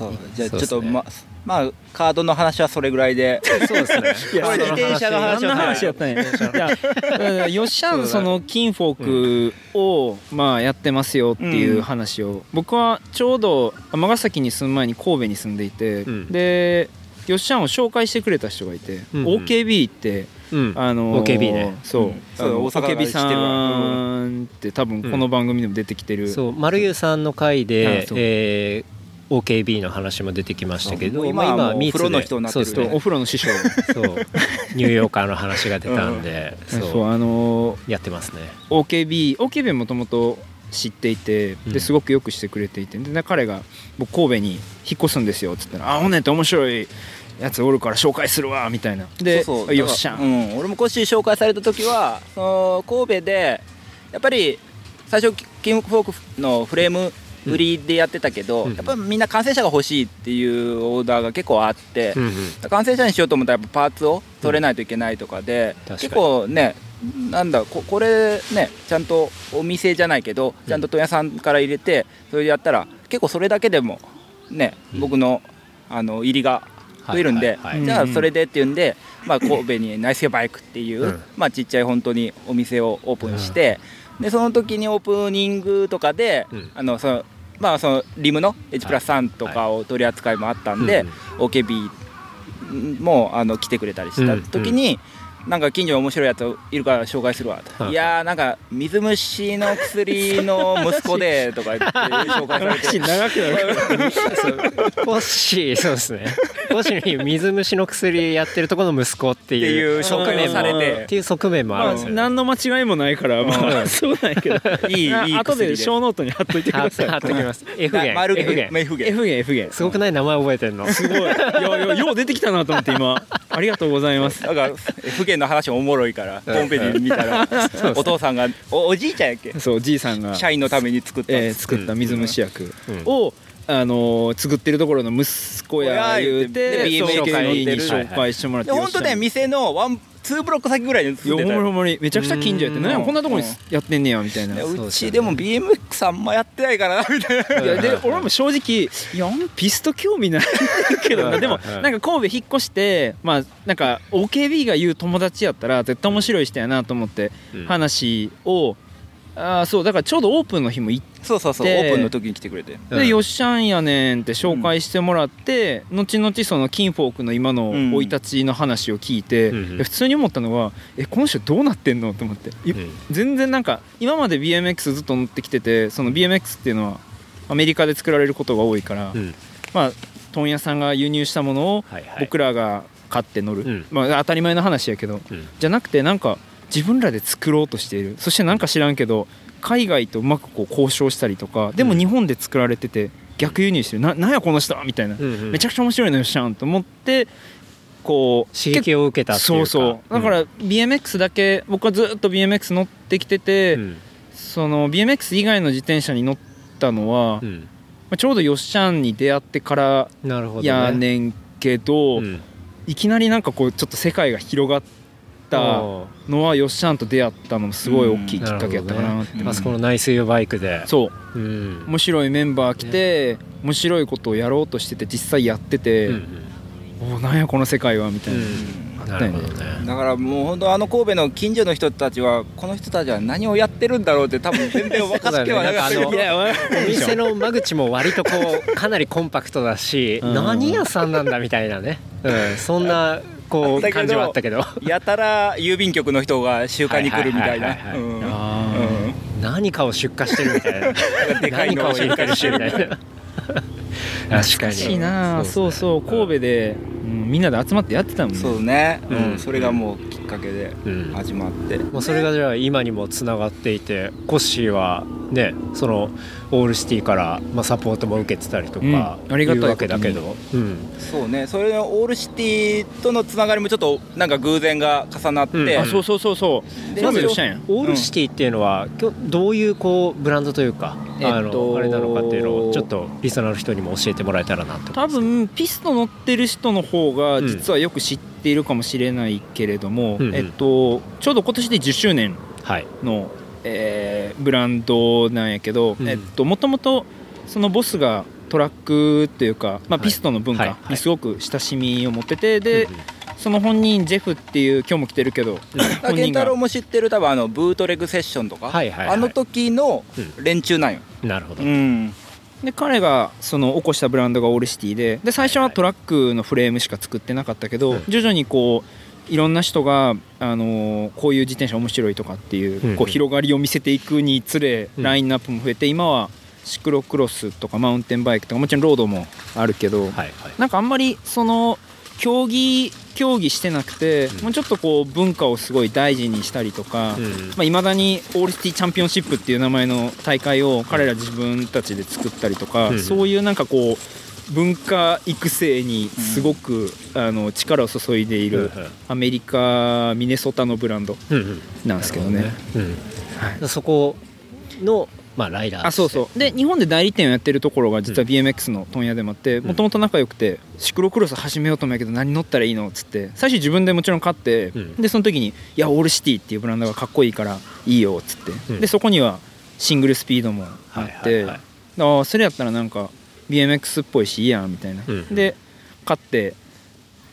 そう。じゃあちょっとままあカードの話はそれぐらいで。そうですね。自転車の話あんな話やったんや。いや、よっしゃん、その、金フォークを、まあ、やってますよっていう話を、僕はちょうど、尼崎に住む前に神戸に住んでいて、うん。で、よっしゃんを紹介してくれた人がいて、OKB って、うん。あのー OKB ね。そう、そう OKB さんって多分この番組でも出てきてる、そう。丸湯さんの回でえー OKB の話も出てきましたけど今はもうミーツでプロの人になってるね。そうお風呂の師匠。そう。そうニューヨーカーの話が出たんで、そう。そうあのーやってますね。OKB OKB もともと知っていてうん。ですごくよくしてくれていてで彼が「僕神戸に引っ越すんですよ」っつったら「あほんねんって面白いやつおるから紹介するわ」みたいな。でそうそう。よっしゃうん、俺もコッシー紹介された時はその神戸でやっぱり最初キングフォークのフレーム売りでやってたけど、うん。やっぱりみんな完成車が欲しいっていうオーダーが結構あって、うんうん。完成車にしようと思ったらやっぱパーツを取れないといけないとかで、確かに。結構ねなんだここれねちゃんとお店じゃないけどちゃんと問屋さんから入れてそれでやったら結構それだけでもね、うん。僕のあの入りが増えるんで、じゃあそれでっていうんで、まあ、神戸にナイスケバイクっていう、うん。まあ、ちっちゃい本当にお店をオープンして、でその時にオープニングとかで、うん。あのそのまあ、そのリムの H プラス3とかを取り扱いもあったんで、OKB もあの来てくれたりした時に、なんか近所に面白いやついるから紹介するわと、はい。いやーなんか水虫の薬の息子でとか言って紹介されて。話長くなる。そうコッシーそうですね。ゴシに水虫の薬やってるところの息子っていう。っていう側面されて。っていう側面もあまあるんですよ。ね。何の間違いもないからまあ。そうなんやけど。いいいい薬で。後で小ノートに貼っといてく貼っださい。貼っときます。F 弦。丸 F 弦。F 弦 F 弦 F 弦すごくない名前覚えてんの。すごい。いやいやよう出てきたなと思って今。ありがとうございます。だから F 弦の話おもろいからホームページ見たら。お父さんがおおじいちゃんやっけ？そうじいさんが。社員のために作った。えー作った水虫薬。うん。を、あのー作ってるところの息子や言うてで BMX 紹介に紹介してもらってで本当ね店のワンツーブロック先ぐらいに住んでたよ。まにほんまに。めちゃくちゃ近所やってうん。何やこんなとこにやってんねやみたいな。うちでも BMX あんまやってないからなみたいな。やで俺も正直いやピスト興味ないけどな。でもうん。なんか神戸引っ越してまあなんか OKB が言う友達やったら絶対面白い人やなと思ってうん。話をあーそうだからちょうどオープンの日も行っそうそうそうオでープンの時に来てくれて。うん。で、よっしゃんやねんって紹介してもらって、後々その Kinfolk の今のうん。生い立ちの話を聞いて、うん普通に思ったのはえこの人どうなってんの？と思って、いうん。全然なんか今まで BMX ずっと乗ってきててその BMX っていうのはアメリカで作られることが多いから、うん。まあ問屋さんが輸入したものをはいはい。僕らが買って乗る、うん。まあ、当たり前の話やけど。うん。じゃなくてなんか自分らで作ろうとしている。そしてなんか知らんけど海外とうまくこう交渉したりとかでもうん日本で作られてて逆輸入してる。ななんやこの人みたいな、うんうん。めちゃくちゃ面白いのよっしゃんと思ってこう刺激を受けたっていうか。そうそう。だから、BMX だけ僕はずっと BMX 乗ってきてて、うん。その BMX 以外の自転車に乗ったのは、まうん。あちょうどよっしゃんに出会ってから。やねんけど、うん。いきなりなんかこうちょっと世界が広がったのはよっしゃんと出会ったのもすごい大きいきっかけやったかなって、う。ん。あそこの内水用バイクで。そう。うん。面白いメンバー来て、面白いことをやろうとしてて実際やってて、うんおおなんやこの世界はみたいな、うん。あったよね。ね。だからもう本当あの神戸の近所の人たちはこの人たちは何をやってるんだろうって多分全然分かってはなかったけど そうだいやわかお店の間口も割とこうかなりコンパクトだし、うん。何屋さんなんだみたいなね、うん、そんなこう感じはあったけど。やたら郵便局の人が集会に来るみたいな。何かを出荷してるみたいな。でかいのを何かを入れたりしてるみたいな。確か懐かしいな。にそう。そう神戸で、うんみんなで集まってやってたもんね。そうね、ううん。ん、それがもうきっかけでうん。始まって、もうそれがじゃあ今にもつながっていてコッシーはねそのオールシティから、まあ、サポートも受けてたりとか、うん。ありがたいわけだけど、うん。そうね。それのオールシティとのつながりもちょっとなんか偶然が重なって、うん。あそうそうそうそう。でオールシティっていうのは、今日どういうこうブランドというか、えっとあのあれなのかっていうのをちょっとリスナーの人にも教えてもらえたらなと多分ピスト乗ってる人の方が実はよく知っているかもしれないけれども、うんうん。えっと、ちょうど今年で10周年はい。の、えーブランドなんやけどうん。えっともともとそのボスがトラックっていうか、まあ、はい。ピストの文化はい。はい。にすごく親しみを持っててで、うんその本人ジェフっていう今日も来てるけど、健太郎も知ってる多分あのブートレグセッションとか、はいはいはい。あの時の連中なんよ、なるほど、うん。で彼がその起こしたブランドがオールシティでで最初はトラックのフレームしか作ってなかったけど、うん。徐々にこういろんな人が、あのーこういう自転車面白いとかっていう,、うんこう広がりを見せていくにつれ、うん。ラインナップも増えて今はシクロクロスとかマウンテンバイクとかもちろんロードもあるけど、はいはい。なんかあんまりその競技競技してなくて、うん。もうちょっとこう文化をすごい大事にしたりとか、うん。まあ、未だにオールシティチャンピオンシップっていう名前の大会を彼ら自分たちで作ったりとか、うん。そういうなんかこう文化育成にすごく、あの力を注いでいるアメリカミネソタのブランドうんうん。なんですけどね。そこの、まあ、ライダーあそうそう。で日本で代理店をやってるところが実は BMX の問屋でもあってん。もともと仲良くてシクロクロス始めようと思うけど何乗ったらいいのっつって最初自分でもちろん買って、うん。でその時に「いやオールシティっていうブランドがかっこいいからいいよ」っつって、うん。でそこにはシングルスピードもあって、ああそれやったらなんか BMX っぽいしいいやんみたいな、うん。で買って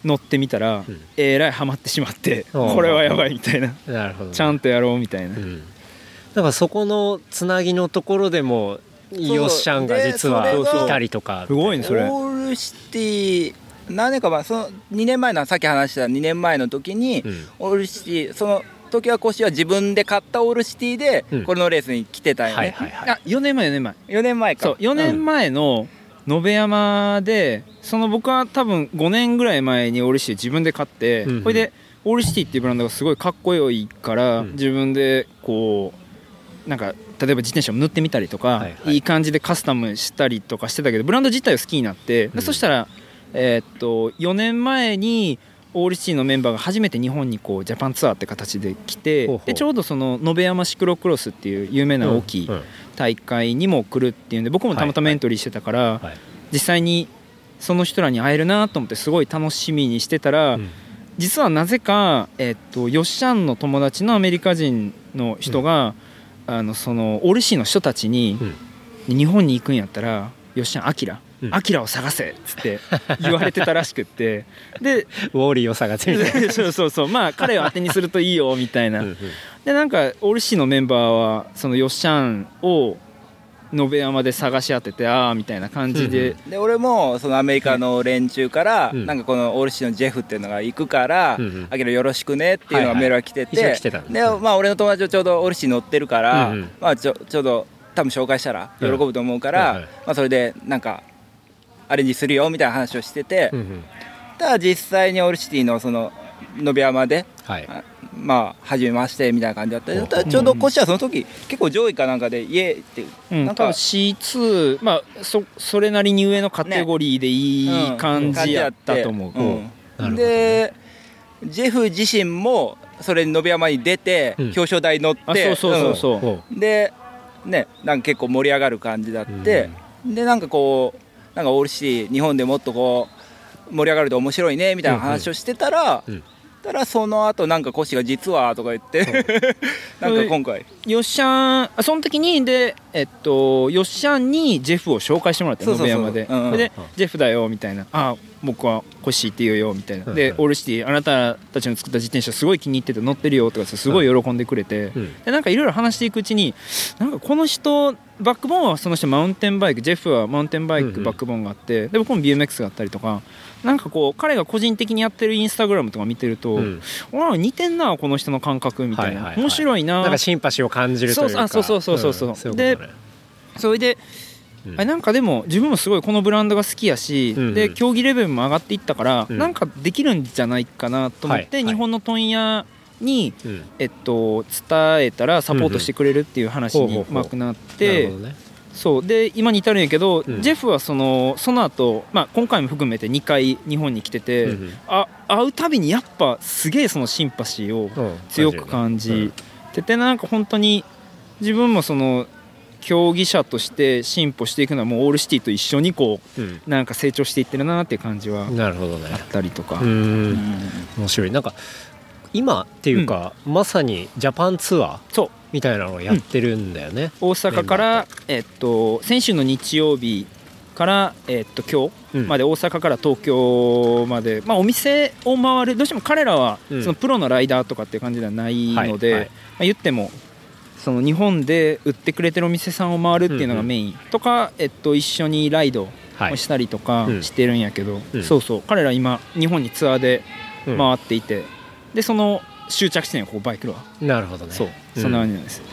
乗ってみたら、うん。えらいハマってしまってこれはやばいみたいな。なるほどね。ちゃんとやろうみたいな、うん。だからそこのつなぎのところでもヨッシャンが実はいたりとか。すごいねそれ。オールシティ何年か前その2年前のさっき話した2年前の時に、うん。オールシティその時は腰は自分で買ったオールシティでうん。これのレースに来てたよね、はいはいはい。あ4年前4年前。4年前かそう4年前の、延山でその僕は多分5年ぐらい前にオールシティ自分で買って、うん。うんこれでオールシティっていうブランドがすごいかっこよいから、うん。自分でこうなんか例えば自転車を塗ってみたりとか、はいはい。いい感じでカスタムしたりとかしてたけどブランド自体を好きになって、でうん。そしたら、えーっと4年前にオールシティのメンバーが初めて日本にこうジャパンツアーって形で来てでちょうどその延山シクロクロスっていう有名な大きいうん大会にも来るっていうんで僕もたまたまエントリーしてたから、はい。実際にその人らに会えるなと思ってすごい楽しみにしてたら、うん。実はなぜか、えっと、ヨッシャンの友達のアメリカ人の人が、あのそのオールシーの人たちに、日本に行くんやったらヨッシャンアキラうんアキラを探せっつって言われてたらしくって。でウォーリーを探せみたいな。そうそうそう。まあ彼を当てにするといいよみたいな。でなんかオールシーのメンバーはそのヨッシャンを延山で探し当ててああみたいな感じで、で俺もそのアメリカの連中から、うん。なんかこのオールシーのジェフっていうのが行くからうんうん「あけどよろしくね」っていうのがメールが来てて、でまあ俺の友達はちょうどオールシー乗ってるから、うんうん。まあちょちょうど多分紹介したら喜ぶと思うから、うん。はいはい。まあそれでなんかアレンジするよみたいな話をしてて、うんうん。ただ実際にオールシティのその延山ではい。あまあ初めましてみたいな感じだった。ほう。ただちょうどコシはその時結構上位かなんかで家ってうん、なんか多分 C2 まあそそれなりに上のカテゴリーでいい感じやったと思う、うん。なるほどね。でジェフ自身もそれに延山に出て、うん。表彰台に乗ってあそうそうそうでねなんか結構盛り上がる感じだって、でなんかこうなんかオールシティ日本でもっとこう盛り上がると面白いねみたいな話をしてたら、うんうんたらその後なんかコシが実はとか言って なんか今回。ヨッシャンあその時にでえっとヨッシャンにジェフを紹介してもらって延山で、うんうん。でうんジェフだよみたいな。あ僕はコッシーって言うよみたいな、うん。でオールシティあなたたちの作った自転車すごい気に入ってて乗ってるよとかすごい喜んでくれて、うん。でなんかいろいろ話していくうちになんかこの人バックボーンはその人マウンテンバイクジェフはマウンテンバイうんうん。クバックボーンがあって、で僕も BMX があったりとかなんかこう彼が個人的にやってるインスタグラムとか見てると、うん。あ似てんなこの人の感覚みたいな、はいはいはい。面白いな。なんかシンパシーを感じるというか。そうそうそうそうそう。そうういうことね。それで、うん。なんかでも自分もすごいこのブランドが好きやし、うんうん。で競技レベルも上がっていったから、うん。なんかできるんじゃないかなと思って、はいはい。日本の問屋に、うん。えっと、伝えたらサポートしてくれるっていう話にうんうんほうほうほう。うまくなっなてるほどねそう。で今に至るんやけど、うん。ジェフはそのその後、まあ今回も含めて2回日本に来てて、うんうん。あ会うたびにやっぱすげえそのシンパシーをうん。強く感じててなんか本当に自分もその競技者として進歩していくのはもうオールシティと一緒にこうん。うなんか成長していってるなっていう感じはなるほどね。あったりとか、うん。面白い。なんか今っていうか、まさにジャパンツアーそう。みたいなのをやってるんだよね、大阪から、えっと、先週の日曜日から、えっと、今日うん。まで大阪から東京まで、まあ、お店を回るどうしても彼らはうん。そのプロのライダーとかっていう感じではないので、はいはい。まあ、言ってもその日本で売ってくれてるお店さんを回るっていうのがメインとか、えっと、一緒にライドはい。をしたりとかうん。してるんやけど、うん。そうそう。彼ら今日本にツアーでうん。回っていて、でその終着地点がここバイクロア、なるほどね。そう。うん。そんな感じなんです、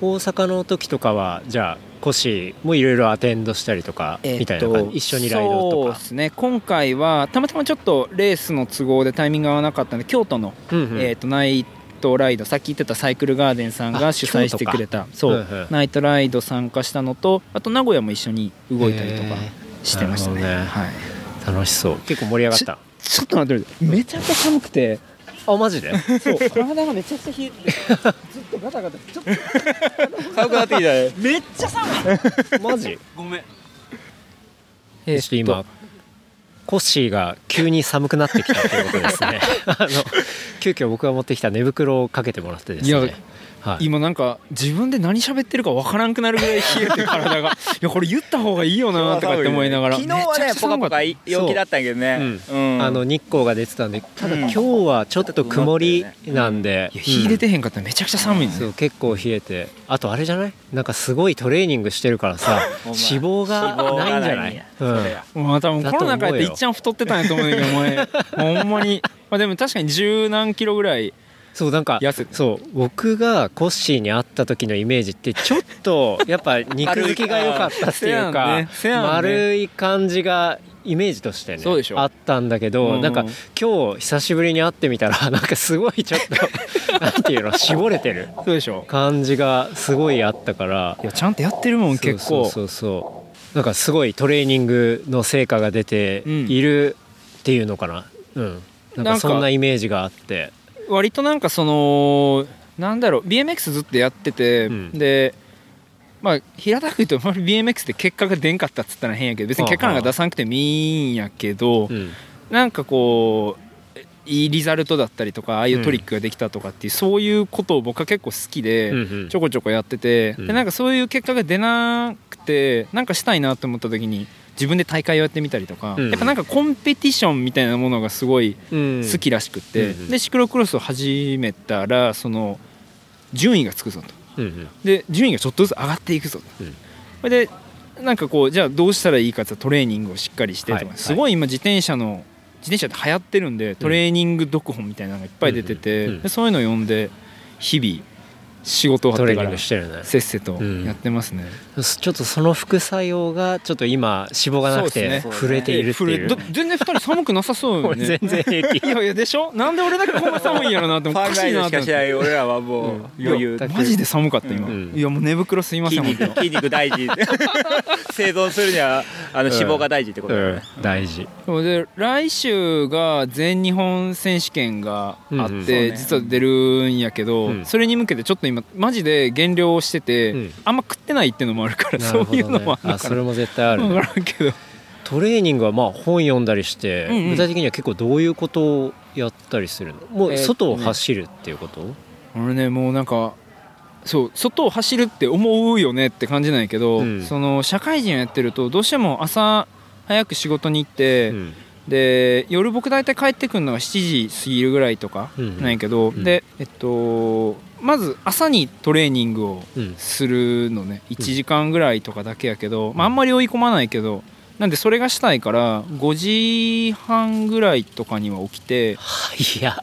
大阪の時とかはじゃあコシもいろいろアテンドしたりとか、みたいな感じ？一緒にライドとか？そうですね。今回はたまたまちょっとレースの都合でタイミングが合わなかったので京都の、うんうん。えー、とナイトライドさっき言ってたサイクルガーデンさんあが主催してくれた。そう、うんうん。ナイトライド参加したのとあと名古屋も一緒に動いたりとかへしてましたね。ね。はい、楽しそう。結構盛り上がった。ちょっと待ってめちゃくちゃ寒くてあマジで？そう。体がめちゃくちゃ冷えてずっとガタガタちょっと。寒くなってきたねめっちゃ寒いマジ？ごめん。ちょっと今コッシーが急に寒くなってきたということですね。あの急遽僕が持ってきた寝袋をかけてもらってですねはい、今なんか自分で何喋ってるかわからんくなるぐらい冷えて体が。いやこれ言った方がいいよなとかって思いながら。昨日はねポカポカ陽気だったんやけどね。うん。あの日光が出てたんでただうん。今日はちょっと曇りなんで、いや火出てへんかった。らめちゃくちゃ寒いね、そう結構冷えて。あとあれじゃない？なんかすごいトレーニングしてるからさ脂肪がないんじゃない？うん。まあ多分コロナ禍やっていっちゃん太ってたんやと思うんだけど前。ほんまに。まあでも確かに十何キロぐらいそうなんかそう僕がコッシーに会った時のイメージってちょっと やっぱ肉付きが良かったっていうか丸い感じがイメージとしてねあったんだけど、なんか今日久しぶりに会ってみたら なんかすごいちょっと なんていうの絞れてるそうでしょ。感じがすごいあったから。いやちゃんとやってるもん結構そうそうそうそう。なんかすごいトレーニングの成果が出ているっていうのかなうんなんかそんなイメージがあって割となんかそのなんだろう BMX ずっとやってて、うん。でまあ平たく言うと BMX って結果が出んかったっつったら変やけど別に結果なんか出さなくてもいいんやけど、うん。なんかこういいリザルトだったりとかああいうトリックができたとかっていう、そういうことを僕は結構好きで、うんうん。ちょこちょこやってて、うん。でなんかそういう結果が出なくてなんかしたいなと思った時に自分で大会をやってみたりとか、うん。やっぱなんかコンペティションみたいなものがすごいうん。好きらしくって、うんうん。でシクロクロスを始めたらその順位がつくぞと。うんうん。で順位がちょっとずつ上がっていくぞと、うん。それでなんかこうじゃあどうしたらいいかってトレーニングをしっかりしてとか、はいすごい今自転車の自転車って流行ってるんでトレーニング読本みたいなのがいっぱい出てて、そういうのを読んで日々仕事終わってからせっせとやってますね、ちょっとその副作用がちょっと今脂肪がなくてそうですね。触れているっていう。えふれ全然2人寒くなさそうよ俺ね。全然平気。いやいやでしょ？なんで俺だけこんな寒いんやろなって おかしいなって。思ってい俺らはもう余裕いやマジで寒かった今、うん。いやもう寝袋すいません。筋肉筋肉大事。生存するにはあの脂肪が大事ってことだよね、大事。で来週が全日本選手権があって、うんうん。そうね実は出るんやけど、うん。それに向けてちょっと今マジで減量をしてて、うん。あんま食ってないっていうのもあるから、なそういうのもあるそれも絶対ある。分ねからんけど。トレーニングはまあ本読んだりして、うんうん。具体的には結構どういうことをやったりするの？もう外を走るっていうこと、俺ねもうなんかそう外を走るって思うよねって感じなんやけど、うん。その社会人やってるとどうしても朝早く仕事に行って、うん。で夜僕大体帰ってくるのが7時過ぎるぐらいとかなんやけど、うん。でえっとまず朝にトレーニングをうんするのね。1時間ぐらいとかだけやけど、まあ、あんまり追い込まないけどなんでそれがしたいから5時半ぐらいとかには起きていや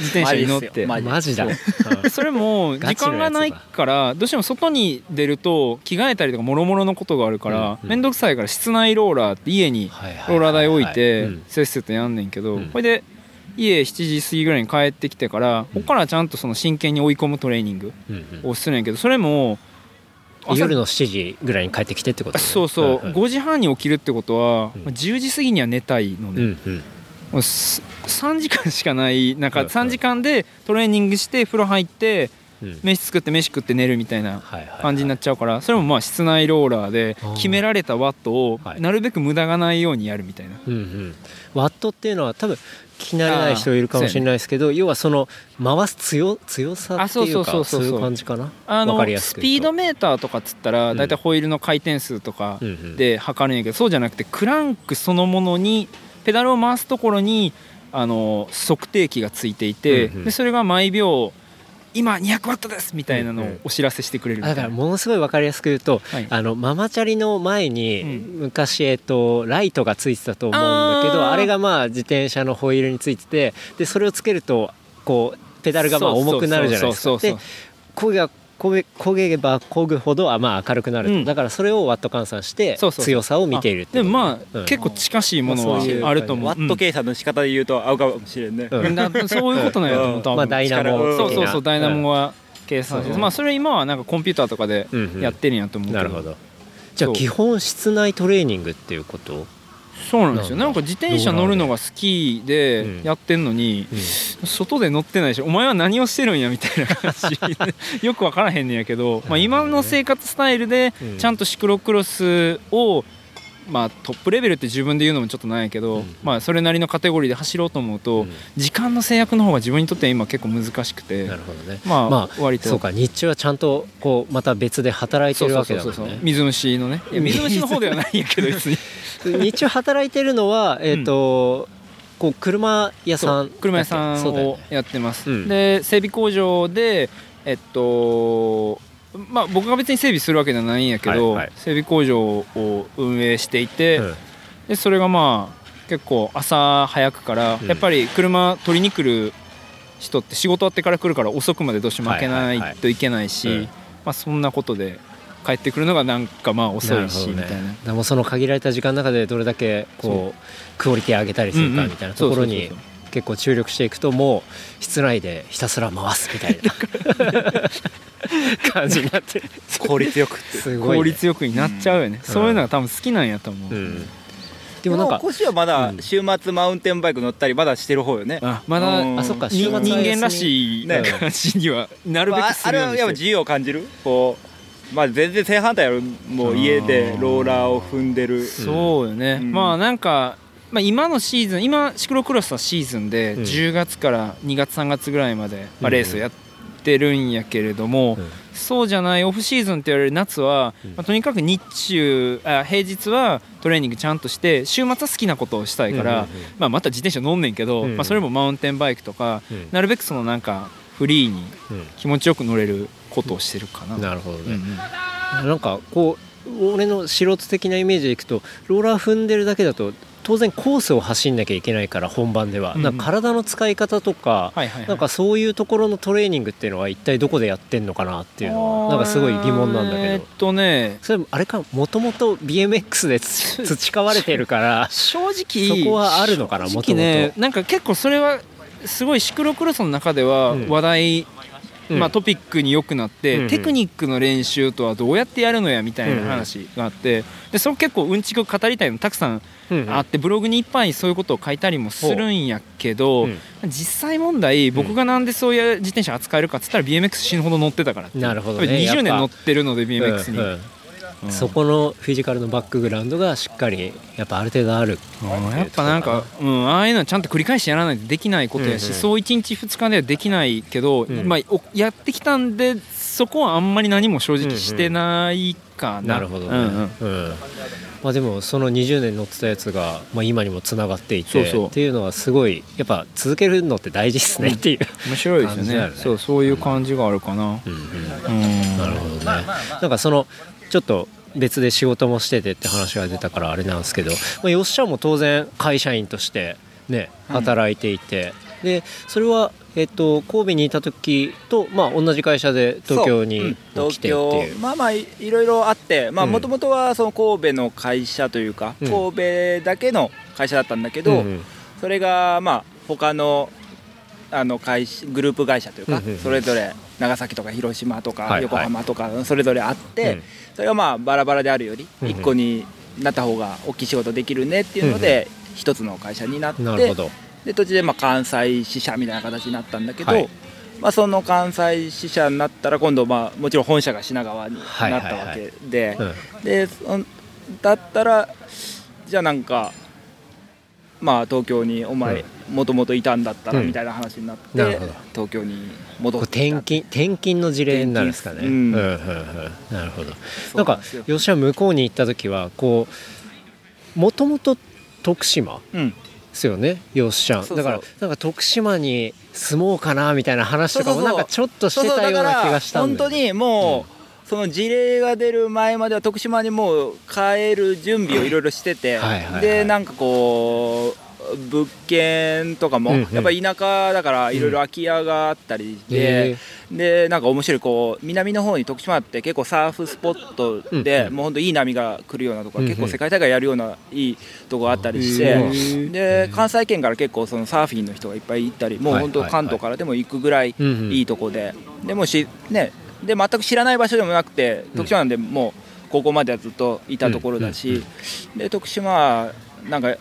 自転車に乗って。マジマジだ。でそれもガ時間がないからどうしても外に出ると着替えたりとかもろもろのことがあるからうん。うん。面倒くさいから室内ローラーって家にローラー台置いてうん。せっせとやんねんけどうん。これで家7時過ぎぐらいに帰ってきてからここからちゃんとその真剣に追い込むトレーニングをするんやけどそれも朝夜の7時ぐらいに帰ってきてってこと、ね、そうそう、んん。5時半に起きるってことは、うん。まあ10時過ぎには寝たいのね、うんうん。もうす3時間しかない中うん3時間でトレーニングして風呂入ってうん。飯作って飯食って寝るみたいな感じになっちゃうからそれもまあ室内ローラーで決められたワットをはい。なるべく無駄がないようにやるみたいな。うんうん、ワットっていうのは多分聞き慣れない人いるかもしれないですけど、要はその回す強強さっていうかあそういう感じかな。あのスピードメーターとかっつったらうん。大体ホイールの回転数とかうんうん。で測るんやけどそうじゃなくてクランクそのものにペダルを回すところにあの測定器がついていて、うんうん。でそれが毎秒今200ワットですみたいなのをお知らせしてくれるだからものすごい分かりやすく言うと、はい。あのママチャリの前にうん。昔、えっと、ライトがついてたと思うんだけどあれがまあ自転車のホイールについててでそれをつけるとこうペダルがまあ重くなるじゃないですか。で焦げ焦げれば焦ぐほどあまあ明るくなると、うん。だからそれをワット換算してそうそうそう。強さを見ているっていうでもまあ、うん。結構近しいものはまあそういうあると思う、ワット計算の仕方で言うと合うかもしれんね、うん。そういうことなんやと思う多分。まあダイナモ。的な。そうそうそうダイナモは計算して、うんまあそれ今はなんかコンピューターとかでうんうんやってるんやと思うけど、なるほど。じゃあ基本室内トレーニングっていうこと、そうなんですよ。なんか自転車乗るのが好きでうん。やってんのに、外で乗ってないしお前は何をしてるんやみたいな感じ よく分からへんねんやけど、まあ、今の生活スタイルでうん。ちゃんとシクロクロスをまあトップレベルって自分で言うのもちょっとなんやけど、うん。まあそれなりのカテゴリーで走ろうと思うと、うん。時間の制約の方が自分にとっては今結構難しくてなるほどね。まあ、まあ割と。そうか日中はちゃんとこうまた別で働いてるわけだもんね。水虫のね。水虫の方ではないんやけど別に。日中働いてるのはえっ、と、こう車屋さん。車屋さんをやってます、うん。で整備工場でえっとまあ僕が別に整備するわけじゃないんやけど、はいはい。整備工場を運営していて、うん。でそれがまあ結構朝早くから、うん。やっぱり車取りに来る人って仕事終わってから来るから遅くまでどうしても開けなはいといけないし、うんまあ、そんなことで帰ってくるのがなんかまあ遅いしみたいな。でもその限られた時間の中でどれだけこうクオリティ上げたりするかみたいなところに結構注力していくともう室内でひたすら回すみたいな。感じになって。効率よくすごい、ね、効率よくになっちゃうよね、ん。そういうのが多分好きなんやと思う、うん、ででももなんか腰はまだうん。週末マウンテンバイク乗ったりまだしてる方よね。あまだうん。あそっかに週末人間らしいね感じにはなるべまあくすあれるように。してるはやっぱ自由を感じる？こうまあ全然正反対やろもう家でローラーを踏んでる。そうよね、うん。まあなんか、まあ、今のシーズン今シクロクロスのシーズンでうん。10月から2月3月ぐらいまで、まあ、うん。レースをやってるんやけれども、うん。そうじゃないオフシーズンって言われる夏は、うん。まあ、とにかく日中あ平日はトレーニングちゃんとして週末は好きなことをしたいから、まあ、また自転車乗んねんけど、うん。まあ、それもマウンテンバイクとか、うん。なるべくそのなんかフリーにう気持ちよく乗れることをしてるかな。ん、なるほどね、うんうん。なんかこう俺の素人的なイメージでいくとローラー踏んでるだけだと当然コースを走んなきゃいけないから本番では、うんうん。なんか体の使い方とか、はいはいはい。なんかそういうところのトレーニングっていうのは一体どこでやってんのかなっていうのはなんかすごい疑問なんだけど。えーっとね。それあれかもともと BMX でつ培われてるから 正直そこはあるのかな正もとも直ねとなんか結構それはすごいシクロクロスの中ではうん。話題、うんまあ、トピックによくなって、テクニックの練習とはどうやってやるのやみたいな話があってでそれ結構うんちく語りたいのたくさんあってブログにいっぱいそういうことを書いたりもするんやけど、う。ん実際問題僕がなんでそういう自転車扱えるかっつったら BMX 死ぬほど乗ってたからなるほどね。20年乗ってるので BMX に、うん。うんうんそこのフィジカルのバックグラウンドがしっかりやっぱある程度あるうん。やっぱなんか、うん、ああいうのはちゃんと繰り返しやらないとできないことやし、うん。うんそう1日2日ではできないけど、うん。まあ、おやってきたんでそこはあんまり何も正直してないかな。なるほどね、うんうん。うん。まあ、でもその20年乗ってたやつが、まあ、今にもつながっていてそうそう。っていうのはすごいやっぱ続けるのって大事ですねっていう、面白いですよね。ね。そうそういう感じがあるかな。うんうん。うん。なるほどね。なんかそのちょっと別で仕事もしててって話が出たからあれなんですけど、まあ、よっしゃも当然会社員としてね働いていて、でそれは、えっと神戸にいた時と、まあ、同じ会社で東京に来てっていう。まあまあいいろいろあってもともとはその神戸の会社というか、うん。神戸だけの会社だったんだけど、うんうん。それがまあ他のあの会社グループ会社というか、うんうんうん。それぞれ長崎とか広島とかはいはい。横浜とかそれぞれあって、うんそれがまあバラバラであるよりうんうん。一個になった方が大きい仕事できるねっていうので一つの会社になってで途中でまあ関西支社みたいな形になったんだけど、はい。まあ、その関西支社になったら今度まあもちろん本社が品川にないったわけで、うんでそんだったらじゃあなんかまあ東京にお前もともといたんだったらうん。みたいな話になって、東京に戻って転勤転勤の事例になるんですかね。うん。うんうんうん。なるほど。なんか吉田向こうに行った時はこうもともと徳島うん。ですよね吉ちゃん。だからなんか徳島に住もうかなみたいな話とかもなんかちょっとしてたような気がしたんだよね。本当にもう、その事例が出る前までは徳島にもう帰る準備をいろいろしててはいはいはい。でなんかこう物件とかも、やっぱ田舎だからいろいろ空き家があったりへで、でなんか面白いこう南の方に徳島って結構サーフスポットで、もう本当いい波が来るようなところ、うんうん。結構世界大会やるようないいとこがあったりしへて、ーで関西圏から結構そのサーフィンの人がいっぱい行ったりもう本当関東からでも行くぐらいいいとこで、でもしねで全く知らない場所でもなくて徳島なんでもう高校まではずっといたところだし、で徳島はなんか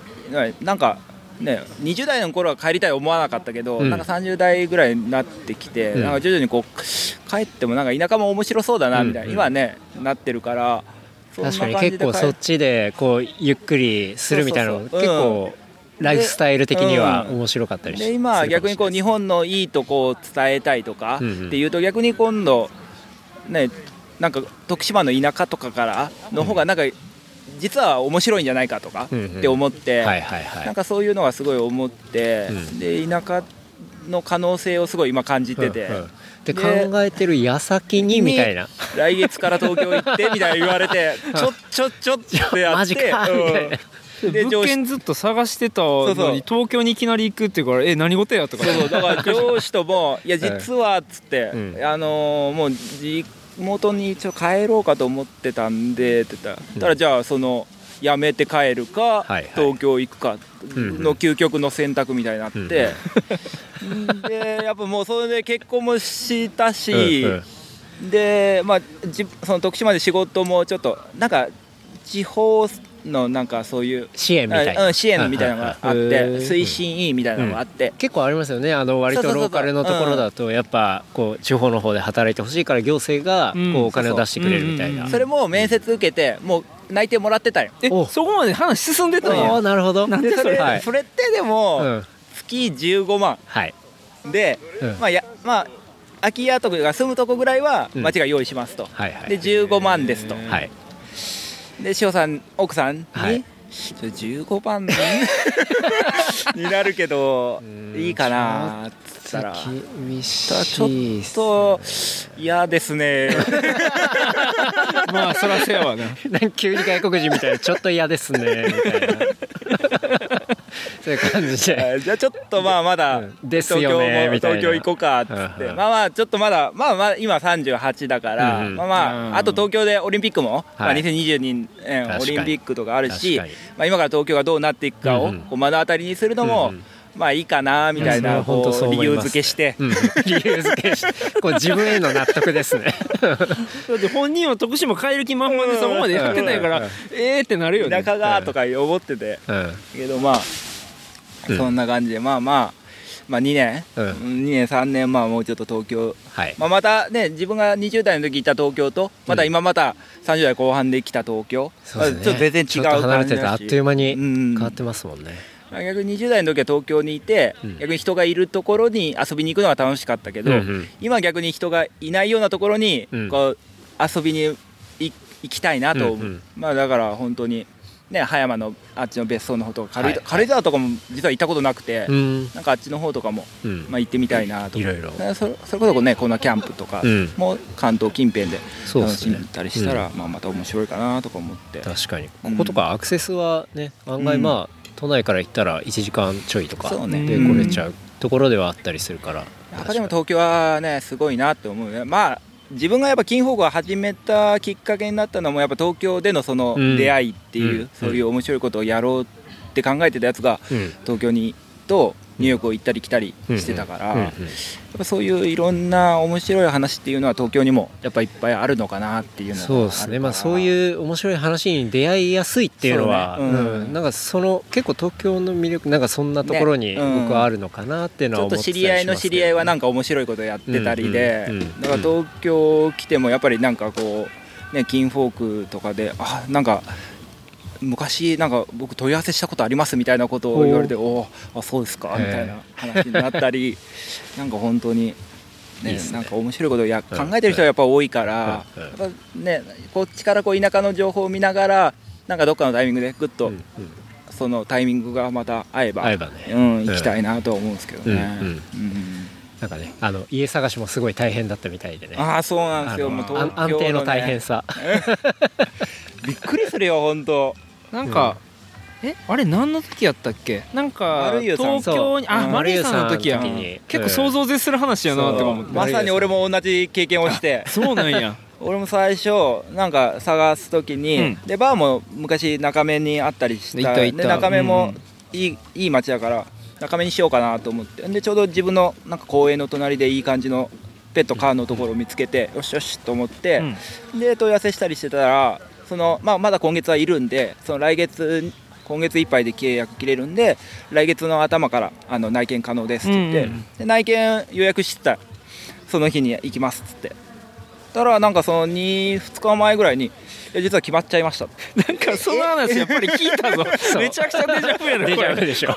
なんかね20代の頃は帰りたい思わなかったけど、うん。なんか30代ぐらいになってきて、うん。なんか徐々にこう帰ってもなんか田舎も面白そうだなみたいな、うん。うん今はねなってるから確かに結構そっちでこうゆっくりするみたいなの結構ライフスタイル的にはうん。面白かったりしで今は逆にこう日本本のいいとこを伝えたいとかうんうん。っていうと逆に今度ねなんか徳島の田舎とかからの方がなんか実は面白いんじゃないかとかうんうん。って思って、なんかそういうのはすごい思って、うん。で田舎の可能性をすごい今感じてて、考えてる矢先にみたいな。来月から東京行ってみたいな言われて ちょちょちょってやって。マジか。みたいな。で物件ずっと探してたのそうそう。に東京にいきなり行くっていうからえ何事やとか。そうそう。だから上司とも「いや 実は」っつって、うん。あのーもう地元にちょっと帰ろうかと思ってたんでって言ったら、たらじゃあその辞めて帰るか、はいはい。東京行くかうんの究極の選択みたいになって、でやっぱもうそれで結婚もしたし、うんうん。でまあじその徳島で仕事もちょっとなんか地方のなんかそういう支援みたいな。うん支援みたいなのがあって推進委員みたいなのがあって、結構ありますよね。あの割とローカルのところだとやっぱこう地方の方で働いてほしいから行政がうん。こうお金を出してくれるみたいな。うんそれも面接受けてもう内定もらってたよ。えお。そこまで話進んでたんああやなるほど。でそれ,、はい。それってでも、うん。月15万。はい。で、うん。まあやまあ空き家とかが住むとこぐらいはうん。町が用意しますと、はいはい。で15万ですと、はいで塩さん奥さんに、はい。ちょ15万になるけどうん。いいかなっつったら厳しただちょっと嫌ですね。まあそらせやわな。なんか急に外国人みたいな。ちょっと嫌ですね。みたいな そういう感じで。あじゃあちょっとまあまだうん。ですよね東京も東京行こうかっつってまあまあちょっまあまだまあまあ今38だから、まあまあ、うん。あと東京でオリンピックも、まあ、はい2022年オリンピックとかあるし、まあ、今から東京がどうなっていくかを目の当たりにするのも、うんうんまあいいかなみたいうんな本当そうこう理由付けして、うん。理由付けして。こう自分への納得ですね。だって本人は徳島帰る気満々でそこまでやってないからうん。えーってなるよね。田舎がとか思ってて。うん。けどまあ、うん。そんな感じでまあまあまあ2年、うん。2年3年まあもうちょっと東京。はい。まあ、またね自分が20代の時いた東京とまた今また30代後半で来た東京、そうですね。まあちょっと全然違うちょっと離れててあっ感じだしという間にうん。変わってますもんね。まあ逆に20代の時は東京にいて、うん。逆に人がいるところに遊びに行くのは楽しかったけど、うんうん。今逆に人がいないようなところにうん。こう遊びにい行きたいなと思う、うんうん。まあだから本当にね葉山のあっちの別荘の方とか軽井,、はい。沢とかも実は行ったことなくて、うん。なんかあっちの方とかも、うん。まあ、行ってみたいなと。いろいろ。そそれこそねこんなキャンプとかうん。も関東近辺で楽しんだりしたら、まあ、また面白いかなとか思って。確かに。こことかアクセスはね案外まあ都内から行ったら1時間ちょいとかで来れちゃうところではあったりするから。やっぱでも東京はねすごいなって思う。ねまあ自分がやっぱ金宝を始めたきっかけになったのもやっぱ東京でのそのうん。出会いっていう、うん。そういう面白いことをやろうって考えてたやつがうん。東京にとニューヨークを行ったり来たりしてたから、やっぱそういういろんな面白い話っていうのは東京にもやっぱいっぱいあるのかなっていうのがそうですね。まあそうういう面白い話に出会いやすいっていうのはそうねうん。うん。なんかその結構東京の魅力なんかそんなところに僕はあるのかなっていうのちょっとは思ってたり知り合いの知り合いはなんかか面白いことやってたりで、だから東京来てもやっぱりなんかこうね金フォークとかであなんか昔なんか僕問い合わせしたことありますみたいなことを言われておおあそうですかみたいな話になったり なんか本当にねなんか面白いことをやうん。考えてる人がやっぱ多いから、ねこっちからこう田舎の情報を見ながらなんかどっかのタイミングでグッとそのタイミングがまた合えば、会えばね。うん、行きたいなとは思うんですけどね。うん。なんかねあの家探しもすごい大変だったみたいでね。ああそうなんですよ。もう東京安安定の大変ささ。びっくりするよ本当なんか、え？あれ何の時やったっけ？なんか東京にあマリーさんの時や結構想像絶する話やなとか思って。まさに俺も同じ経験をして。そうなんや。俺も最初なんか探す時に、うん。でバーも昔中目にあったりした。で中目もうんいい,、いい街だから中目にしようかなと思って。でちょうど自分のなんか公園の隣でいい感じのペットカーのところを見つけて、よしよしと思って、で問い合わせしたりしてたらその、まあ、まだ今月はいるんでその来月今月いっぱいで契約切れるんで来月の頭からあの内見可能ですって言って、うんうんで内見予約してたその日に行きますっつって。たらなんかその 2, 2日前ぐらいにいや実は決まっちゃいました なんかその話やっぱり聞いたぞ。めちゃくちゃデジャブやなデジャブでしょ。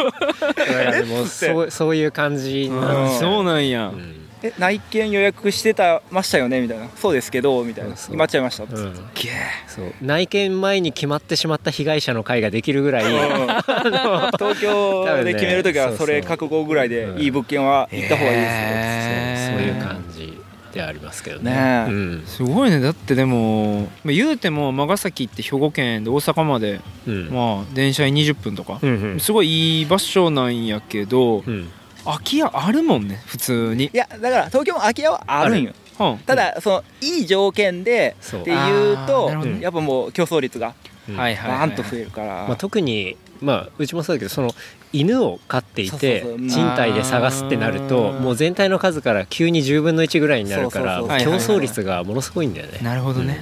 そうそういう感じうな。んんそうなんや、うんえ内見予約してたましたよねみたいな。そうですけどみたいな。決まっちゃいましたって、うん。ゲそう。内見前に決まってしまった被害者の会ができるぐらいー 東京で決めるときはそれ覚悟ぐらいでいい物件は行った方がいいですよ、へーそう。そういう感じでありますけどね。ねえ。うん。すごいね。だってでもまあ言うても尼崎って兵庫県で大阪までうん。まあ電車に20分とか。うんうん。すごいいい場所なんやけどうん空き家あるもんね普通に。いやだから東京も空き家はあるんよ。うん。ただそのいい条件でっていうとやっぱもう競争率がバーンと増えるから。まあ、特に、まあ、うちもそうだけどその犬を飼っていて賃貸で探すってなるともう全体の数から急に10分の1ぐらいになるから競争率がものすごいんだよね。なるほどね。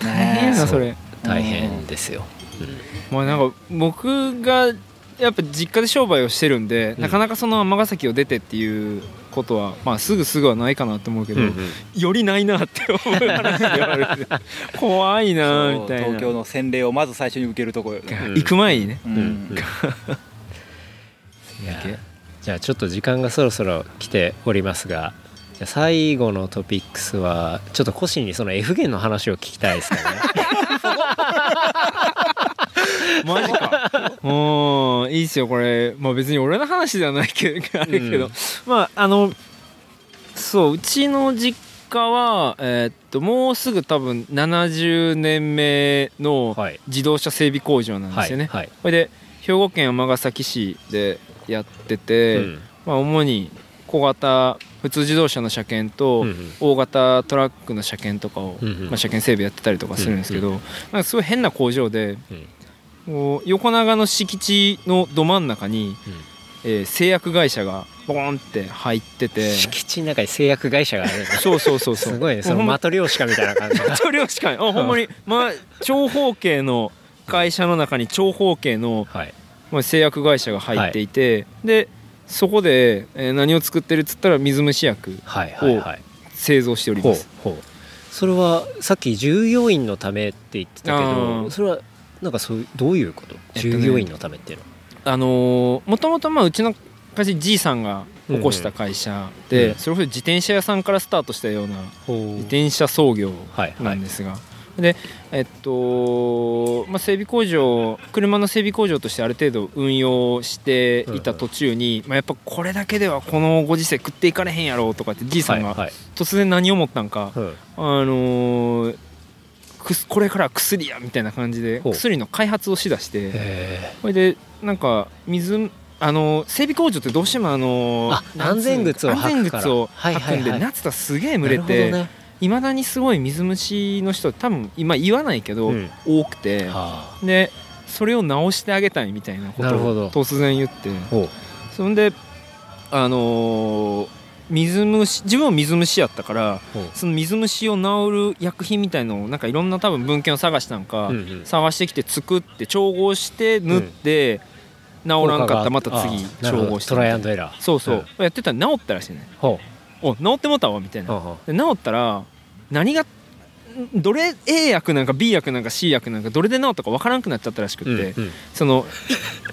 うん。大変なそれ。大変ですよ、まあなんか僕がやっぱ実家で商売をしてるんで、うん。なかなかその尼崎を出てっていうことはまあすぐすぐはないかなと思うけど、うんうん。よりないなって思う話ではある 怖いなみたいな。東京の洗礼をまず最初に受けるところうん。行く前にね。ううん。じゃあちょっと時間がそろそろ来ておりますがじゃあ最後のトピックスはちょっとコシンにその F 弦の話を聞きたいですかね マジか。うん。いいっすよこれ。まあ別に俺の話ではないけどあるけど、うん。まああのそううちの実家はえーっともうすぐ多分70年目のはい。自動車整備工場なんですよね、はいはい。これで兵庫県尼崎市でやってて、うん。まあ、主に小型普通自動車の車検と、大型トラックの車検とかを、まあ、車検整備やってたりとかするんですけど、なんかすごい変な工場で、横長の敷地のど真ん中に、えー製薬会社がボーンって入ってて。敷地の中に製薬会社があるそうそうそうそう。すごいね。そのマトリョーシカみたいな感じ。が塗料しかないあほんまに、まあ、長方形の会社の中に長方形の、はい。まあ、製薬会社が入っていて、でそこで、えー何を作ってるっつったら水虫薬はいはいはい。製造しております。ほうそれはさっき従業員のためって言ってたけあどー。それはなんかそういうどういうこと、えっとね従業員のためっていうの？あのーもともとまあうちの会社じいさんが起こした会社で、うん。それこそ自転車屋さんからスタートしたようなほ自転車操業はいはないんですが、でえっと、まあ、整備工場車の整備工場としてある程度運用していた途中に、まあ、やっぱこれだけではこのご時世食っていかれへんやろうとかってじいさんがはいはい。突然何を思ったんか、うん。あのーこれからは薬やみたいな感じで薬の開発をしだしてへこれでなんか水あの整備工場ってどうしてもあの安全靴を履くから。安全靴をはい履くんで、夏とすげええ蒸れていま、未だにすごい水虫の人多分今言わないけど、うん。多くてでそれを直してあげたいみたいなことを突然言って。そんであのー水虫自分は水虫やったからその水虫を治る薬品みたいのをなんかいろんな多分文献を探したんか、うんうん。探してきて作って調合して縫って、治らんかったらまた次調合してトライアンドエラー。そうそう、ん。やってたら治ったらしいねほお治ってもうたわみたいうな、治ったら何がんどれ A 薬なんか B 薬なんか C 薬なんかどれで治ったか分からんくなっちゃったらしくうって、うんうん。その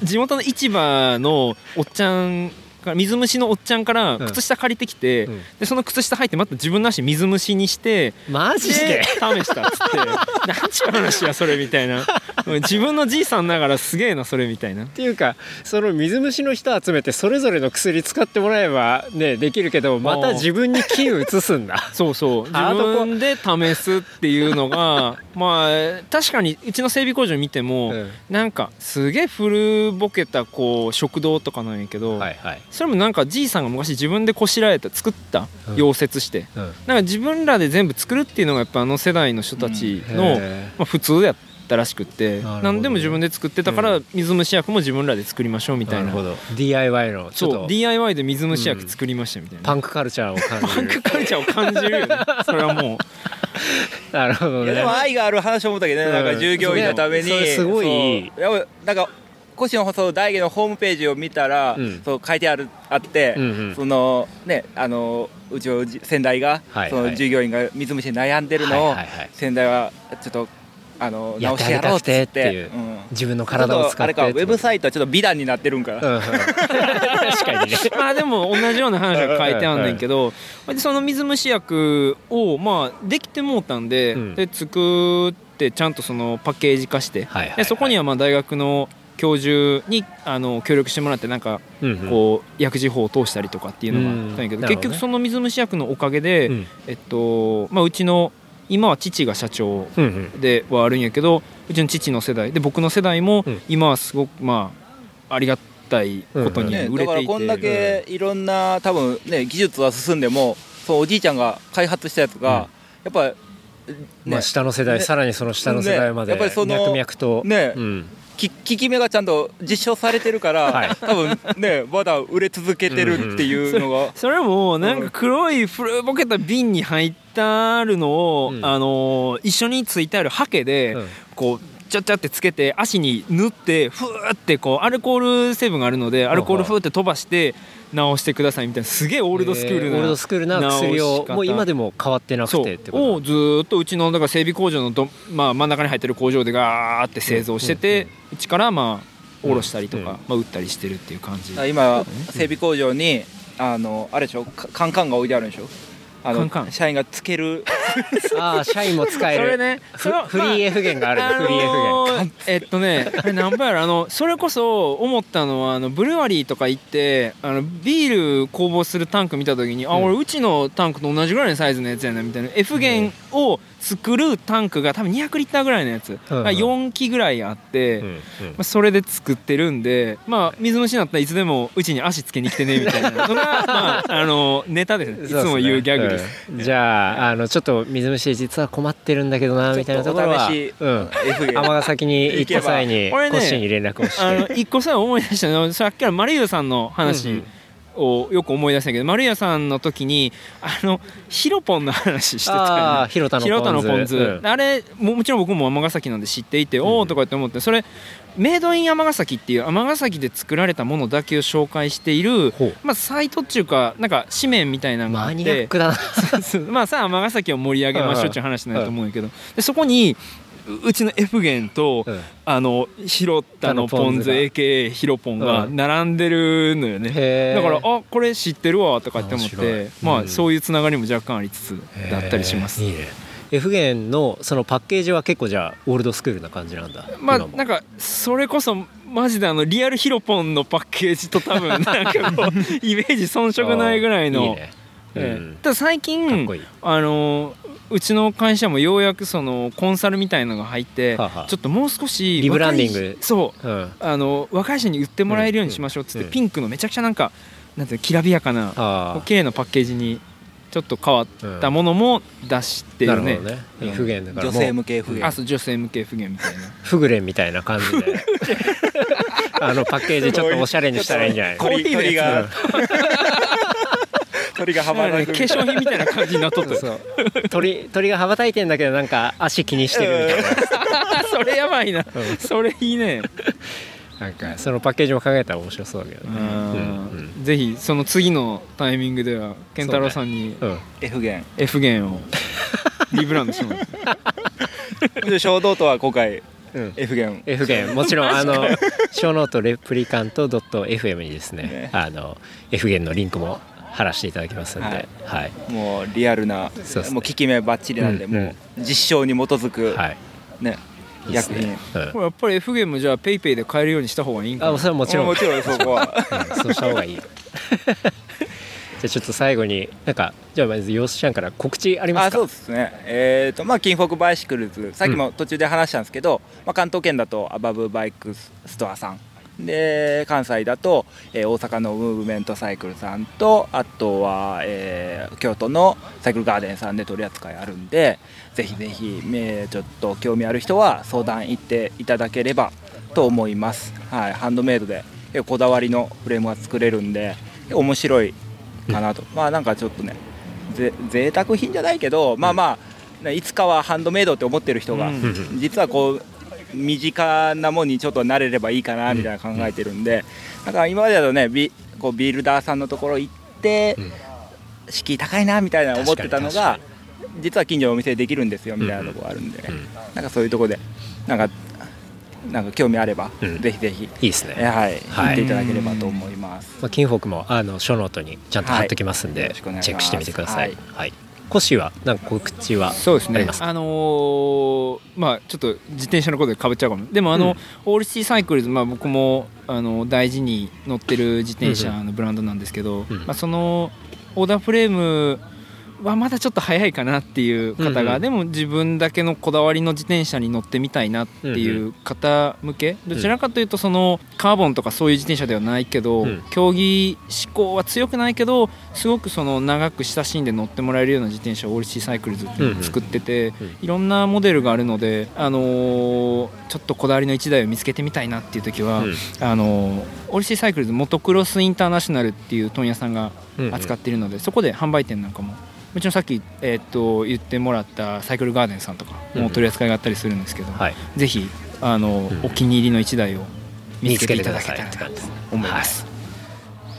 い地元の市場のおっちゃんから水虫のおっちゃんからうん。靴下借りてきて、うん。でその靴下履いてまた自分の足水虫にしてマジで？で試したっつって。なんちゅう話やそれみたいな。自分のじいさんながらすげえなそれみたいな。っていうかその水虫の人集めてそれぞれの薬使ってもらえばねできるけどまた自分に菌移すんだ。そうそう。自分で試すっていうのが まあ確かにうちの整備工場見ても、うん。なんかすげえ古ぼけたこう食堂とかなんやけど、はいはいそれもなんかじいさんが昔自分でこしらえた作ったうん。溶接して、うん。なんか自分らで全部作るっていうのがやっぱあの世代の人たちの、へまあ、普通やったらしくって。何でも自分で作ってたから水虫薬も自分らで作りましょうみたいな。DIY のちょっそうと DIY で水虫薬作りましたみたいな、パンクカルチャーを感じパンクるカルチャーを感じるよね。それはも なるほどね。でも愛がある話を思ったけどね、なんか従業員のために。すごい。なんか越のそう大家のホームページを見たら、うん。そう書いてあるあって、うんうん。そのねあのうちのじ先代が、はいはい。その従業員が水虫で悩んでるのを、はいはいはい先代はちょっとあの直してやろうっつってっていううん。自分の体を使ってあれかウェブサイトはちょっと美談になってるんか、うんうん確かにね。う まあでも同じような話が書いてあんねんけどでその水虫薬をまあできてもうたんで,、うん。で作ってちゃんとそのパッケージ化して、はいはいはい。でそこにはまあ大学の教授にあの協力してもらってなんかうんうん。こう薬事法を通したりとかっていうのがあったんやけど、結局その水虫薬のおかげで、うん。えっとまあ、うちの今は父が社長うんうん。ではあるんやけどうちの父の世代で僕の世代もうん。今はすごくまあありがたいことにね、売れていて、だからこんだけいろんな多分ね技術は進んでもそうおじいちゃんが開発したやつが、やっぱまあ下の世代、ねさらにその下の世代まで、ねやっぱりその脈々と、ねうん、き効き目がちゃんと実証されてるから、はい。多分ねまだ売れ続けてるっていうのが、それもなんか黒い古ぼけた瓶に入ってあるのを、うん。あの一緒についてあるハケで、うん。こうちゃっちゃってつけて足に塗ってふーってこうアルコール成分があるのでアルコールふーって飛ばして直してくださいみたいなすげえオールドスクールな、えオールドスクールな薬をもう今でも変わってなくそう。てってことをずーっとうちのだから整備工場のど、まあ、真ん中に入ってる工場でガーって製造してて、うちからまあ卸したりとか、うん。まあ、売ったりしてるっていう感じ。今整備工場にあのあれでしょ？かカンカンが置いてあるんでしょ？あのカンカン。社員がつける。ああ社員も使える。それねフそれはフリー F 弦があるね、あのフリー F えっとねあれ何倍やろ？あのそれこそ思ったのはあのブルワリーとか行ってあのビール工房するタンク見た時に、あうん。俺うちのタンクと同じぐらいのサイズのやつやなみたいな。F 弦を作るタンクが多分200リッターぐらいのやつ。うんが4機ぐらいあって、うんうん。まあ、それで作ってるんで、まあ、水虫になったらいつでもうちに足つけに来てねみたいなのが、まあ、あのネタです。ね。いつも言うギャグです。うん。じゃああのちょっと水虫実は困ってるんだけどなみたいなところはちょっとお試しうん、崎に行った際にコッシーに連絡をして、あの一個さ思い出したのさっきから丸湯さんの話をよく思い出したけど丸湯さんの時にあのヒロポンの話してたよねああ広田のポン酢うん。あれももちろん僕も尼崎なんで知っていて、おおとかって思ってそれメイドイン尼崎っていう尼崎で作られたものだけを紹介しているまあサイトっていうかなんか紙面みたいなのがあっマニアッてまあさあ尼崎を盛り上げましょうっていう話なんだと思うんやけど。でそこにううちの F 弦と、うん。あの広田のポン酢 AKA ヒロポンがうん。並んでるのよね、だからあこれ知ってるわとかって思ってい。まあ、うん。そういうつながりも若干ありつつだったりします。いいね。F 弦のそのパッケージは結構じゃあオールドスクールな感じなんだ。まあなんかそれこそマジであのリアルヒロポンのパッケージと多分なんかこう イメージ遜色ないぐらいの。いいね。ええ。うん。ただ最近あのうちの会社もようやくそのコンサルみたいのが入って、はあはあ。ちょっともう少しリブランディング。そう。うん。あの若い人に売ってもらえるようにしましょうっつって、うん。ピンクのめちゃくちゃなんかなんていうのきらびやかなあ。綺麗なパッケージにちょっと変わったものも出してるね。あなるほどね。うん。F 弦だから女性向け F 弦あそう女性向け不言みたいな。フグレンみたいな感じで。あのパッケージちょっとおしゃれにしたらいいんじゃない？鳥鳥が 鳥が羽ばたくなんかね。化粧品みたいな感じになっとった。そう鳥鳥が羽ばたいてんだけどなんか足気にしてるみたいな。それやばいな、ん。それいいね。なんかそのパッケージも考えたら面白そうだけどね。うんぜひその次のタイミングでは健太郎さんにうん。F 弦。F 弦を リブランドしてもらってで衝動とは今回うん。F 弦。F 弦。もちろん あの小ノートレプリカント .fm にですねね。あの F 弦のリンクも貼らせていただきますんではい。はい。もうリアルなね。もう効き目ばっちりなんで、うんうん。もう実証に基づく、はい。ねいいですね。うん。これやっぱり F 弦もじゃあ PayPay で買えるようにした方がいいんかな。あそれはもちろん。もちろんそこは。うんそうした方がいい。じゃあちょっと最後になんかじゃあまずヨースちゃんから告知ありますか？あそうですね。えっ、とまあ Kinfolk Bicycles。さっきも途中で話したんですけど、まあ、関東圏だと Above Bike Store さんで関西だと、えー大阪のムーブメントサイクルさんとあとは、えー京都のサイクルガーデンさんで取り扱いあるんでぜひぜひ、えーちょっと興味ある人は相談行っていただければと思います、はい、ハンドメイドで結構こだわりのフレームが作れるんで面白いかなと、まあなんかちょっとねぜ贅沢品じゃないけど、まあまあねいつかはハンドメイドって思ってる人が、うん。実はこう身近なものにちょっと慣れればいいかなみたいな考えてるんで、だから今までだとねビこうビルダーさんのところ行って、うん。敷居高いなみたいな思ってたのが実は近所のお店でできるんですよみたいなところあるんでね、うん。なんかそういうところでなんかなんか興味あれば、うん。ぜひぜひ、いいですね。えはい、はい。行っていただければと思います。まあ、金フォークもあのショーノートにちゃんと貼っときますんで、はい。チェックしてみてください。はい、コッシーはなんか告知はそうですね。あのーまあちょっと自転車のことでかぶっちゃうかも。でもあの、うん。オールシティサイクルズ、まあ、僕もあの大事に乗ってる自転車のブランドなんですけど、うん。まあ、そのオーダーフレームはまだちょっと早いかなっていう方が、うんうんでも自分だけのこだわりの自転車に乗ってみたいなっていう方向けどちらかというとそのカーボンとかそういう自転車ではないけど、うん。競技志向は強くないけどすごくその長く親しんで乗ってもらえるような自転車をオールシーサイクルズっていうのを作ってて、うんいろんなモデルがあるので、あのーちょっとこだわりの1台を見つけてみたいなっていう時は、うん。あのーオールシーサイクルズモトクロスインターナショナルっていう問屋さんが扱っているので、そこで販売店なんかももちろんさっき、えーっと言ってもらったサイクルガーデンさんとかも取り扱いがあったりするんですけど、はい。ぜひあの、んお気に入りの1台を見つけていただけたらと思います。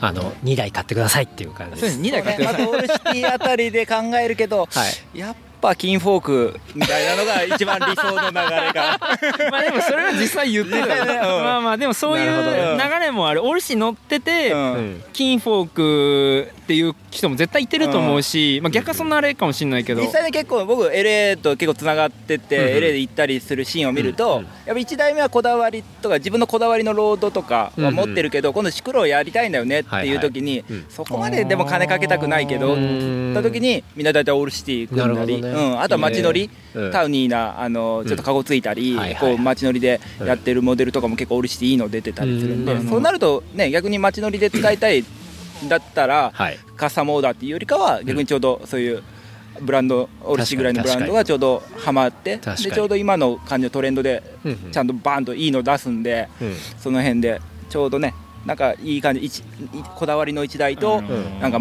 あの2台買ってくださいっていう感じそうです。です2台買ってください。あとオールシティあたりで考えるけど、はい。やっぱ Kinfolk みたいなのが一番理想の流れが。まあでもそれは実際言ってたよね。うん。まあまあでもそういう流れもある。オルシ乗ってて、うん。うん金フォークっていう人も絶対いてると思うし、まあ、逆はそんなあれかもしれないけど、実際に結構僕 LA と結構つながってて、うん。うん LA で行ったりするシーンを見ると、うん。うんやっぱ1台目はこだわりとか自分のこだわりのロードとかは持ってるけど、今度シクロをやりたいんだよねっていう時に、はいはい。うん。そこまででも金かけたくないけどった時にみんな大体オールシティ組んだり、ねうん、あとは街乗り、うん。タウニーなあのちょっとカゴついたり、うんこう街乗りでやってるモデルとかも結構オールシティいいの出てたりするんで、うん。そうなるとね逆に街乗りで使いたいだったら、はい。カスタムオーダーっていうよりかは逆にちょうどそういうブランドオールシぐらいのブランドがちょうどハマってでちょうど今の感じのトレンドでうんうん。ちゃんとバーンといいの出すんでうん。その辺でちょうどねなんかいい感じこだわりの一台とん。なんか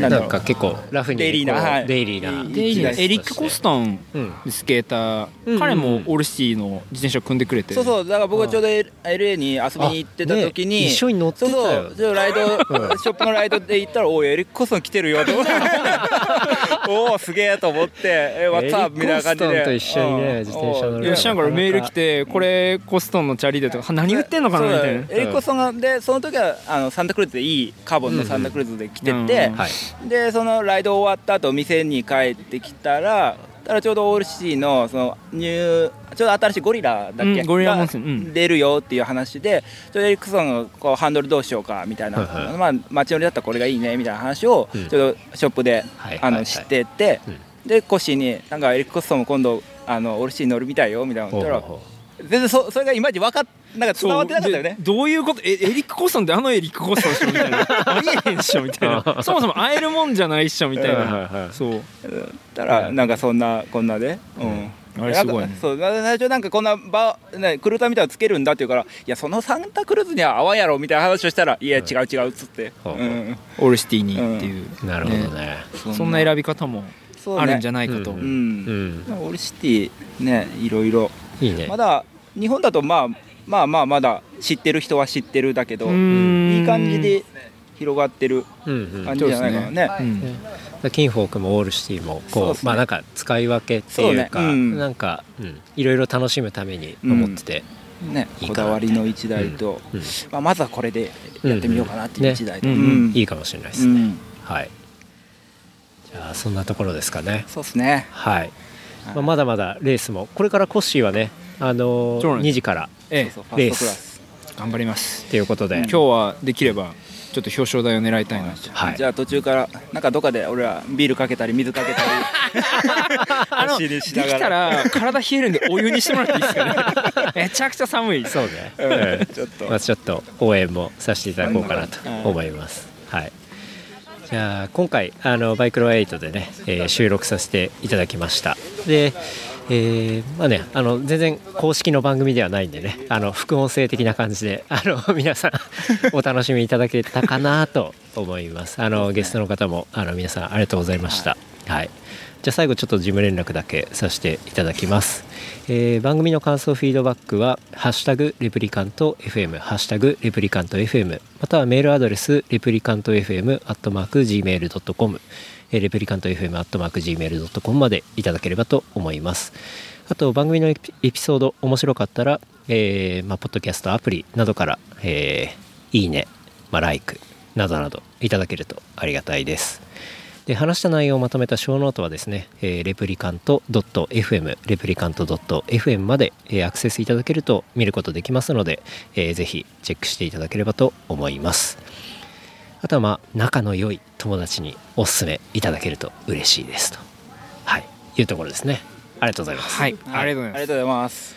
ななんか結構ラフにデイリーな。デイリーな。でいいねエリック・コストンうん。スケーター、うん彼もオールシティの自転車を組んでくれてそうそう。だから僕はちょうど LA に遊びに行ってた時に、一緒に乗ってたそうライド、ショップのライドで行ったら「おいエリック・コストン来てるよ」と思って。おおすげえと思って「えワッツアップ」みたいな感じでエリックコストンと一緒にねうん。自転車乗る。いやしながらメール来てこれコストンのチャリでとか。何言ってんのかなみたいな。エリック・コストンがでその時はあのサンタクルーズでいいカーボンのサンタクルーズで来てて、うんうんはい。でそのライド終わった後店に帰ってきたらただちょうどオールシティのそのニューちょうど新しいゴリラだっけ、うんゴリラモンスがうん。出るよっていう話でちょうどエリックソンがこうハンドルどうしようかみたいな、はいはい。まあ街乗りだったらこれがいいねみたいな話をうん。ちょうどショップで、はいあの知ってて、うん。でコッシーに「なんかエリック・コストンも今度あのオールシティに乗るみたいよ」みたいなの言ったら全然そそれがいまいち分かっなんか伝わってなかったよね。でどういうこと？えエリック・コストンってあのエリック・コストンでしょみたいな あ。りえへんっしょみたいなそもそも会えるもんじゃないっしょみたいな、はいはいはいそう。たらなんかそんなこんなで、うん。あれすごいね。なんかそう最初なんかこんなバねクルーターみたいなのつけるんだって言うからいやそのサンタクルーズには合わんやろみたいな話をしたらいや違う違うっつって、ほうん。オールシティにっていう、なるほどね。そんな選び方もあるんじゃないかと、ううん。うん。オールシティねいろいろ。いいね。まだ日本だとまあまあまあまだ知ってる人は知ってるだけどいい感じで広がってるうんうん。感じじゃないかなね。うんキンフォークもオールシティもこうね。まあなんか使い分けっていうかそうね。うん。なんかうん。いろいろ楽しむために思っててねこだわりの一台と、うん。まあ、まずはこれでやってみようかなっていう一台と、うん。うん。いいかもしれないですね。うん。はい。じゃあそんなところですかね。そうですね。はい。まあまだまだレースもこれからコッシーはねあのそうなんです2時からええ。そうそうファース。トクラス頑張ります。っていうことで。今日はできればちょっと表彰台を狙いたいなと。はい。じゃあ途中からなんかどっかで俺らビールかけたり水かけたり。あできたら体冷えるんでお湯にしてもらっていいですかね。めちゃくちゃ寒い。そうね。うん。ちょっと。まあちょっと応援もさせていただこうかなと思います。はい。じゃあ今回あのバイクロ8でね、えー収録させていただきました。で、えーまあねあの全然公式の番組ではないんでね、あの副音声的な感じであの 皆さんお楽しみいただけたかなと思います。あのゲストの方もあの皆さんありがとうございました。はい。じゃあ最後ちょっと事務連絡だけさせていただきます、えー番組の感想フィードバックは「ハッシュタグレプリカント FM」「ハッシュタグレプリカント FM」またはメールアドレスレプリカント FM アットマーク Gmail.com えーレプリカント FM アットマーク Gmail.com までいただければと思います。あと番組のエピエピソード面白かったら、えーまあ、ポッドキャストアプリなどから、えーいいね、まあ、ライクなどなどいただけるとありがたいです。で話した内容をまとめたショーノートはですね、えーレプリカント .fm レプリカント .fm まで、えーアクセスいただけると見ることできますので、えーぜひチェックしていただければと思います。あとはまあ仲の良い友達におすすめいただけると嬉しいですと。はい。いうところですね。ありがとうございます。はい、ありがとうございます。ありがとうございます。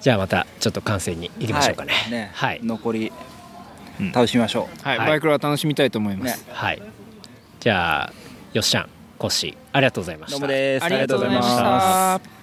じゃあまたちょっと観戦に行きましょうかね。はいね。はい、残り楽しみましょう。はい、はい。バイクラは楽しみたいと思います、ね。はい、じゃあよっしゃんコッシーありがとうございました。どうもです。ありがとうございました